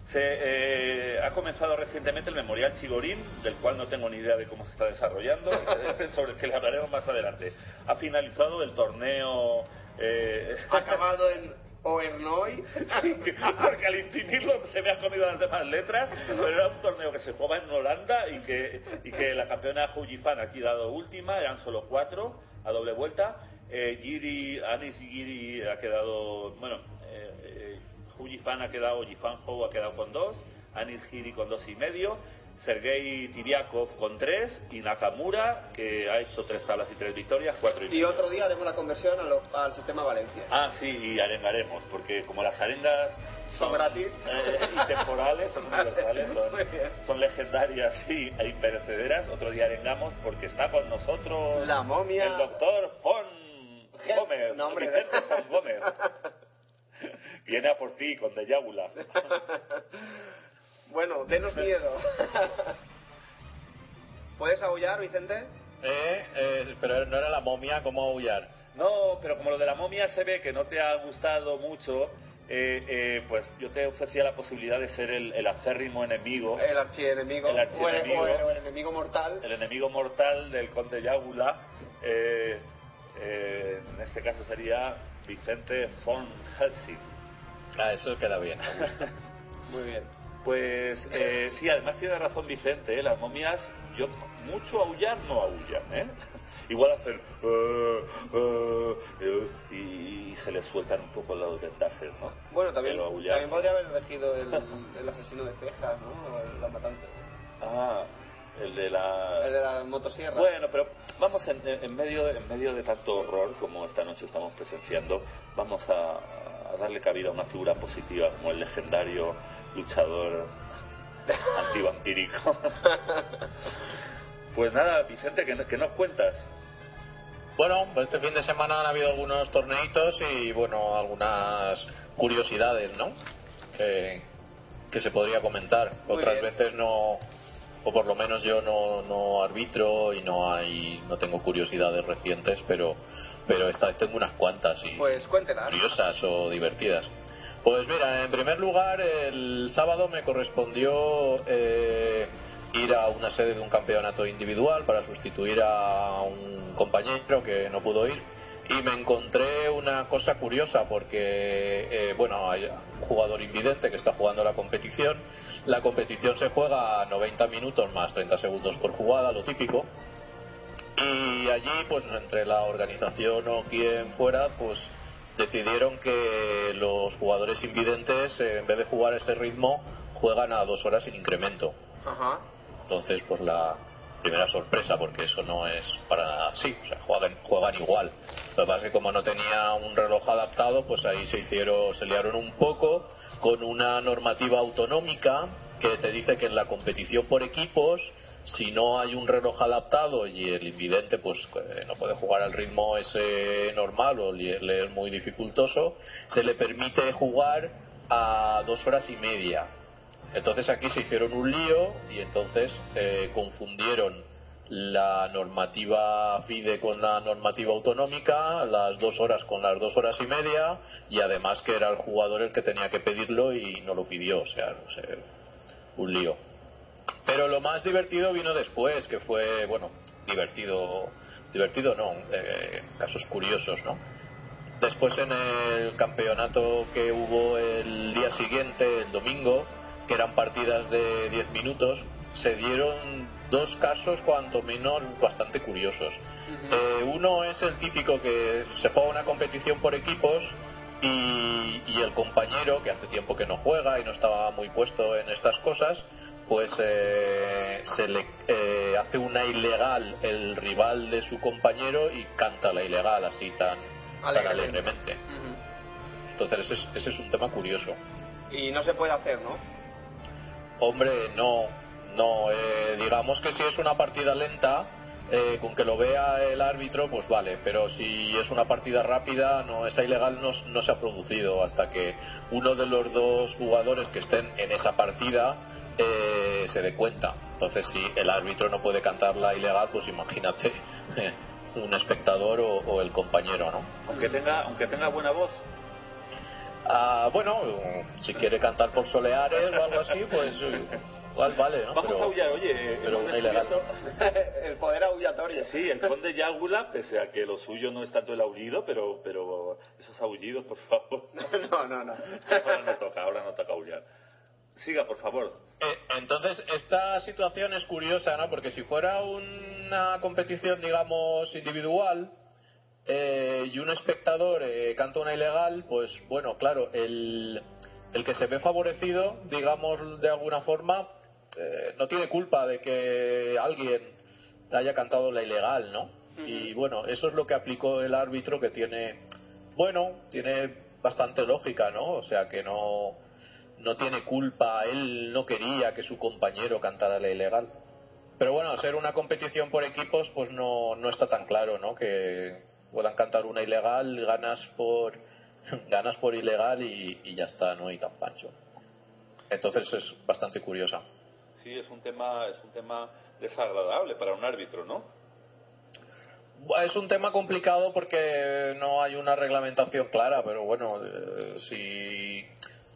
se eh, ha comenzado recientemente el Memorial Chigorín, del cual no tengo ni idea de cómo se está desarrollando, sobre el que le hablaremos más adelante. Ha finalizado el torneo. eh, Acabado en Oernoy. porque al imprimirlo se me han comido las demás letras, pero era un torneo que se jugaba en Holanda y que, y que la campeona Fan ha quedado última, eran solo cuatro a doble vuelta. Eh, Giri, Anis Giri ha quedado, bueno, eh, eh, Fan ha quedado, Jifan Hou ha quedado con dos, Anis Giri con dos y medio. Sergei Tiriakov con tres y Nakamura, que ha hecho tres tablas y tres victorias, cuatro y Y otro día haremos la conversión a lo- al sistema Valencia. Ah, sí, y arengaremos, porque como las arengas Son gratis. eh, y temporales, son universales, son, Muy bien. son legendarias y, e imperecederas, otro día arengamos porque está con nosotros La momia. el doctor Ge- Gómez, No, hombre. Vicente Gómez. Viene a por ti con Deyábula. Bueno, denos miedo. ¿Puedes aullar, Vicente? Eh, eh, pero no era la momia, ¿cómo aullar? No, pero como lo de la momia se ve que no te ha gustado mucho, eh, eh, pues yo te ofrecía la posibilidad de ser el, el acérrimo enemigo, El archienemigo. El archienemigo. O el, o el enemigo mortal. el enemigo mortal del conde Yágula. eh, eh, en este caso sería Vicente von Helsing. Ah, eso queda bien. Muy bien. Pues eh, sí, además tiene razón Vicente, ¿eh? las momias, yo mucho aullar no aullan, ¿eh? Igual hacen eh, y, y se les sueltan un poco los vendajes, ¿no? Bueno, también, aullar también podría haber elegido el, el asesino de cejas, ¿no? El- la matante. Ah, el de la... El de la motosierra. Bueno, pero vamos en, en medio en medio de tanto horror como esta noche estamos presenciando, vamos a, a darle cabida a una figura positiva como el legendario luchador antivampírico. pues nada, Vicente, ¿qué, qué nos cuentas? Bueno, pues este fin de semana han habido algunos torneitos y, bueno, algunas curiosidades, ¿no? Que, que se podría comentar. Muy Otras bien. veces no, o por lo menos yo no, no arbitro y no hay, no tengo curiosidades recientes, pero, pero esta vez tengo unas cuantas y Pues cuéntelas. curiosas o divertidas. Pues mira, en primer lugar, el sábado me correspondió eh, ir a una sede de un campeonato individual para sustituir a un compañero que no pudo ir y me encontré una cosa curiosa porque, eh, bueno, hay un jugador invidente que está jugando la competición. La competición se juega a 90 minutos más 30 segundos por jugada, lo típico. Y allí, pues entre la organización o quien fuera, pues decidieron que los jugadores invidentes, eh, en vez de jugar a ese ritmo, juegan a dos horas sin incremento. Ajá. Entonces, pues la primera sorpresa, porque eso no es para nada así, o sea, juegan, juegan igual. Lo que pasa es que como no tenía un reloj adaptado, pues ahí se hicieron, se liaron un poco con una normativa autonómica que te dice que en la competición por equipos, si no hay un reloj adaptado y el invidente pues eh, no puede jugar al ritmo ese normal o le es muy dificultoso, se le permite jugar a dos horas y media. Entonces aquí se hicieron un lío y entonces eh, confundieron la normativa FIDE con la normativa autonómica, las dos horas con las dos horas y media y además que era el jugador el que tenía que pedirlo y no lo pidió, o sea, no sé, un lío. Pero lo más divertido vino después, que fue, bueno, divertido, divertido no, eh, casos curiosos, ¿no? Después en el campeonato que hubo el día siguiente, el domingo, que eran partidas de 10 minutos, se dieron dos casos cuanto menos bastante curiosos. Eh, uno es el típico que se juega una competición por equipos y, y el compañero, que hace tiempo que no juega y no estaba muy puesto en estas cosas, pues eh, se le eh, hace una ilegal el rival de su compañero y canta la ilegal así tan, tan Alegremente. alegremente. Ujú. Entonces ese es, ese es un tema curioso. Y no se puede hacer, ¿no? Hombre, no, no, eh, digamos que si es una partida lenta, eh, con que lo vea el árbitro, pues vale, pero si es una partida rápida, no, esa ilegal no, no se ha producido hasta que uno de los dos jugadores que estén en esa partida eh, se dé cuenta. Entonces, si el árbitro no puede cantar la ilegal, pues imagínate un espectador o, o el compañero, ¿no? Aunque tenga, aunque tenga buena voz. Ah, bueno, si quiere cantar por Soleares o algo así, pues igual vale, ¿no? Vamos Pero- a aullar, oye. pero hemos una ilegal. el poder aullatorio. Sí, el conde Yágula, pese a que lo suyo no es tanto el aullido, pero, pero esos aullidos, por favor. No, no, no. Ahora no toca, ahora no toca aullar. Siga, por favor. Eh, entonces, esta situación es curiosa, ¿no? Porque si fuera una competición, digamos, individual eh, y un espectador eh, canta una ilegal, pues bueno, claro, el, el que se ve favorecido, digamos, de alguna forma, eh, no tiene culpa de que alguien haya cantado la ilegal, ¿no? Y bueno, eso es lo que aplicó el árbitro que tiene, bueno, tiene bastante lógica, ¿no? O sea, que no, no tiene culpa, él no quería que su compañero cantara la ilegal. Pero bueno, ser una competición por equipos, pues no, no está tan claro, ¿no? Que puedan cantar una ilegal, ganas por ganas por ilegal y, y ya está, no hay tan pancho. Entonces es bastante curiosa. Sí, es un tema, es un tema desagradable para un árbitro, ¿no? Es un tema complicado porque no hay una reglamentación clara, pero bueno, eh, si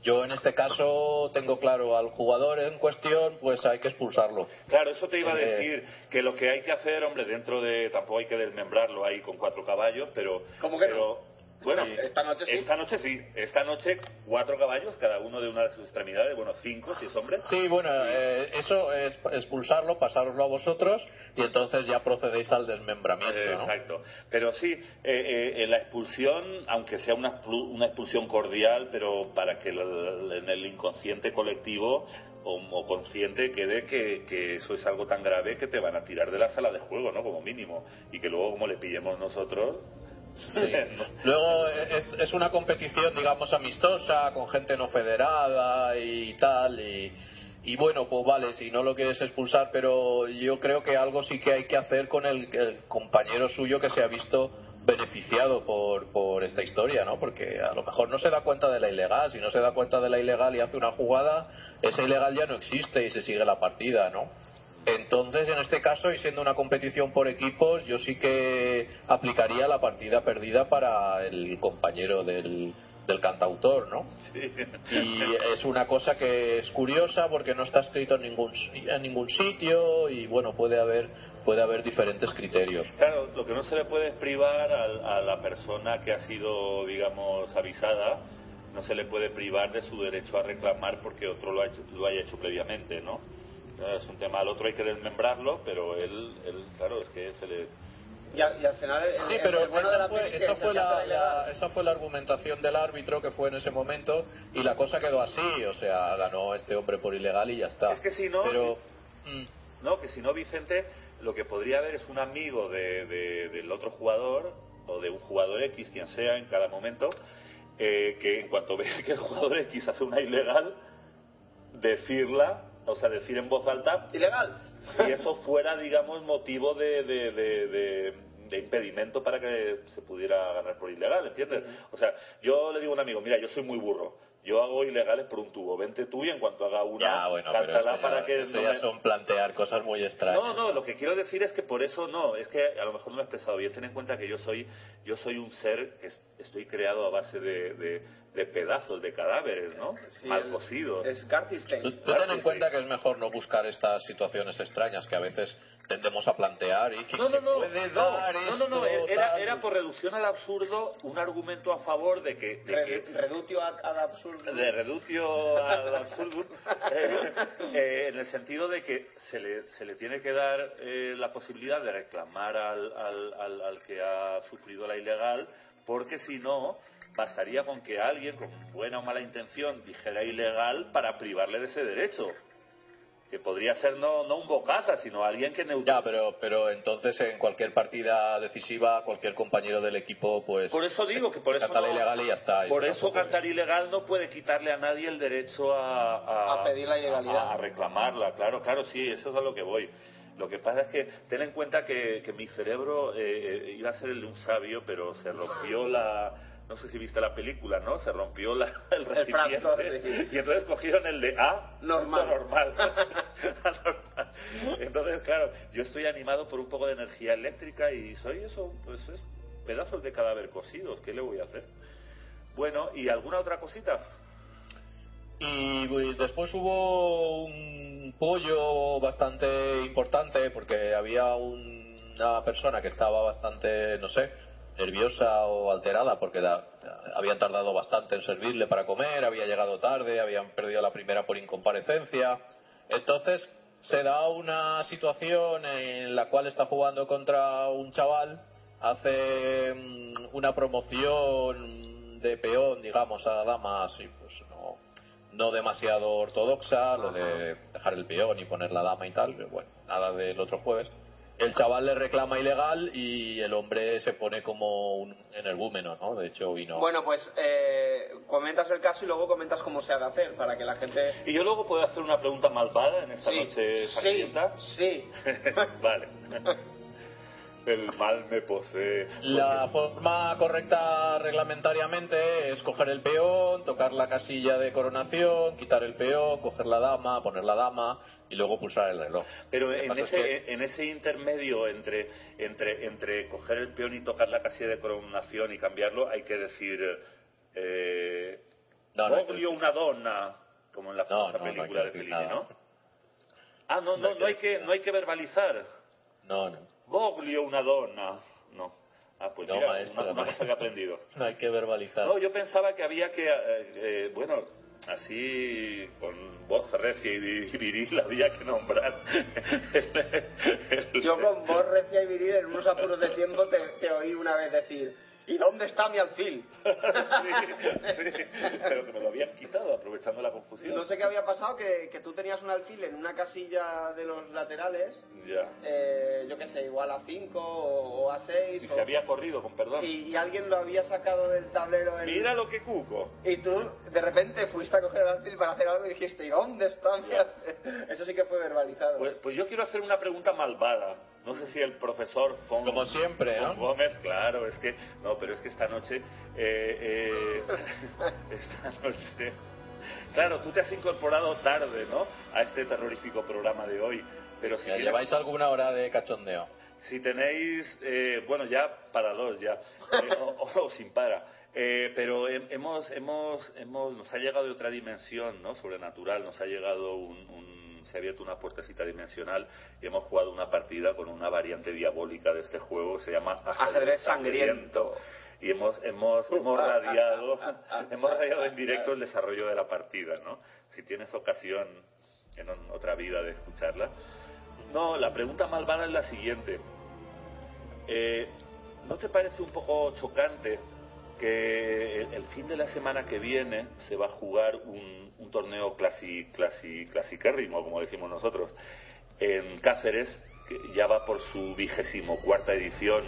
yo en este caso tengo claro al jugador en cuestión, pues hay que expulsarlo. Claro, eso te iba a Eh, decir, que lo que hay que hacer, hombre, dentro de, tampoco hay que desmembrarlo ahí con cuatro caballos, pero... ¿Cómo que no? Bueno, Sí. Esta noche sí. Esta noche sí. Esta noche cuatro caballos, cada uno de una de sus extremidades, bueno, cinco si es hombre. Sí, bueno, eh, eso es expulsarlo, pasároslo a vosotros y entonces ya procedéis al desmembramiento, Eh, ¿no? Exacto. Pero sí, eh, eh, en la expulsión, aunque sea una, expul- una expulsión cordial, pero para que el- en el inconsciente colectivo o, o consciente quede que, que eso es algo tan grave que te van a tirar de la sala de juego, ¿no? Como mínimo. Y que luego, como le pillemos nosotros. Sí. Luego es, es una competición, digamos, amistosa, con gente no federada y tal. Y, y bueno, pues vale, si no lo quieres expulsar, pero yo creo que algo sí que hay que hacer con el, el compañero suyo que se ha visto beneficiado por, por esta historia, ¿no? Porque a lo mejor no se da cuenta de la ilegal. Si no se da cuenta de la ilegal y hace una jugada, esa ilegal ya no existe y se sigue la partida, ¿no? Entonces, en este caso, y siendo una competición por equipos, yo sí que aplicaría la partida perdida para el compañero del, del cantautor, ¿no? Sí. Y es una cosa que es curiosa porque no está escrito en ningún, en ningún sitio y, bueno, puede haber, puede haber diferentes criterios. Claro, lo que no se le puede es privar al- a, la persona que ha sido, digamos, avisada, no se le puede privar de su derecho a reclamar porque otro lo, ha hecho- lo haya hecho previamente, ¿no? Eh, Es un tema, al otro hay que desmembrarlo, pero él, él claro, es que se le... Y al, y al final. el- Sí, pero bueno esa fue, esa la- esa fue la argumentación del árbitro que fue en ese momento y la cosa quedó así, o sea, ganó este hombre por ilegal y ya está. Es que si no, Pero, mm, No, que si no, Vicente, lo que podría haber es un amigo de, de- del otro jugador o de un jugador X, quien sea, en cada momento, eh, que en cuanto ve que el jugador X hace una ilegal, decirla, o sea, decir en voz alta, Ilegal. si eso fuera, digamos, motivo de, de, de- de- de impedimento para que se pudiera ganar por ilegal, ¿entiendes? O sea, yo le digo a un amigo, mira, yo soy muy burro, yo hago ilegales por un tubo, vente tú y en cuanto haga una, ya, bueno, pero cántala eso ya, para que eso no ya me- son plantear cosas muy extrañas. no, no, lo que quiero decir es que por eso no, es que a lo mejor no me he expresado bien. Ten en cuenta que yo soy, yo soy un ser que es- estoy creado a base de, de- de pedazos, de cadáveres, ¿no? Sí, Mal cocidos. Es Gartistein. Tú, ten en cuenta que es mejor no buscar estas situaciones extrañas que a veces tendemos a plantear y que No, se no, no, puede no, dar no, no, no, esto, era, tal. era por reducción al absurdo un argumento a favor de que, de Re- que Redutio ad, ad absurdum. de reducio al absurdum, eh, eh, en el sentido de que se le, se le tiene que dar eh, la posibilidad de reclamar al, al, al, al que ha sufrido la ilegal, porque si no, bastaría con que alguien con buena o mala intención dijera ilegal para privarle de ese derecho. Que podría ser no, no un bocaza, sino alguien que Ya, neutralice. pero, pero entonces en cualquier partida decisiva, cualquier compañero del equipo, pues. Por eso digo que por eso canta la no- ilegal y ya está. Por Eso cantar es- ilegal no puede quitarle a nadie el derecho a, a, A pedir la ilegalidad. A, a reclamarla, claro, claro, sí, eso es a lo que voy. Lo que pasa es que ten en cuenta que, que mi cerebro eh, eh, iba a ser el de un sabio, pero se rompió la... No sé si viste la película, ¿no? Se rompió la, el recipiente. frasco, sí. Y entonces cogieron el de A. Normal. Normal. Normal. Entonces, claro, yo estoy animado por un poco de energía eléctrica y soy eso, pues es pedazos de cadáver cosidos. ¿Qué le voy a hacer? Bueno, ¿y alguna otra cosita? Y pues, después hubo un pollo bastante importante porque había una persona que estaba bastante, no sé, nerviosa o alterada porque da- habían tardado bastante en servirle para comer, había llegado tarde, habían perdido la primera por incomparecencia. Entonces se da una situación en la cual está jugando contra un chaval, hace mm, una promoción de peón, digamos, a damas y pues no no demasiado ortodoxa, lo de dejar el peón y poner la dama y tal, pero bueno, nada del otro jueves. El chaval le reclama ilegal y el hombre se pone como un energúmeno, ¿no? De hecho, vino. Bueno, pues eh, comentas el caso y luego comentas cómo se ha de hacer para que la gente. Y yo luego puedo hacer una pregunta malvada en esta Sí, noche sí, sí. vale. El mal me posee. La forma correcta reglamentariamente es coger el peón, tocar la casilla de coronación, quitar el peón, coger la dama, poner la dama y luego pulsar el reloj. Pero en ese, es que- en ese intermedio entre, entre, entre coger el peón y tocar la casilla de coronación y cambiarlo, hay que decir. Eh, No, no hay que "Voglio decir- una donna, como en la No, famosa no, no película de Fellini. ¿no? Ah, no, no, no, hay que, no hay que verbalizar. No, no. Voglio una donna. No. Ah, pues No, mira, maestro, una, una no. cosa que he aprendido. No hay que verbalizar. No, yo pensaba que había que, eh, eh, bueno, así con voz recia y vi- viril había que nombrar. el- el- Yo con voz recia y viril en unos apuros de tiempo te, te oí una vez decir ¿Y dónde está mi alfil? sí, sí, pero que me lo habían quitado aprovechando la confusión. No sé qué había pasado, que, que tú tenías un alfil en una casilla de los laterales, Ya. eh, yo qué sé, igual a 5 o, o a 6. Y se había corrido, con perdón. y, y alguien lo había sacado del tablero en... Mira lo que cuco. Y tú de repente fuiste a coger el alfil para hacer algo y dijiste ¿Y dónde está mi alfil? Eso sí que fue verbalizado. Pues, pues yo quiero hacer una pregunta malvada. No sé si el profesor Fon, Como siempre, Fon ¿no? Gómez, claro, es que no, pero es que esta noche, eh, eh, esta noche, claro, tú te has incorporado tarde, ¿no? A este terrorífico programa de hoy, pero si ¿Ya quieres- ¿Lleváis alguna hora de cachondeo? si tenéis, eh, bueno, ya para dos ya, eh, o, o sin para. Eh, pero he- hemos, hemos, hemos, nos ha llegado de otra dimensión, ¿no? Sobrenatural, nos ha llegado un, un- se ha abierto una puertecita dimensional y hemos jugado una partida con una variante diabólica de este juego que se llama Ajedrez sangriento. y hemos hemos hemos radiado hemos radiado en directo el desarrollo de la partida no si tienes ocasión en otra vida de escucharla. No la pregunta malvada es la siguiente. Eh, ¿no te parece un poco chocante que el, el fin de la semana que viene se va a jugar un, un torneo clasi, clasi, clasiquérrimo, como decimos nosotros, en Cáceres, que ya va por su vigésimo cuarta edición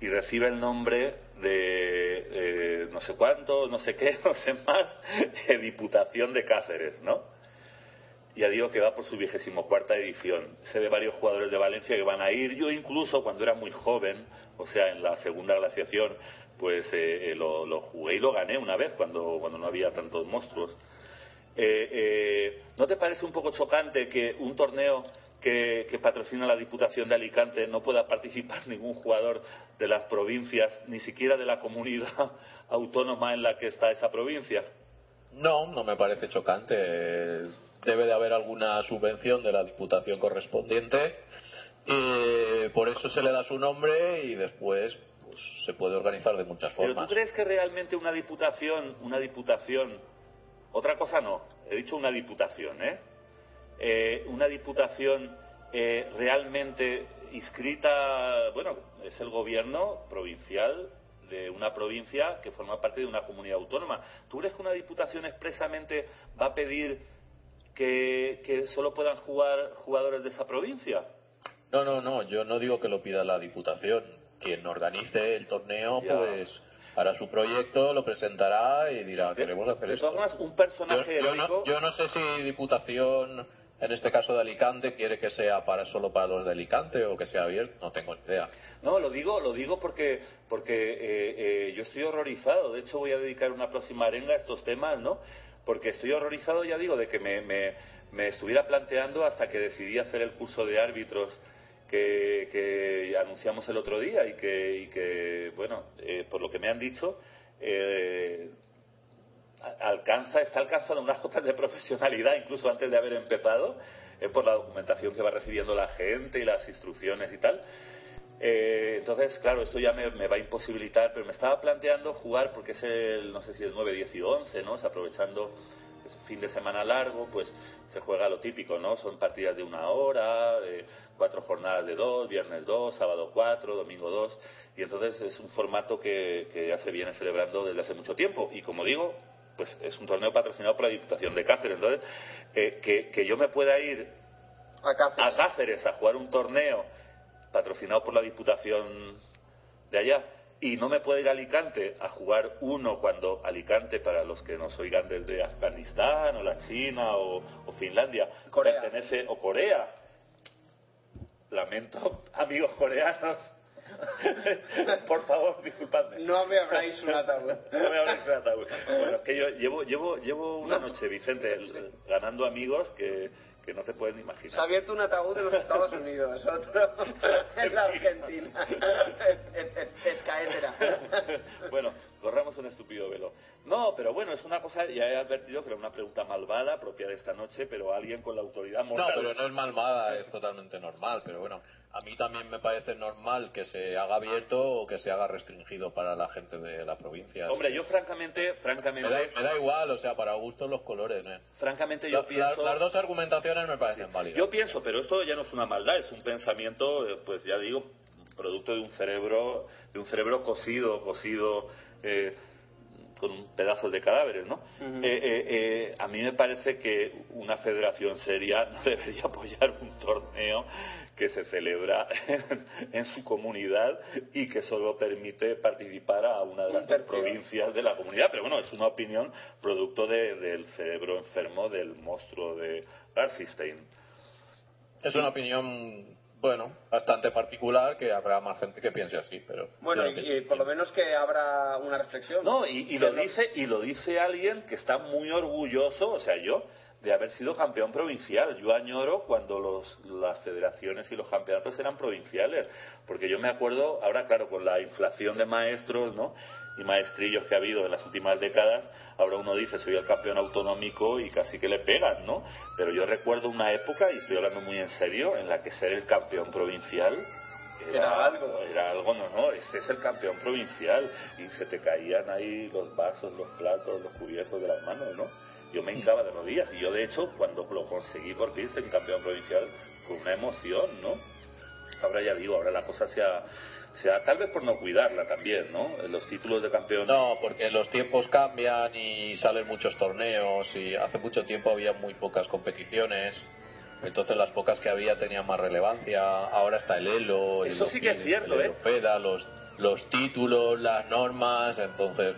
y recibe el nombre de no sé cuánto, no sé qué, no sé más, de Diputación de Cáceres, ¿no? Ya digo que va por su vigésimo cuarta edición. Sé de varios jugadores de Valencia que van a ir. Yo incluso cuando era muy joven, o sea, en la segunda glaciación, pues eh, eh, lo, lo jugué y lo gané una vez cuando, cuando no había tantos monstruos. Eh, eh, ¿No te parece un poco chocante que un torneo que, patrocina la Diputación de Alicante no pueda participar ningún jugador de las provincias, ni siquiera de la comunidad autónoma en la que está esa provincia? No, no me parece chocante. Eh, Debe de haber alguna subvención de la diputación correspondiente. y por eso se le da su nombre y después pues, se puede organizar de muchas Pero formas. ¿tú crees que realmente una diputación, una diputación, otra cosa no, he dicho una diputación, ¿eh? Eh, una diputación eh, realmente inscrita, bueno, es el gobierno provincial de una provincia que forma parte de una comunidad autónoma. ¿Tú crees que una diputación expresamente va a pedir que, que solo puedan jugar jugadores de esa provincia? No, no, no, yo no digo que lo pida la Diputación. Quien organice el torneo, Ya. pues hará su proyecto, lo presentará y dirá, queremos hacer esto. formas, un Yo, personaje yo heroico... no, yo no sé si Diputación, en este caso de Alicante, quiere que sea para solo para los de Alicante o que sea abierto, no tengo ni idea. No, lo digo, lo digo porque, porque eh, eh, yo estoy horrorizado. De hecho, voy a dedicar una próxima arenga a estos temas, ¿no? Porque estoy horrorizado, ya digo, de que me, me, me estuviera planteando hasta que decidí hacer el curso de árbitros que, que anunciamos el otro día y que, y que bueno, eh, por lo que me han dicho, eh, alcanza, está alcanzando unas cotas de profesionalidad incluso antes de haber empezado, eh, por la documentación que va recibiendo la gente y las instrucciones y tal. Eh, entonces, claro, esto ya me, va a imposibilitar, pero me estaba planteando jugar, porque es el, no sé si es 9, 10 y 11, ¿no? Es aprovechando fin de semana largo, pues se juega lo típico, ¿no? Son partidas de una hora, de cuatro jornadas de dos, viernes dos, sábado cuatro, domingo dos, y entonces es un formato que, que ya se viene celebrando desde hace mucho tiempo. Y como digo, pues es un torneo patrocinado por la Diputación de Cáceres. Entonces, eh, que, que yo me pueda ir A Cáceres. a Cáceres a jugar un torneo patrocinado por la Diputación de allá y no me puedo ir a Alicante a jugar uno cuando Alicante, para los que nos oigan desde Afganistán o la China o, o Finlandia, Corea. pertenece, o Corea. Lamento, amigos coreanos. Por favor, disculpadme. No me abráis un ataúd. No me habléis de ataúd. Bueno, es que yo llevo, llevo, llevo una noche, Vicente, el- ganando amigos que, que no se pueden Se ha imaginar. abierto un ataúd en los Estados Unidos, otro en la Argentina. Caétera. bueno, corramos un estúpido velo. No, pero bueno, es una cosa, ya he advertido que era una pregunta malvada, propia de esta noche, pero alguien con la autoridad No, moral. pero no es malvada, es totalmente normal. Pero bueno, a mí también me parece normal que se haga abierto o que se haga restringido para la gente de la provincia. Hombre, yo francamente, me francamente, da, me da igual, o sea, para gustos los colores. ¿eh? francamente yo La- pienso... las dos argumentaciones me parecen válidas. Yo pienso, pero esto ya no es una maldad, es un pensamiento, pues ya digo, producto de un cerebro, de un cerebro cosido, cosido eh, con pedazos de cadáveres, ¿no? Eh, eh, eh, a mí me parece que una federación seria no debería apoyar un torneo que se celebra en, en su comunidad y que solo permite participar a una de las tercio. provincias de la comunidad. Pero bueno, es una opinión producto de- del cerebro enfermo del monstruo de Garfistein. Es una opinión, bueno, bastante particular, que habrá más gente que piense así, pero... Bueno, y, y por lo menos que habrá una reflexión. No, y, y lo dice y lo dice alguien que está muy orgulloso, o sea, yo, de haber sido campeón provincial. Yo añoro cuando los, las federaciones y los campeonatos eran provinciales, porque yo me acuerdo, ahora claro, con la inflación de maestros, ¿no? Y maestrillos que ha habido en las últimas décadas, ahora uno dice soy el campeón autonómico y casi que le pegan, ¿no? Pero yo recuerdo una época, y estoy hablando muy en serio, en la que ser el campeón provincial Era algo. era algo, no, no, este es el campeón provincial y se te caían ahí los vasos, los platos, los cubiertos de las manos, ¿no? Yo me hincaba de rodillas y yo de hecho cuando lo conseguí por fin ser campeón provincial fue una emoción, ¿no? Ahora ya digo, ahora la cosa se ha, se ha- tal vez por no cuidarla también, ¿no? Los títulos de campeón No, porque los tiempos cambian y salen muchos torneos y hace mucho tiempo había muy pocas competiciones. Entonces las pocas que había tenían más relevancia. Ahora está el ELO, el Eso sí que es cierto, el ¿eh? Los títulos, las normas. Entonces,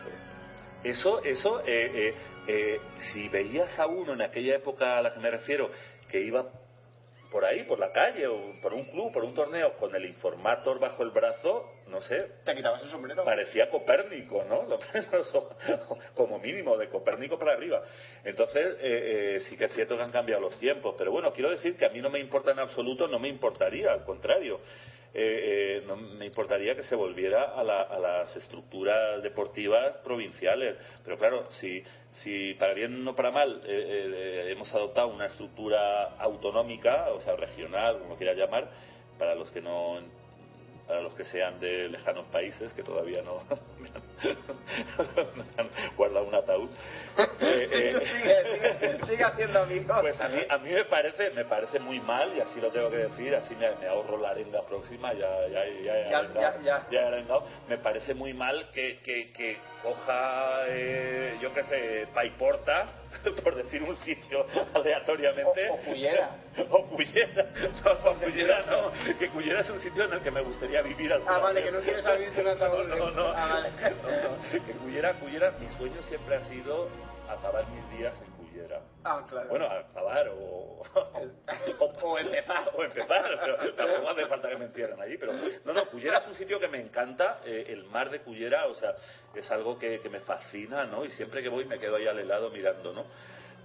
Eso, eso, eh, eh, eh, si veías a uno en aquella época a la que me refiero, que iba por ahí, por la calle, o por un club, por un torneo, con el informator bajo el brazo, no sé, Te quitabas el sombrero. parecía Copérnico, ¿no? Como mínimo, de Copérnico para arriba. Entonces, eh, eh, sí que es cierto que han cambiado los tiempos, pero bueno, quiero decir que a mí no me importa en absoluto, no me importaría, al contrario. Eh, eh, no me importaría que se volviera a, la- a las estructuras deportivas provinciales. Pero claro, si, si para bien o para mal eh, eh, hemos adoptado una estructura autonómica, o sea, regional, como quieras llamar, para los que no para los que sean de lejanos países que todavía no guardado un ataúd Eh, eh, sigue, sigue, sigue haciendo amigos. pues a mí, a mí me parece me parece muy mal y así lo tengo que decir así me, me ahorro la arenga próxima ya ya ya, Ya, ya, me parece muy mal que, que, que coja eh, yo qué sé Paiporta por decir un sitio aleatoriamente O- o Cullera. o Cullera no, o Cullera no que Cullera es un sitio en el que me gustaría vivir alguna Ah, vale, que no quieres abrirte un ataúd. no, no, no, Ah, vale. No, que Cullera, Cullera, mi sueño siempre ha sido acabar mis días en Cullera. Ah, claro. Bueno, acabar o, O empezar. O empezar, pero tampoco hace falta que me entierren allí. Pero no, no, Cullera es un sitio que me encanta. eh, el mar de Cullera, o sea, es algo que, que me fascina, ¿no? Y siempre que voy me quedo ahí al helado mirando, ¿no?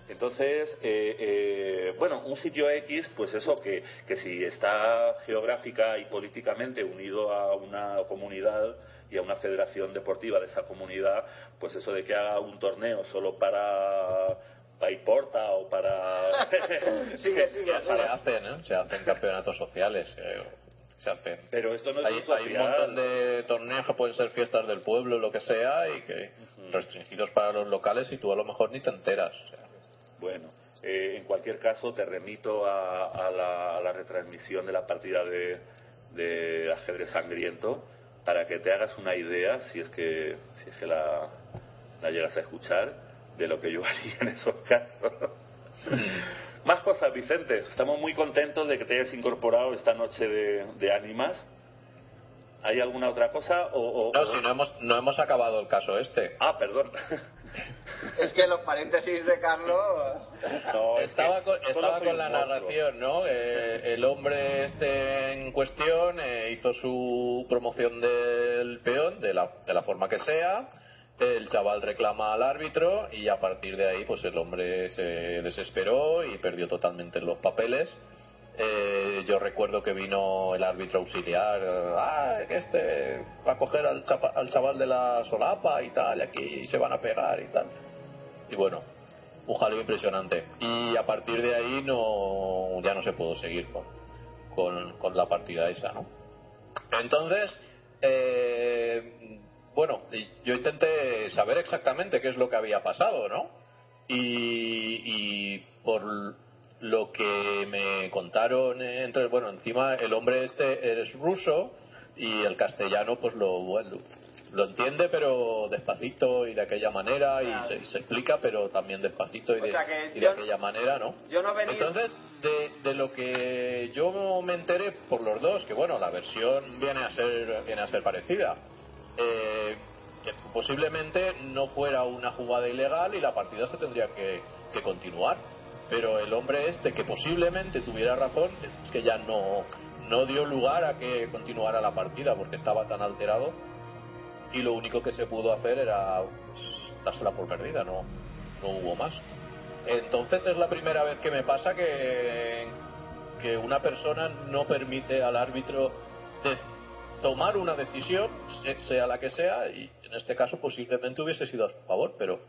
Entonces, eh, eh, bueno, un sitio X, pues eso, que, que si está geográfica y políticamente unido a una comunidad y a una federación deportiva de esa comunidad, pues eso de que haga un torneo solo para Paiporta o para... Sigue, sigue, se hacen, ¿eh? Se hacen campeonatos sociales. eh, Se hacen. Pero esto no es Hay, un hay un montón de torneos que pueden ser fiestas del pueblo, lo que sea, y que restringidos para los locales y tú a lo mejor ni te enteras. o sea. Bueno, eh, en cualquier caso te remito a, a la, a la retransmisión de la partida de, de ajedrez sangriento para que te hagas una idea, si es que, si es que la, la llegas a escuchar, de lo que yo haría en esos casos. Más cosas, Vicente. Estamos muy contentos de que te hayas incorporado esta noche de, de ánimas. ¿Hay alguna otra cosa? O, o- No, o- si no hemos, no hemos acabado el caso este. Ah, perdón. Es que los paréntesis de Carlos. No, estaba con, estaba con la narración, ¿no? Eh, el hombre este en cuestión eh, hizo su promoción del peón de la, de la forma que sea. El chaval reclama al árbitro y a partir de ahí, pues el hombre se desesperó y perdió totalmente los papeles. Eh, yo recuerdo que vino el árbitro auxiliar, ah, que este va a coger al, chapa- al chaval de la solapa y tal, y aquí se van a pegar y tal. Y bueno, un jaleo impresionante. Y a partir de ahí no ya no se pudo seguir con, con, con la partida esa, ¿no? Entonces, eh, bueno, yo intenté saber exactamente qué es lo que había pasado, ¿no? Y, y por lo que me contaron eh, entre bueno encima el hombre este es ruso y el castellano pues lo bueno, lo entiende pero despacito y de aquella manera y se, se explica pero también despacito y de, y aquella manera no Yo no venía. entonces, de, de lo que yo me enteré por los dos, que bueno, la versión viene a ser, viene a ser parecida, eh, que posiblemente no fuera una jugada ilegal y la partida se tendría que, que continuar. Pero el hombre este, que posiblemente tuviera razón, es que ya no, no dio lugar a que continuara la partida porque estaba tan alterado y lo único que se pudo hacer era pues, dársela por perdida, no, no hubo más. Entonces es la primera vez que me pasa que, que una persona no permite al árbitro de- tomar una decisión, se- sea la que sea, y en este caso posiblemente hubiese sido a su favor, pero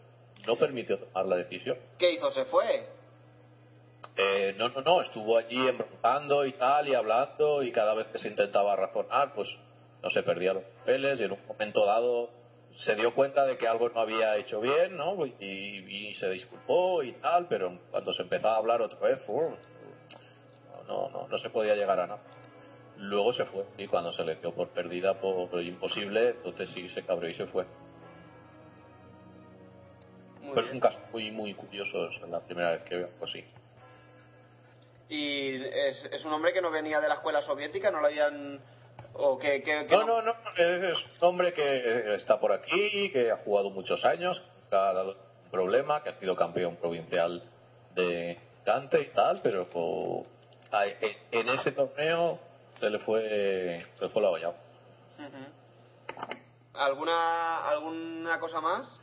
no permitió tomar la decisión. ¿Qué hizo? ¿Se fue? Eh, no, no, no, estuvo allí embroncando y tal, y hablando, y cada vez que se intentaba razonar, pues no se perdía los papeles, y en un momento dado se dio cuenta de que algo no había hecho bien, ¿no? Y, y se disculpó y tal, pero cuando se empezaba a hablar otra vez, no, no, no se podía llegar a nada. Luego se fue, y cuando se le dio por perdida, por, por imposible, entonces sí se cabreó y se fue. Muy Pero es un caso muy, muy curioso, es la primera vez que veo algo así. Y es, es un hombre que no venía de la escuela soviética, no lo habían. O que, que- que No, no, no, es un hombre que está por aquí, que ha jugado muchos años, que ha dado un problema, que ha sido campeón provincial de cante y tal, pero a- en ese torneo se le fue, se le fue la olla. Ujú. ¿Alguna, ¿Alguna cosa más?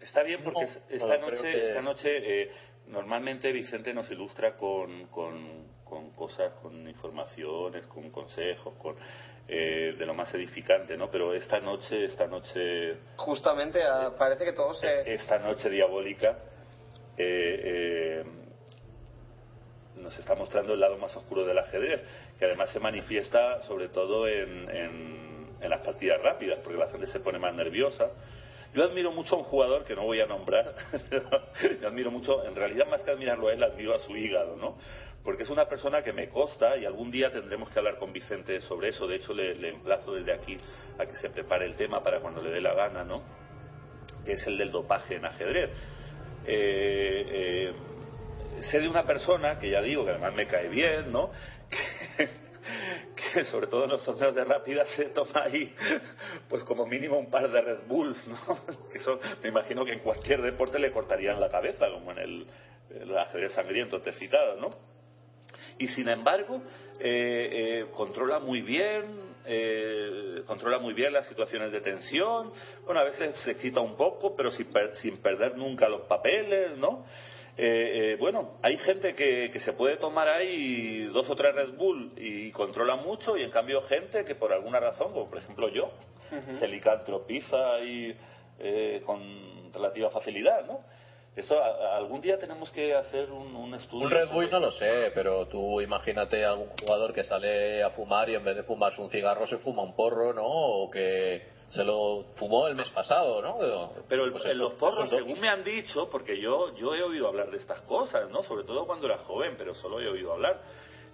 Está bien porque No, esta noche, que- esta noche eh, normalmente Vicente nos ilustra con, con, con cosas, con informaciones, con consejos, con eh, de lo más edificante, ¿no? Pero esta noche, esta noche, Justamente, ah, parece que todo se. esta noche diabólica eh, eh, nos está mostrando el lado más oscuro del ajedrez, que además se manifiesta sobre todo en, en- en las partidas rápidas, porque la gente se pone más nerviosa. Yo admiro mucho a un jugador que no voy a nombrar, yo admiro mucho, en realidad más que admirarlo a él, admiro a su hígado, ¿no? Porque es una persona que me consta y algún día tendremos que hablar con Vicente sobre eso. De hecho, le, emplazo desde aquí a que se prepare el tema para cuando le dé la gana, ¿no? Que es el del dopaje en ajedrez. Eh, eh, sé de una persona que ya digo que además me cae bien, ¿no? Que, sobre todo en los torneos de rápida se toma ahí, pues como mínimo un par de Red Bulls, ¿no? Que me imagino que en cualquier deporte le cortarían la cabeza, como en el, el ajedrez sangriento te he citado, ¿no? Y sin embargo eh, eh, controla muy bien eh, controla muy bien las situaciones de tensión. Bueno a veces se excita un poco pero sin, per- sin perder nunca los papeles no Eh, eh, bueno hay gente que, que se puede tomar ahí dos o tres Red Bull y controla mucho y en cambio gente que por alguna razón como por ejemplo yo se licantropiza eh, con relativa facilidad no eso a- algún día tenemos que hacer un, un estudio Un Red Bull sobre- no lo sé, pero tú imagínate a algún jugador que sale a fumar y en vez de fumarse un cigarro se fuma un porro, ¿no? O que se lo fumó el mes pasado, ¿no? Pero el- Pues eso- los porros, eso según me han dicho, porque yo, yo he oído hablar de estas cosas, ¿no? Sobre todo cuando era joven, pero solo he oído hablar.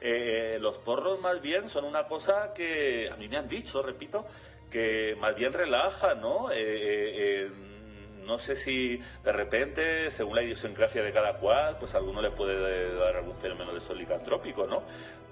Eh, los porros más bien son una cosa que a mí me han dicho, repito, que más bien relaja, ¿no? Eh, eh, no sé si de repente, según la idiosincrasia de cada cual, pues a alguno le puede dar algún fenómeno de sol licantrópico, ¿no?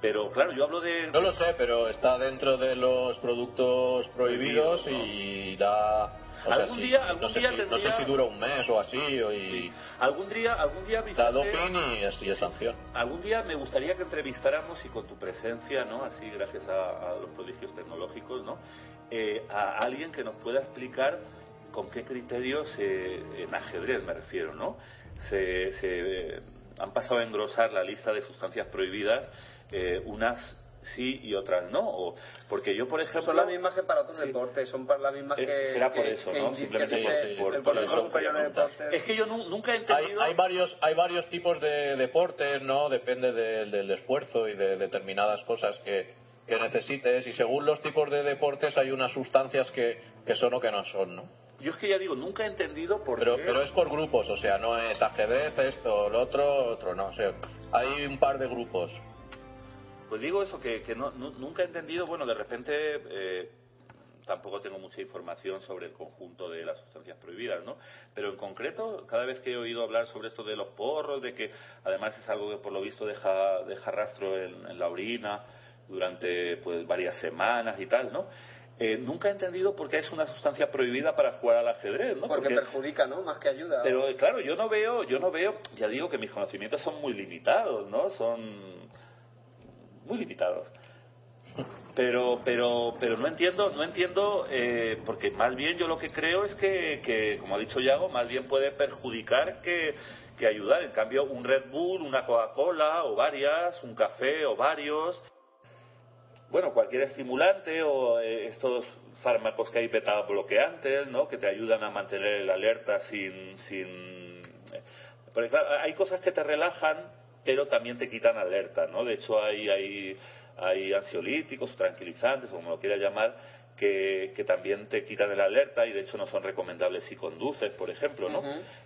Pero claro, yo hablo de... No lo sé, pero está dentro de los productos prohibidos Prohibido, ¿no? y da... o sea, Algún día- algún no, sé día si, no sé si dura un mes o así, o y Sí. Algún día, algún día, Vicente, doping y es, y es sanción. algún día me gustaría que entrevistáramos y con tu presencia, ¿no? Así gracias a, a los prodigios tecnológicos, ¿no? Eh, a alguien que nos pueda explicar con qué criterios se- en ajedrez me refiero, ¿no? Se, se, eh, han pasado a engrosar la lista de sustancias prohibidas, eh, unas sí y otras no, o- porque yo por ejemplo Son las mismas que para otros Sí. deportes, son para las mismas Eh, que. será por que- eso, que ¿no? Simplemente que por- el por- el por Consejo eso de es que yo nu- nunca he entendido hay varios hay varios tipos de deportes, ¿no? Depende del- del esfuerzo y de determinadas cosas que, que necesites y según los tipos de deportes hay unas sustancias que, que son o que no son, ¿no? Yo es que ya digo nunca he entendido por Pero, qué pero es por grupos, o sea, no es ajedrez, esto, lo otro, otro, no. O sea, hay un par de grupos. Pues digo eso, que, que no, nu- nunca he entendido, bueno, de repente eh, tampoco tengo mucha información sobre el conjunto de las sustancias prohibidas, ¿no? Pero en concreto, cada vez que he oído hablar sobre esto de los porros, de que además es algo que por lo visto deja, deja rastro en, en la orina durante pues varias semanas y tal, ¿no? Eh, nunca he entendido por qué es una sustancia prohibida para jugar al ajedrez, ¿no? Porque perjudica, ¿no? Más que ayuda. Pero eh, claro, yo no veo, yo no veo, ya digo que mis conocimientos son muy limitados, ¿no? Son muy limitados. Pero, pero, pero no entiendo, no entiendo, eh, porque más bien yo lo que creo es que, que, como ha dicho Yago, más bien puede perjudicar que, que ayudar. En cambio, un Red Bull, una Coca-Cola o varias, un café o varios, bueno, cualquier estimulante o eh, estos fármacos que hay beta bloqueantes, ¿no? Que te ayudan a mantener el alerta sin, sin, eh, porque claro, hay cosas que te relajan, pero también te quitan alerta, ¿no? De hecho, hay, hay, hay ansiolíticos, tranquilizantes, o como lo quieras llamar, que, que también te quitan el alerta y de hecho no son recomendables si conduces, por ejemplo, ¿no?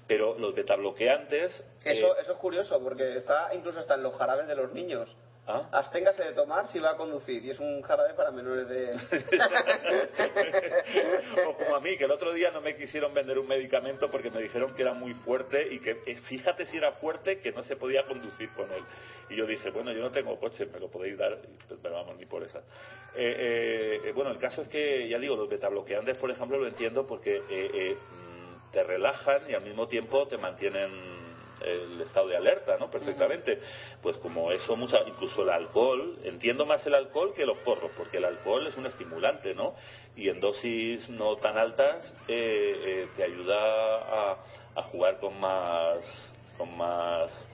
Pero los betabloqueantes... Eso, eh, eso es curioso, porque está incluso hasta en los jarabes de los niños. ¿Ah? Absténgase de tomar si va a conducir. Y es un jarabe para menores de. o como a mí, que el otro día no me quisieron vender un medicamento porque me dijeron que era muy fuerte y que eh, fíjate si era fuerte que no se podía conducir con él. Y yo dije, bueno, yo no tengo coche, me lo podéis dar, pues, pero vamos, ni por esas. Eh, eh, bueno, el caso es que, ya digo, los betabloqueantes, por ejemplo, lo entiendo porque eh, eh, mm, te relajan y al mismo tiempo te mantienen el estado de alerta, ¿no? Perfectamente. Pues como eso, mucha, incluso el alcohol, entiendo más el alcohol que los porros, porque el alcohol es un estimulante, ¿no? Y en dosis no tan altas eh, eh, te ayuda a, a jugar con más, con más.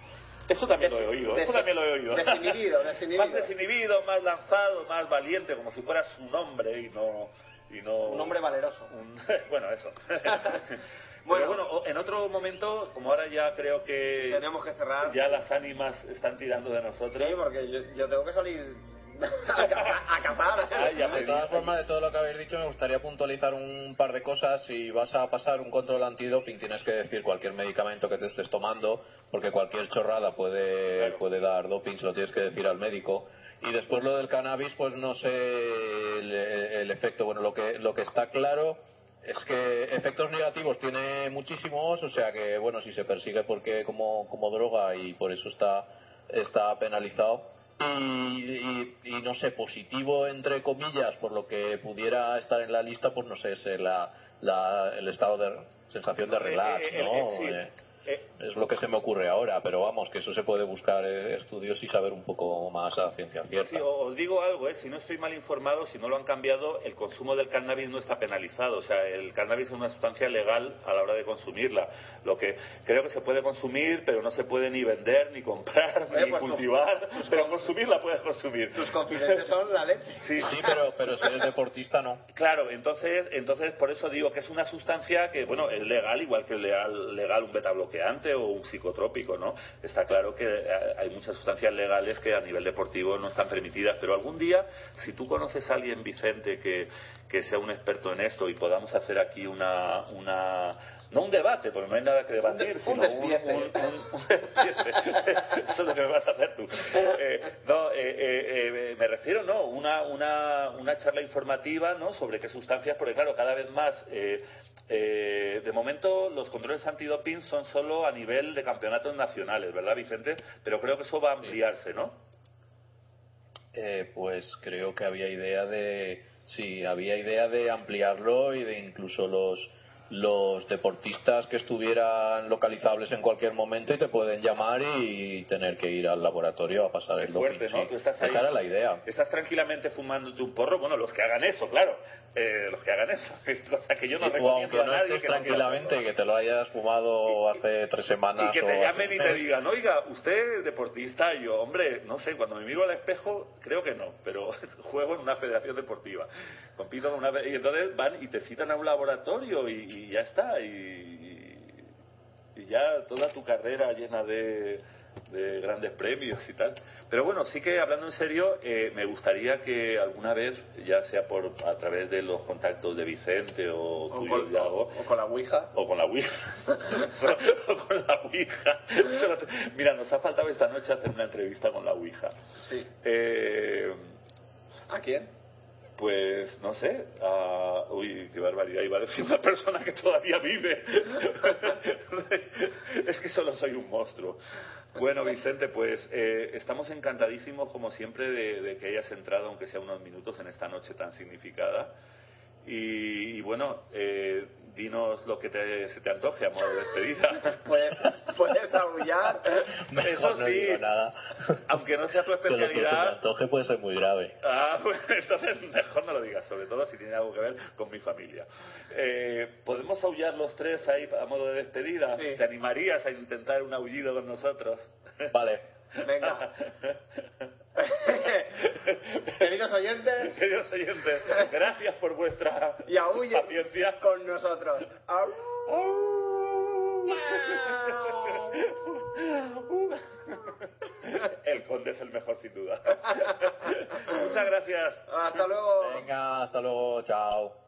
Eso también lo he oído, eso también lo he oído. desinhibido, desinhibido. más desinhibido, más lanzado, más valiente, como si fueras un hombre y no. Y no Un hombre valeroso. un- bueno, eso. Bueno. Pero bueno, o- en otro momento, como ahora ya creo que Tenemos que cerrar. ya las ánimas están tirando de nosotros. Sí, porque yo, yo tengo que salir a cazar. a cazar. Ay, ya me De todas formas, de todo lo que habéis dicho, me gustaría puntualizar un par de cosas. Si vas a pasar un control antidoping, tienes que decir cualquier medicamento que te estés tomando, porque cualquier chorrada puede, Claro. puede dar doping, se lo tienes que decir al médico. Y después lo del cannabis, pues no sé el, el efecto. Bueno, lo que, lo que está claro es que efectos negativos tiene muchísimos, o sea que, bueno, si se persigue porque como, como droga y por eso está, está penalizado. Y, y- y no sé, positivo entre comillas, por lo que pudiera estar en la lista, pues no sé, es la, la- el estado de sensación de relax, Eh, eh, ¿no? eh, sí. Es lo que se me ocurre ahora, pero vamos, que eso se puede buscar eh, estudios y saber un poco más a ciencia cierta. Sí, os digo algo, ¿eh? si no estoy mal informado, si no lo han cambiado, el consumo del cannabis no está penalizado. O sea, el cannabis es una sustancia legal a la hora de consumirla. Lo que creo que se puede consumir, pero no se puede ni vender, ni comprar, Eh, ni pues tú- cultivar. Pero consumirla puedes consumir. Tus confidentes son la leche. Sí, Sí, pero, pero si eres deportista, no. Claro, entonces, entonces por eso digo que es una sustancia que, bueno, es legal, igual que es legal, legal un betabloqueante o un psicotrópico, ¿no? Está claro que eh, hay muchas sustancias legales que a nivel deportivo no están permitidas, pero algún día, si tú conoces a alguien, Vicente, que, que sea un experto en esto y podamos hacer aquí una, una no un debate, porque no hay nada que debatir, un sino despiece. un- un- despiece. Eso es lo que me vas a hacer tú. Eh, no, eh, eh, eh, me refiero, no, una, una, una charla informativa, ¿no? Sobre qué sustancias, porque claro, cada vez más, eh, eh, de momento los controles antidoping son solo a nivel de campeonatos nacionales, ¿verdad, Vicente? Pero creo que eso va a ampliarse, ¿no? Eh, pues creo que había idea de, sí, había idea de ampliarlo y de incluso los los deportistas que estuvieran localizables en cualquier momento y te pueden llamar y tener que ir al laboratorio a pasar el Fuerte, doping. ¿no? sí. Tú estás ahí- Esa era la idea. Estás tranquilamente fumándote un porro, bueno, los que hagan eso, claro, eh, los que hagan eso, cosa que yo no Y- o recomiendo aunque a no nadie estés que tranquilamente, que te lo hayas fumado hace tres semanas Y que o te llamen y te digan, oiga, usted es deportista, y yo, hombre, no sé, cuando me miro al espejo, creo que no, pero juego en una federación deportiva, compito con una... Y entonces van y te citan a un laboratorio y, y ya está, y, y ya toda tu carrera llena de, de grandes premios y tal. Pero bueno, sí que hablando en serio, eh, me gustaría que alguna vez, ya sea por a través de los contactos de Vicente o, O tuyos con, o con la Ouija. o con la Ouija. o con la Ouija. Mira, nos ha faltado esta noche hacer una entrevista con la Ouija. Sí. Eh, ¿A quién? Pues no sé. a- Uy, qué barbaridad. Iba a decir una persona que todavía vive. es que solo soy un monstruo. Bueno, Vicente, pues eh, estamos encantadísimos, como siempre, de, de que hayas entrado, aunque sea unos minutos, en esta noche tan significada. Y, y bueno, eh, dinos lo que te- se te antoje a modo de despedida. Puedes, puedes aullar. Mejor Eso no sí. digo nada. Aunque no sea tu Pero lo que se me especialidad. antoje puede ser muy grave. Ah, pues entonces mejor no lo digas, sobre todo si tiene algo que ver con mi familia. Eh, ¿Podemos aullar los tres ahí a modo de despedida? Sí. ¿Te animarías a intentar un aullido con nosotros? Vale. Venga. Queridos oyentes, Queridos oyentes, gracias por vuestra y paciencia. con nosotros. Au. El conde es el mejor, sin duda. Muchas gracias. Hasta luego. Venga, hasta luego. Chao.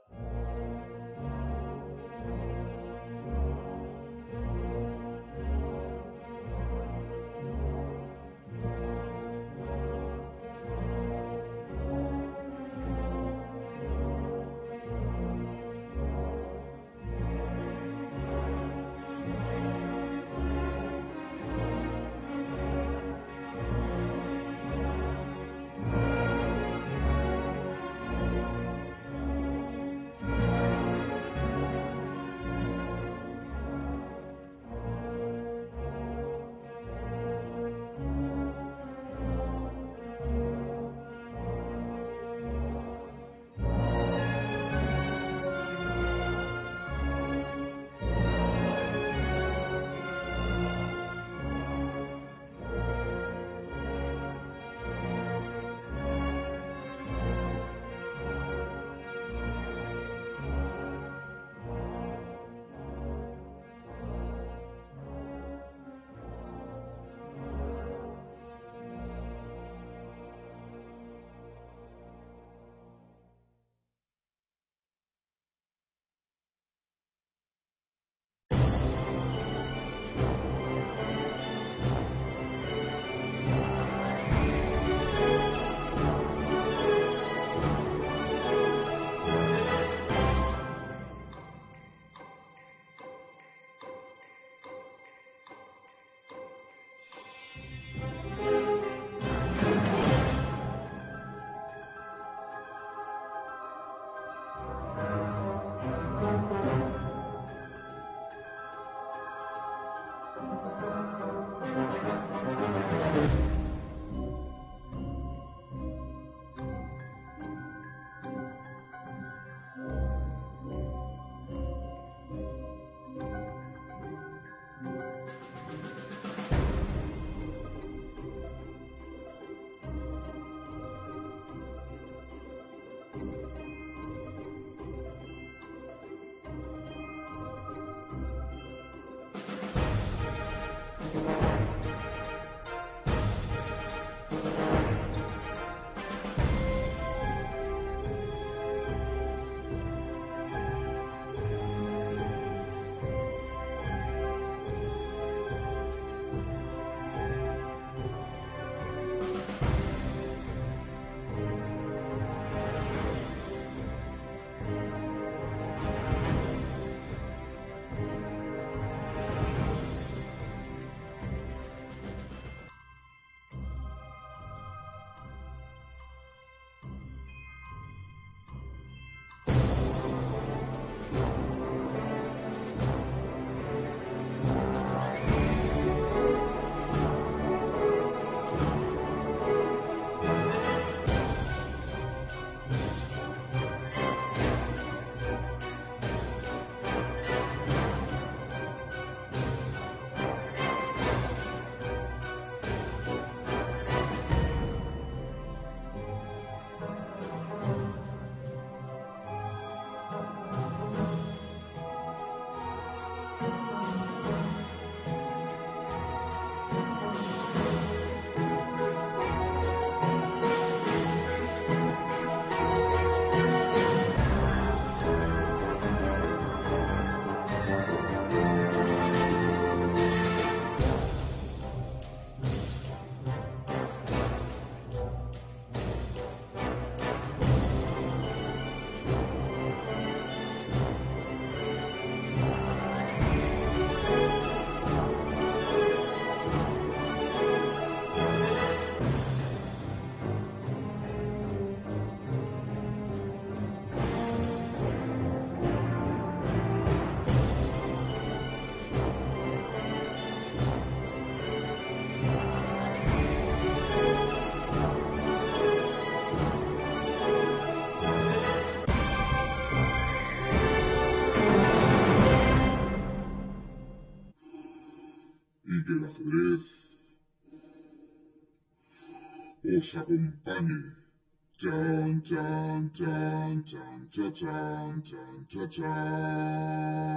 Funny. Dun, dun, dun, dun, dun, dun, dun, dun.